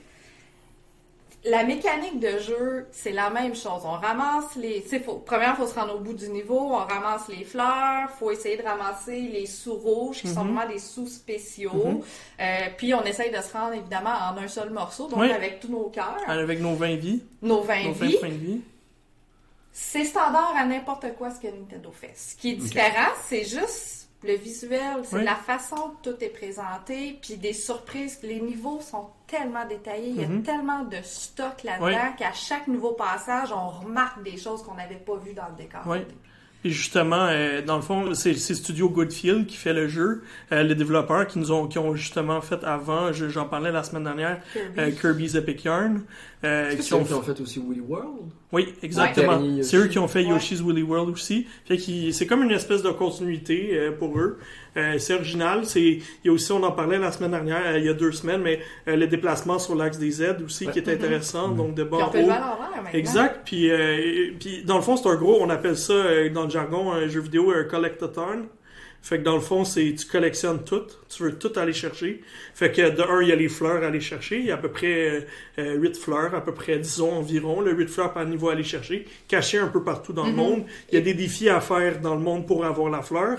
La mécanique de jeu, c'est la même chose. On ramasse les. Faut, premièrement, il faut se rendre au bout du niveau. On ramasse les fleurs. faut essayer de ramasser les sous rouges, qui sont Mhm. vraiment des sous spéciaux. Mhm. Euh, puis on essaye de se rendre évidemment en un seul morceau, donc Oui. avec tous nos cœurs, Avec nos 20 vies. nos 20 Nos 20 vies. C'est standard à n'importe quoi ce que Nintendo fait. Ce qui est différent, c'est juste le visuel, c'est Oui. la façon que tout est présenté, puis des surprises. Les niveaux sont tellement détaillés, il y a Mhm. tellement de stock là-dedans Oui. qu'à chaque nouveau passage, on remarque des choses qu'on n'avait pas vues dans le décor. Oui. Et justement, euh, dans le fond, c'est c'est Studio Goodfield qui fait le jeu. Euh, les développeurs qui nous ont, qui ont justement fait avant, je- j'en parlais la semaine dernière, Kirby. euh, Kirby's Epic Yarn. euh, que qui c'est eux ont qui ont fait aussi Woolly World? Oui, exactement. Ouais. C'est eux qui ont fait Ouais. Yoshi's Woolly World aussi. Fait c'est comme une espèce de continuité euh, pour eux. Euh, c'est original. C'est, il y a aussi, on en parlait la semaine dernière, euh, il y a deux semaines, mais euh, le déplacement sur l'axe des Z aussi qui est intéressant. Donc de bas en haut. Exact. Puis, euh, puis dans le fond, c'est un gros, on appelle ça euh, dans le jargon un jeu vidéo un collectathon. Fait que dans le fond, c'est tu collectionnes tout, tu veux tout aller chercher. Fait que de un, il y a les fleurs à aller chercher, il y a à peu près euh, 8 fleurs, à peu près disons environ, le 8 fleurs par niveau à aller chercher, cachées un peu partout dans le Mhm. monde. Il y a des défis à faire dans le monde pour avoir la fleur.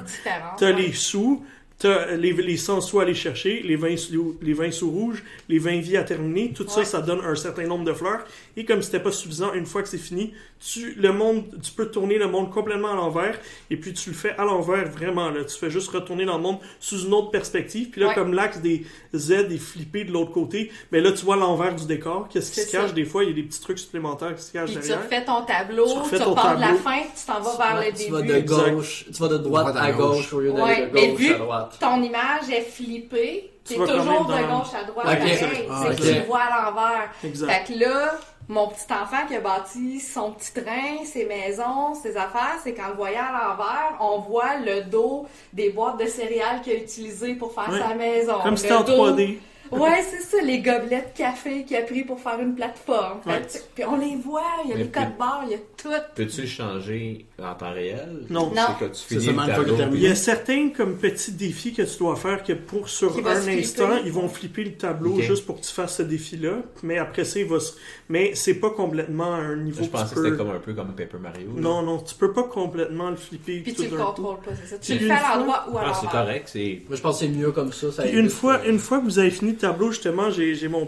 T'as ouais. les sous, t'as les, les 100 sous à aller chercher, les 20 sous, les 20 sous rouges, les 20 vies à terminer. Tout ça, Ouais. ça donne un certain nombre de fleurs. Et comme c'était pas suffisant, une fois que c'est fini, tu, le monde, tu peux tourner le monde complètement à l'envers. Et puis tu le fais à l'envers vraiment. Là. Tu fais juste retourner dans le monde sous une autre perspective. Puis là, Ouais. comme l'axe des Z est flippé de l'autre côté, mais là, tu vois l'envers du décor. Qu'est-ce qui se cache? ça. Des fois, il y a des petits trucs supplémentaires qui se cachent Puis tu derrière. refais ton tableau, Tu tu, de la fin, tu t'en vas vers le tu vas début. de gauche, tu vas de droite, Droite à à gauche, gauche. au lieu d'aller Ouais, de mais gauche vu à droite. Ton image est flippée, c'est toujours de dans- gauche à droite, Ok. pareil. Ah, c'est que tu vois à l'envers. Exact. Fait que là, mon petit enfant qui a bâti son petit train, ses maisons, ses affaires, c'est qu'en le voyant à l'envers, on voit le dos des boîtes de céréales qu'il a utilisées pour faire Ouais. sa maison. Comme si c'était en dos- 3D. Ouais, c'est ça, les gobelets de café qu'il a pris pour faire une plateforme. Ouais. que, Puis on les voit, il y a Mais les puis- codes barres, il y a tout. Peux-tu changer en temps réel? Non. C'est Non. quand tu C'est finis seulement le que tableau. Il y a certains comme petits défis que tu dois faire que pour sur Qui un flipper. instant, ils vont flipper le tableau juste pour que tu fasses ce défi-là. Mais après ça, il va se... Mais c'est pas complètement un niveau Je que pensais que c'était peux... comme un peu comme Paper Mario. là. Non, non, tu peux pas complètement le flipper Puis tout tu le coup. contrôles pas, c'est ça. Tu le fais à l'endroit ou à Ah, c'est correct. Moi, je pense que c'est mieux comme ça. ça une fois, une fois que vous avez fini le tableau, justement, j'ai j'ai mon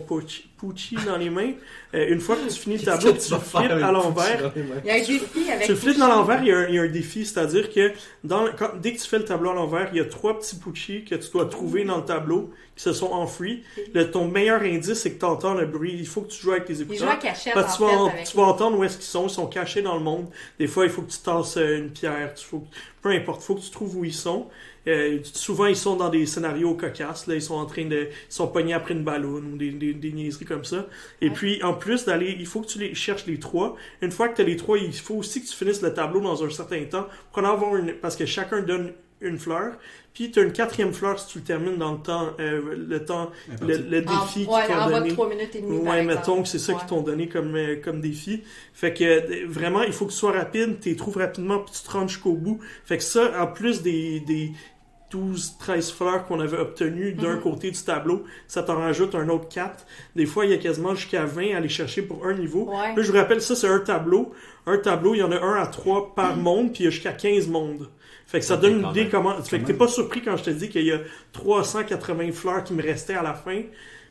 Pucci dans les mains. Euh, une fois que tu finis le tableau, tu faire flippes à l'envers. Il y a un défi avec Tu le flippes dans l'envers, il y, a un, il y a un défi, c'est-à-dire que dans, le- quand- dès que tu fais le tableau à l'envers, il y a trois petits Pucci que tu dois trouver dans le tableau qui se sont enfouis. Le, ton meilleur indice, c'est que tu entends le bruit. Il faut que tu joues avec joue écouteurs. à cachette, Parce que en tu, en- avec tu vas entendre où est-ce qu'ils sont. Ils sont cachés dans le monde. Des fois, il faut que tu tasses euh, une pierre. Tu faut, peu importe, il faut que tu trouves où ils sont. Euh, souvent ils sont dans des scénarios cocasses, là, ils sont en train de, ils sont pognés après une ballonne ou des, des, des niaiseries comme ça. Et Ouais. puis en plus d'aller, il faut que tu les cherches les trois. Une fois que tu as les trois, il faut aussi que tu finisses le tableau dans un certain temps pour en avoir une, parce que chacun donne une fleur. Puis tu as une quatrième fleur si tu le termines dans le temps, euh, le temps, le, le En, défi ouais, qu'ils en t'ont bas de donné. 3 minutes et demie. Ouais, mettons que c'est ça Ouais. qu'ils t'ont donné comme, euh, comme défi. Fait que euh, vraiment, il faut que tu sois rapide, tu les trouves rapidement, puis tu te rends jusqu'au bout. Fait que ça, en plus des, des 12, 13 fleurs qu'on avait obtenues d'un Mhm. côté du tableau, ça t'en rajoute un autre 4. Des fois, il y a quasiment jusqu'à 20 à aller chercher pour un niveau. Ouais. Là, je vous rappelle, ça, c'est un tableau. Un tableau, il y en a un à 3 par monde, puis il y a jusqu'à 15 mondes. Fait que ça donne une idée comment. Fait que t'es pas surpris quand je te dis qu'il y a 380 fleurs qui me restaient à la fin.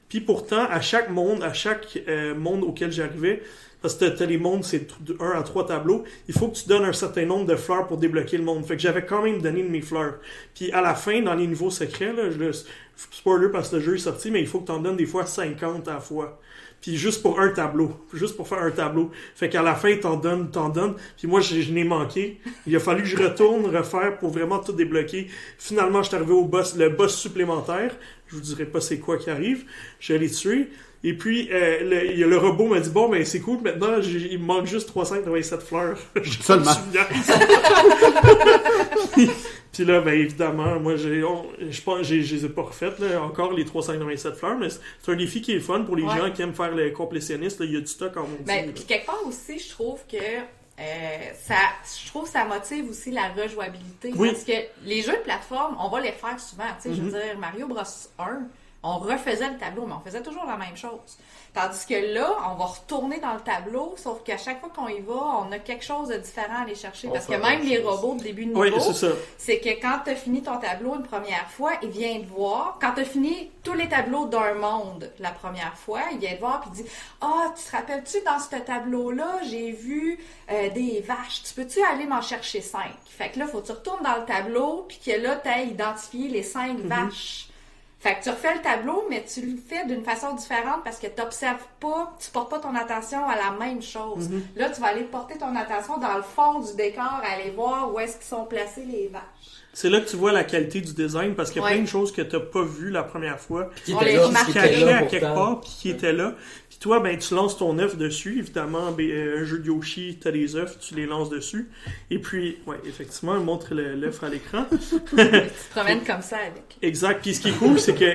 Puis pourtant, à chaque monde, à chaque euh, monde auquel j'arrivais, parce que t'as- les mondes, c'est 1 à 3 tableaux, il faut que tu donnes un certain nombre de fleurs pour débloquer le monde. Fait que j'avais quand même donné de mes fleurs. Puis à la fin, dans les niveaux secrets, là, je le spoiler parce que le jeu est sorti, mais il faut que tu en donnes des fois 50 à la fois. Puis juste pour un tableau. Juste pour faire un tableau. Fait qu'à la fin, t'en donnes, t'en donnes. Puis moi, je, je n'ai manqué. Il a fallu que je retourne refaire pour vraiment tout débloquer. Finalement, je suis arrivé au boss, le boss supplémentaire. Je vous dirai pas c'est quoi qui arrive. Je l'ai tué. Et puis, euh, le, il y a le robot m'a dit, bon, ben c'est cool, maintenant, il me manque juste 387 fleurs. Je Seulement. Puis là, ben évidemment, moi, j'ai, je pense, j'ai, je les ai pas refaites, là, encore les 387 fleurs, mais c'est un défi qui est fun pour les Ouais. gens qui aiment faire le complétionniste. là. Il y a du stock en maudit, Ben, puis quelque part aussi, je trouve que euh, ça, je trouve que ça motive aussi la rejouabilité. Oui. Parce que les jeux de plateforme, on va les faire souvent. Tu sais, je veux Mhm. dire, Mario Bros 1, on refaisait le tableau, mais on faisait toujours la même chose. Tandis que là, on va retourner dans le tableau, sauf qu'à chaque fois qu'on y va, on a quelque chose de différent à aller chercher. On parce que même les chose. robots de début de niveau, Oui, c'est que quand tu as fini ton tableau une première fois, il vient te voir. Quand tu as fini tous les tableaux d'un monde la première fois, il vient te voir et dit Ah, tu te rappelles-tu dans ce tableau-là, j'ai vu euh, des vaches. Tu peux-tu aller m'en chercher cinq Fait que là, faut que tu retournes dans le tableau puis que là, tu as identifié les cinq vaches. Fait que tu refais le tableau, mais tu le fais d'une façon différente parce que tu n'observes pas, tu portes pas ton attention à la même chose. Là, tu vas aller porter ton attention dans le fond du décor, aller voir où est-ce qu'ils sont placés les vaches. C'est là que tu vois la qualité du design parce qu'il y a Ouais. plein de choses que t'as pas vues la première fois, Qui les là, qui là à quelque part, puis qui étaient là. Puis toi, ben, tu lances ton œuf dessus. Évidemment, ben, euh, un jeu de Yoshi, t'as des œufs, tu les lances dessus. Et puis, ouais, effectivement, montre l'œuf à l'écran. tu te promènes comme ça avec. Exact. Puis ce qui est cool, c'est que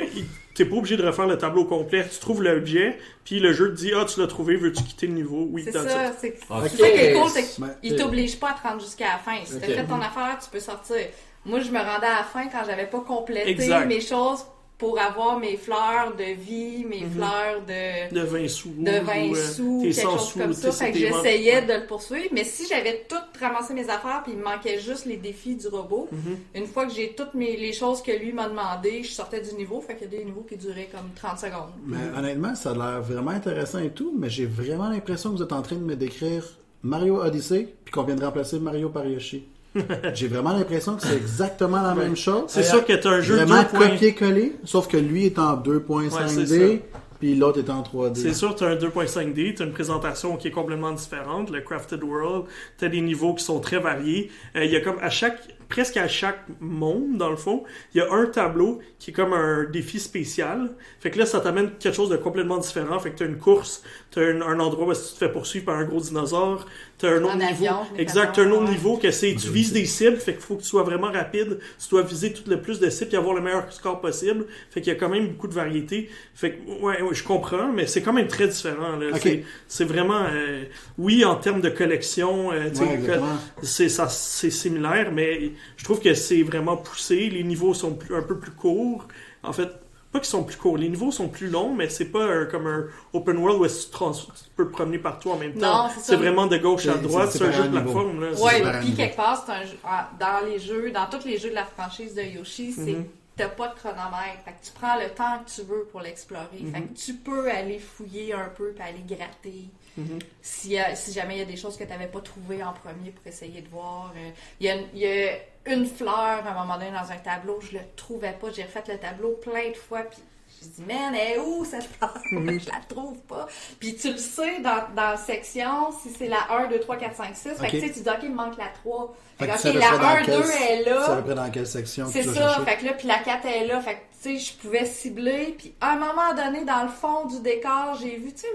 t'es pas obligé de refaire le tableau complet. Tu trouves l'objet, puis le jeu te dit Ah, tu l'as trouvé, veux-tu quitter le niveau Oui, C'est ça, it. c'est c'est ça qui est cool, c'est qu'il t'oblige pas à te rendre jusqu'à la fin. Si t'as Ok. fait ton affaire, tu peux sortir. Moi, je me rendais à la fin quand j'avais pas complété Exact. mes choses pour avoir mes fleurs de vie, mes fleurs de... De 20 sous. de 20 ou, euh, sous, quelque 100 chose sous, comme ça. Fait que j'essayais ouais. de le poursuivre. Mais si j'avais tout ramassé mes affaires puis il me manquait juste les défis du robot, Mhm. une fois que j'ai toutes mes, les choses que lui m'a demandé, je sortais du niveau. Fait qu'il y a des niveaux qui duraient comme 30 secondes. Mais honnêtement, ça a l'air vraiment intéressant et tout, mais j'ai vraiment l'impression que vous êtes en train de me décrire Mario Odyssey, puis qu'on vient de remplacer Mario par Yoshi. j'ai vraiment l'impression que c'est exactement la même chose. C'est sûr que t'as un jeu Vraiment 2 points. copier-coller, sauf que lui est en Ouais, 2.5D, c'est puis l'autre est en 3D. C'est sûr, tu as un 2.5D, tu as une présentation qui est complètement différente, le Crafted World, tu as des niveaux qui sont très variés. Euh, Il y a comme à chaque, presque à chaque monde, dans le fond, il y a un tableau qui est comme un défi spécial. Fait que là, ça t'amène quelque chose de complètement différent. Fait que tu as une course, tu as un, un endroit où tu te fais poursuivre par un gros dinosaure, tu as un autre niveau. exact, fait t'as un autre niveau que c'est, tu vises des cibles, fait qu'il faut que tu sois vraiment rapide, tu dois viser tout le plus de cibles et avoir le meilleur score possible. Fait qu'il y a quand même beaucoup de variété. Fait que, ouais, ouais, je comprends, mais c'est quand même très différent. Là. Ok. C'est, c'est vraiment, euh, oui, en termes de collection, euh, tu sais, Ouais, c'est, ça, c'est similaire, mais je trouve que c'est vraiment poussé. Les niveaux sont plus, un peu plus courts. En fait, pas qu'ils sont plus courts, les niveaux sont plus longs, mais c'est pas un- comme un open world où est-ce que tu, trans- tu peux te promener partout en même temps. Non, c'est vraiment de gauche à droite, c'est un jeu de plateforme. Là. Ouais, puis quelque part, c'est un jeu, dans les jeux, dans tous les jeux de la franchise de Yoshi, c'est Mhm. t'as pas de chronomètre. Fait que tu prends le temps que tu veux pour l'explorer. Fait Mhm. que tu peux aller fouiller un peu puis aller gratter. Mhm. Si, jamais il y a des choses que tu n'avais pas trouvées en premier pour essayer de voir. euh, Il y, a, il y a une fleur à un moment donné dans un tableau, je le trouvais pas. J'ai refait le tableau plein de fois puis Je dis, man, elle est où cette fleur? Mhm. je la trouve pas. Puis tu le sais dans, dans la section si c'est la 1, 2, 3, 4, 5, 6. Fait que tu sais, tu dis, OK, il me manque la 3. Fait que la pas dans 1, quelle- 2 est là. pas dans quelle section C'est ça. Fait que là, puis la 4 est là. Fait que, tu sais, je pouvais cibler. Puis à un moment donné, dans le fond du décor, j'ai vu, tu sais,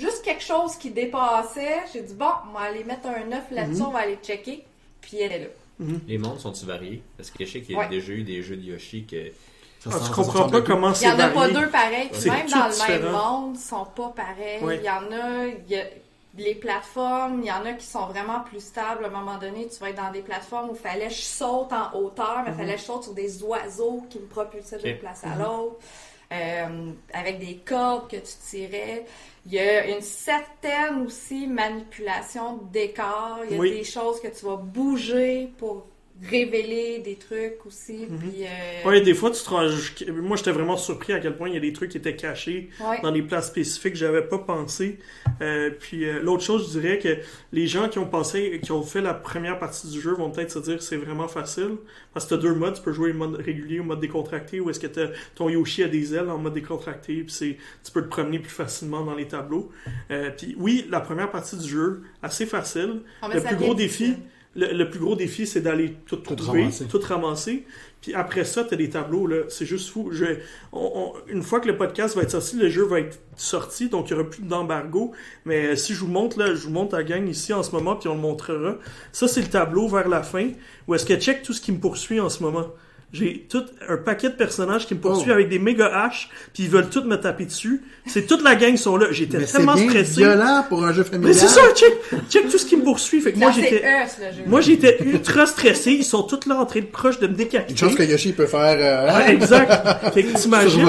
juste quelque chose qui dépassait. J'ai dit, bon, on va aller mettre un 9 là-dessus, Mhm. on va aller checker. Puis elle est là. Les mondes sont-ils variés? Parce que je sais qu'il y a Ouais. déjà eu des jeux de Yoshi que. Ça Ah, tu comprends pas comment Il y c'est en a pas deux pareils. Puis C'est même dans le différent. même monde, ils sont pas pareils. Ouais. Il y en a, il y a les plateformes, il y en a qui sont vraiment plus stables. À un moment donné, tu vas être dans des plateformes où il fallait que je saute en hauteur, mais il fallait que je saute sur des oiseaux qui me propulsaient d'une place à l'autre. Euh, avec des cordes que tu tirais. Il y a une certaine aussi manipulation de décor. Il y a Oui. des choses que tu vas bouger pour révéler des trucs aussi. Puis, euh, Ouais, des fois, tu te rends- Moi, j'étais vraiment surpris à quel point il y a des trucs qui étaient cachés ouais. dans des places spécifiques que j'avais pas pensé. Euh, puis euh, l'autre chose, je dirais que les gens qui ont pensé, qui ont fait la première partie du jeu vont peut-être se dire que c'est vraiment facile. Parce que t'as deux modes, tu peux jouer le mode régulier ou mode décontracté, ou est-ce que t'as- ton Yoshi a des ailes en mode décontracté, puis c'est, tu peux te promener plus facilement dans les tableaux. Euh, puis oui, la première partie du jeu, assez facile. Ah, Le plus gros défi. Le, le plus gros défi, c'est d'aller tout, Tout trouver, ramasser. tout ramasser. Puis après ça, t'as des tableaux, là. C'est juste fou. Je, on- on- une fois que le podcast va être sorti, le jeu va être sorti, donc il n'y aura plus d'embargo. Mais euh, si je vous montre, là, je vous montre la gang ici en ce moment, puis on le montrera. Ça, c'est le tableau vers la fin, où est-ce que check tout ce qui me poursuit en ce moment. J'ai tout un paquet de personnages qui me poursuivent Oh. avec des méga haches, puis ils veulent tous me taper dessus. C'est toute la gang qui sont là. J'étais c'est tellement bien stressé. violent pour un jeu familial. Mais c'est ça, check, check tout ce qui me poursuit. Fait que moi, Non, c'est j'étais, moi, j'étais ultra stressé. Ils sont tous là en train de proche de me Une décapiter. chance que Yoshi peut faire euh, Ouais, exact. Fait que t'imagines.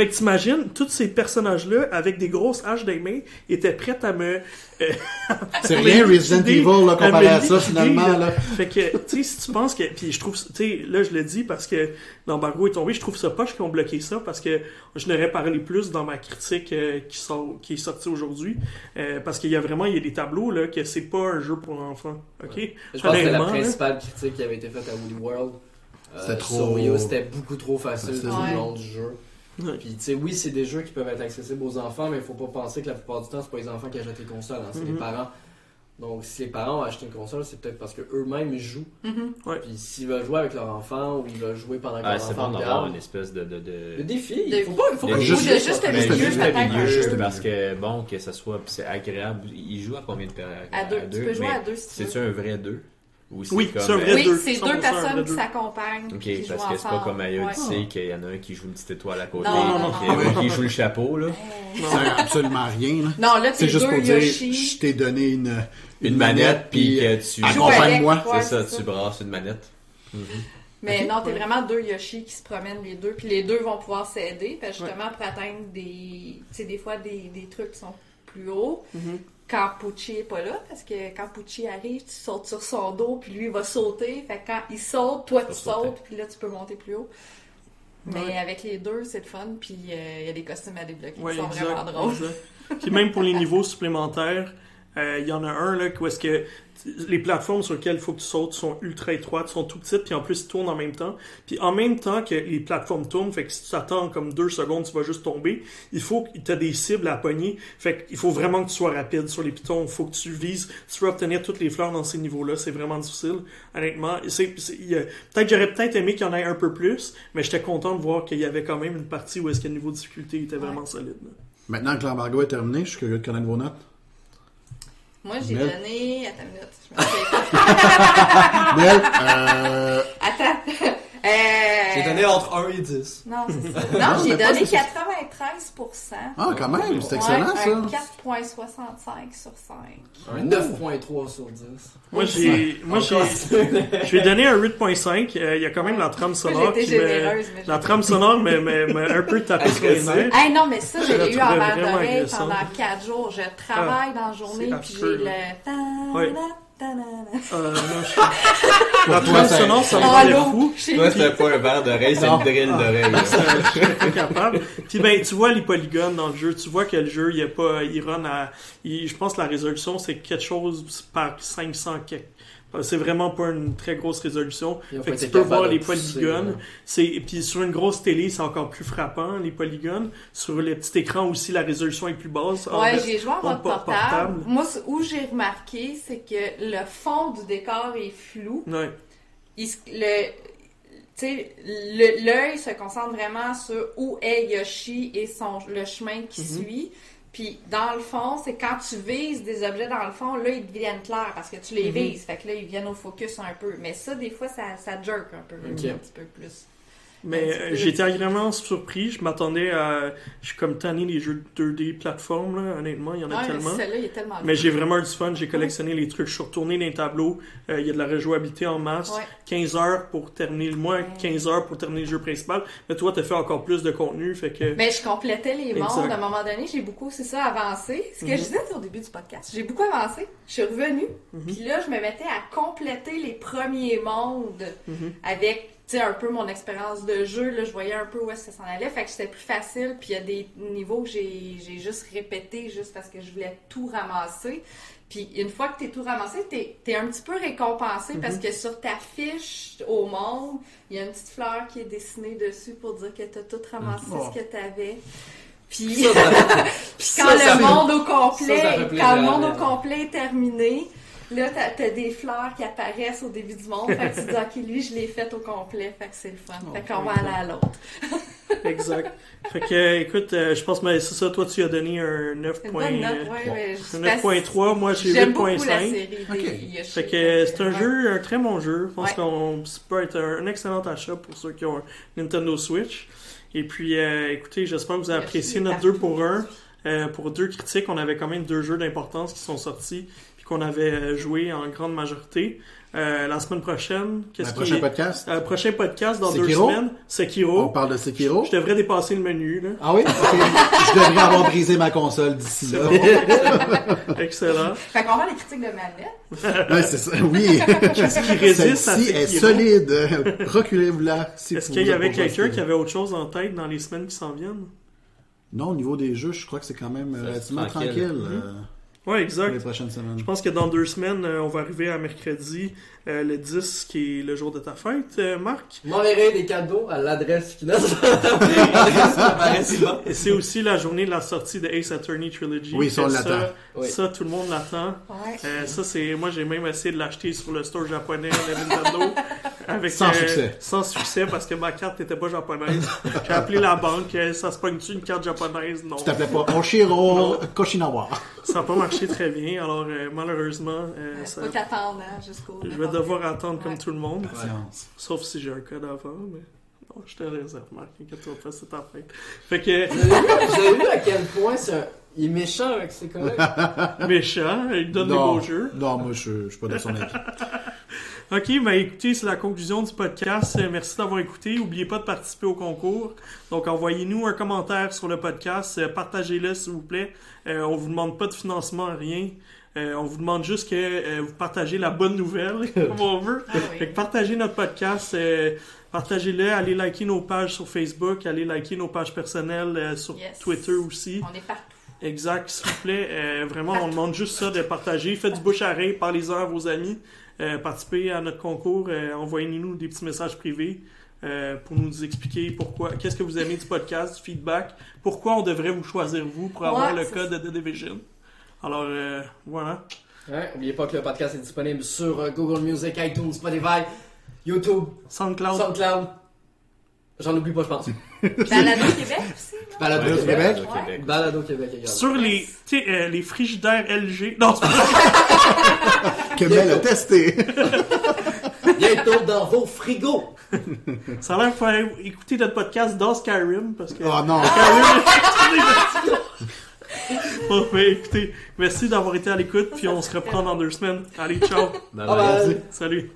Fait que t'imagines, tous ces personnages-là, avec des grosses haches des mains, étaient prêts à me, C'est rien Resident Evil là, comparé à ça finalement. là. Là. Fait que, tu sais, si tu penses que, puis je trouve, tu sais, là, je le dis parce que l'embargo est tombé, je trouve ça poche qu'ils ont bloqué ça parce que je n'aurais parlé plus dans ma critique euh, qui sort, qui est sortie aujourd'hui, euh, parce qu'il y a vraiment, il y a des tableaux, là, que c'est pas un jeu pour enfants, ok? Je pense que c'était la là. principale critique qui avait été faite à Woody World. Euh, C'était trop- Sur c'était beaucoup trop facile tout Ouais. le long du jeu. Ouais. Puis, tu sais, oui, c'est des jeux qui peuvent être accessibles aux enfants, mais il faut pas penser que la plupart du temps, c'est pas les enfants qui achètent les consoles, hein, c'est Mhm. les parents. Donc, si les parents ont acheté une console, c'est peut-être parce qu'eux-mêmes jouent. Mhm. Puis, s'ils veulent jouer avec leur enfant ou ils veulent jouer pendant que Ah, leur c'est enfant bon d'avoir une espèce de. de, de... Le défi, De- il faut pas, faut de pas juste, de juste le Mais milieu, juste un milieu, jeu. parce que bon, que ça soit c'est agréable. Il joue à combien de personnes À deux. Tu peux jouer à deux si tu C'est-tu veux. un vrai deux? Ou Oui, c'est euh, Oui, deux, c'est 100% deux personnes qui s'accompagnent. Ok, qui parce que c'est pas comme à Ouais. Qu'il y en a un qui joue une petite étoile à côté, Non, non, non, qui, non. qui joue le chapeau, là. C'est absolument rien. là. Non, là, C'est juste deux pour dire, je t'ai donné une, Une manette, puis euh, que tu. Accompagne-moi. C'est ça, tu brasses une manette. Mais Ok. non, t'es vraiment deux Yoshi qui se promènent les deux, puis les deux vont pouvoir s'aider, justement pour atteindre des, tu sais, des fois des, des trucs qui sont plus hauts. Mhm. Quand Pucci est pas là, parce que quand Pucci arrive, tu sautes sur son dos, puis lui il va sauter. Fait que quand il saute, toi tu sauter. sautes, puis là tu peux monter plus haut. Mais Ouais. avec les deux, c'est le fun, puis euh, il y a des costumes à débloquer Ouais, qui sont exact, vraiment drôles. Puis même pour les niveaux supplémentaires, euh, il y en a un là où est-ce que les plateformes sur lesquelles il faut que tu sautes sont ultra étroites, sont tout petites, puis en plus ils tournent en même temps. Puis en même temps que les plateformes tournent, fait que si tu attends comme deux secondes, tu vas juste tomber. Il faut que tu as des cibles à pogner, fait qu'il faut vraiment que tu sois rapide sur les pitons. Il faut que tu vises. Si tu veux obtenir toutes les fleurs dans ces niveaux-là, c'est vraiment difficile. Honnêtement, c'est, c'est- peut-être j'aurais peut-être aimé qu'il y en ait un peu plus, mais j'étais content de voir qu'il y avait quand même une partie où est-ce que le niveau de difficulté était vraiment solide. là. Maintenant que l'embargo est terminé, je suis curieux de connaître vos notes. Moi j'ai Mel? donné. Attends une minute, je me souviens pas. Mel, euh, Attends. Euh, J'ai donné entre 1 et 10. Non, c'est ça. Non, Non, j'ai donné ça, 93%. ah, quand même, c'est excellent un ça. 4.65 sur 5. Un 9.3 sur 10. Moi, j'ai, moi, j'ai, je vais donner un 8.5. Euh, Il y a quand même la trame sonore qui généreuse, mais la trame sonore m'a un peu tapé sur les nerfs. Hey, non, mais ça, je l'ai eu en verre d'oreille pendant 4 jours. Je travaille dans la journée, puis j'ai le... Euh, non, je- la trame sonore, ça me rendait fou. Toi, c'était pas un verre d'oreille, c'est une drill d'oreille. là. Ça, je capable. Puis ben, tu vois les polygones dans le jeu, tu vois que le jeu, il y a pas, il run à, il- je pense que la résolution c'est quelque chose par 500 quelque- Euh, C'est vraiment pas une très grosse résolution. Fait que tu peux voir les polygones. C'est puis sur une grosse télé, c'est encore plus frappant les polygones. Sur le petit écran aussi, la résolution est plus basse. En Ouais, j'ai joué en mode portable. portable. Moi, où j'ai remarqué, c'est que le fond du décor est flou. ouais. Il se- le, l'œil se concentre vraiment sur où est Yoshi et son, le chemin qui Mhm. suit. Puis dans le fond, c'est quand tu vises des objets dans le fond, là, ils deviennent clairs parce que tu les Mhm. vises. Fait que là, ils viennent au focus un peu. Mais ça, des fois, ça, ça jerk un peu, un petit peu plus. Mais euh, été agréablement surpris. Je m'attendais à. Je suis comme tanné des jeux 2D plateforme, là. Honnêtement, il y en a mais tellement. celui-là, il est tellement Mais le j'ai vraiment eu du fun. J'ai collectionné les trucs. Je suis retourné dans les tableaux. Euh, Il y a de la rejouabilité en masse. Ouais. 15 heures pour terminer. Moi, Ouais. 15 heures pour terminer le jeu principal. Mais toi, t'as fait encore plus de contenu. Fait que. Mais je complétais les mondes. Exact. À un moment donné, j'ai beaucoup, c'est ça, avancé. Ce que Mhm. je disais au début du podcast. J'ai beaucoup avancé. Je suis revenue. Mhm. Puis là, je me mettais à compléter les premiers mondes Mhm. avec, sais, un peu mon expérience de jeu. Là, je voyais un peu où est-ce que ça s'en allait. Fait que c'était plus facile. Puis il y a des niveaux que j'ai juste répété juste parce que je voulais tout ramasser. Puis une fois que t'es tout ramassé, t'es es un petit peu récompensé parce Mhm. que sur ta fiche au monde, il y a une petite fleur qui est dessinée dessus pour dire que t'as tout ramassé Oh. ce que t'avais. Puis Ça, ça- puis quand ça le monde au complet, quand le monde au complet est terminé, là t'as as des fleurs qui apparaissent au début du monde. Fait que tu dis ok lui je l'ai fait au complet, fait que c'est le fun. Oh, fait qu'on va aller à l'autre. Exact. fait que, euh, écoute, euh, je pense que c'est ça. Toi, tu as donné un 9. Une bonne note, ouais, mais je- un 9.3. Moi, j'ai J'aime beaucoup la 8.5. série des Ok. Yoshi. Fait que euh, c'est un jeu, un très bon jeu. Je pense Ouais. qu'on ça peut être un, un excellent achat pour ceux qui ont un Nintendo Switch. Et puis, euh, écoutez, j'espère que vous avez apprécié notre partout. 2 pour 1. pour deux critiques, on avait quand même deux jeux d'importance qui sont sortis qu'on avait euh, joué en grande majorité. Euh, la semaine prochaine, qu'est-ce qui prochain est... podcast, Euh, prochain podcast dans deux Sekiro? semaines, on Sekiro. parle de Sekiro? Je devrais dépasser le menu, là. Ah oui? Je devrais avoir brisé ma console d'ici là. bon. Excellent. Fait qu'on va les critiques de manette. Ouais, c'est ça, oui. Qu'est-ce qui résiste à Celle-ci est Sekiro? solide. Procurez-vous-la. si Est-ce qu'il y avait quelqu'un Sekiro. qui avait autre chose en tête dans les semaines qui s'en viennent? Non, au niveau des jeux, je crois que c'est quand même Ça, relativement tranquille. euh, Ouais, pour exact. les prochaines semaines. Je pense que dans deux semaines, euh, on va arriver à mercredi, euh, le 10, qui est le jour de ta fête, euh, Marc? M'enverrez des cadeaux à l'adresse qui. Et c'est aussi la journée de la sortie de Ace Attorney Trilogy. Oui, ça, on l'attend. Oui. Ça, tout le monde l'attend. Ouais. Euh, ça, c'est. Moi, j'ai même essayé de l'acheter sur le store japonais de Nintendo. Avec, Sans euh, succès. Sans succès parce que ma carte n'était pas japonaise. J'ai appelé la banque. Ça se pogne-tu une carte japonaise? Non. Tu t'appelais pas Oshiro Non. Koshinawa. Ça n'a pas marché très bien. Alors, euh, malheureusement, euh, ça- Faut t'attendre hein, jusqu'au. je vais devoir attendre comme Ouais. tout le monde. Patience. Sauf si j'ai un code avant, mais non, je te réserve, Marc. Inquiète-toi pas, c'est ta fête. Fait que, Vous avez vu- vous avez vu à quel point il est méchant avec ses collègues? méchant, il donne des Non. beaux jeux. Non, moi, je, je suis pas de son avis. Ok, ben écoutez, c'est la conclusion du podcast. Euh, Merci d'avoir écouté. N'oubliez pas de participer au concours. Donc, envoyez-nous un commentaire sur le podcast. Euh, Partagez-le, s'il vous plaît. Euh, on vous demande pas de financement, rien. Euh, on vous demande juste que euh, vous partagez la bonne nouvelle, comme on veut. Ah Fait que partagez notre podcast, euh, partagez-le, allez liker nos pages sur Facebook, allez liker nos pages personnelles euh, sur Yes. Twitter aussi. On est partout. Exact, s'il vous plaît. Euh, vraiment, on demande juste ça de partager. Faites du bouche à oreille, parlez-en à vos amis. Euh, participez à notre concours. euh, Envoyez-nous des petits messages privés euh, pour nous expliquer pourquoi, qu'est-ce que vous aimez du podcast, du feedback, pourquoi on devrait vous choisir vous pour avoir Ouais, le code de The Division. Alors, euh, voilà. Ouais, N'oubliez pas que le podcast est disponible sur euh, Google Music, iTunes, Spotify, YouTube, SoundCloud. SoundCloud. J'en oublie pas, je pense. Balado Québec aussi. Balado Balado Québec. Balado Québec également. Sur les, tu sais, euh, les frigidaires LG. Non, c'est pas Que Mel a testé. Bientôt dans vos frigos. Ça a l'air qu'il faut écouter notre podcast dans Skyrim parce que. Oh non. Bon, ben, écoutez, merci d'avoir été à l'écoute, puis on se reprend dans deux semaines. Allez, ciao. Bye. bye. Salut.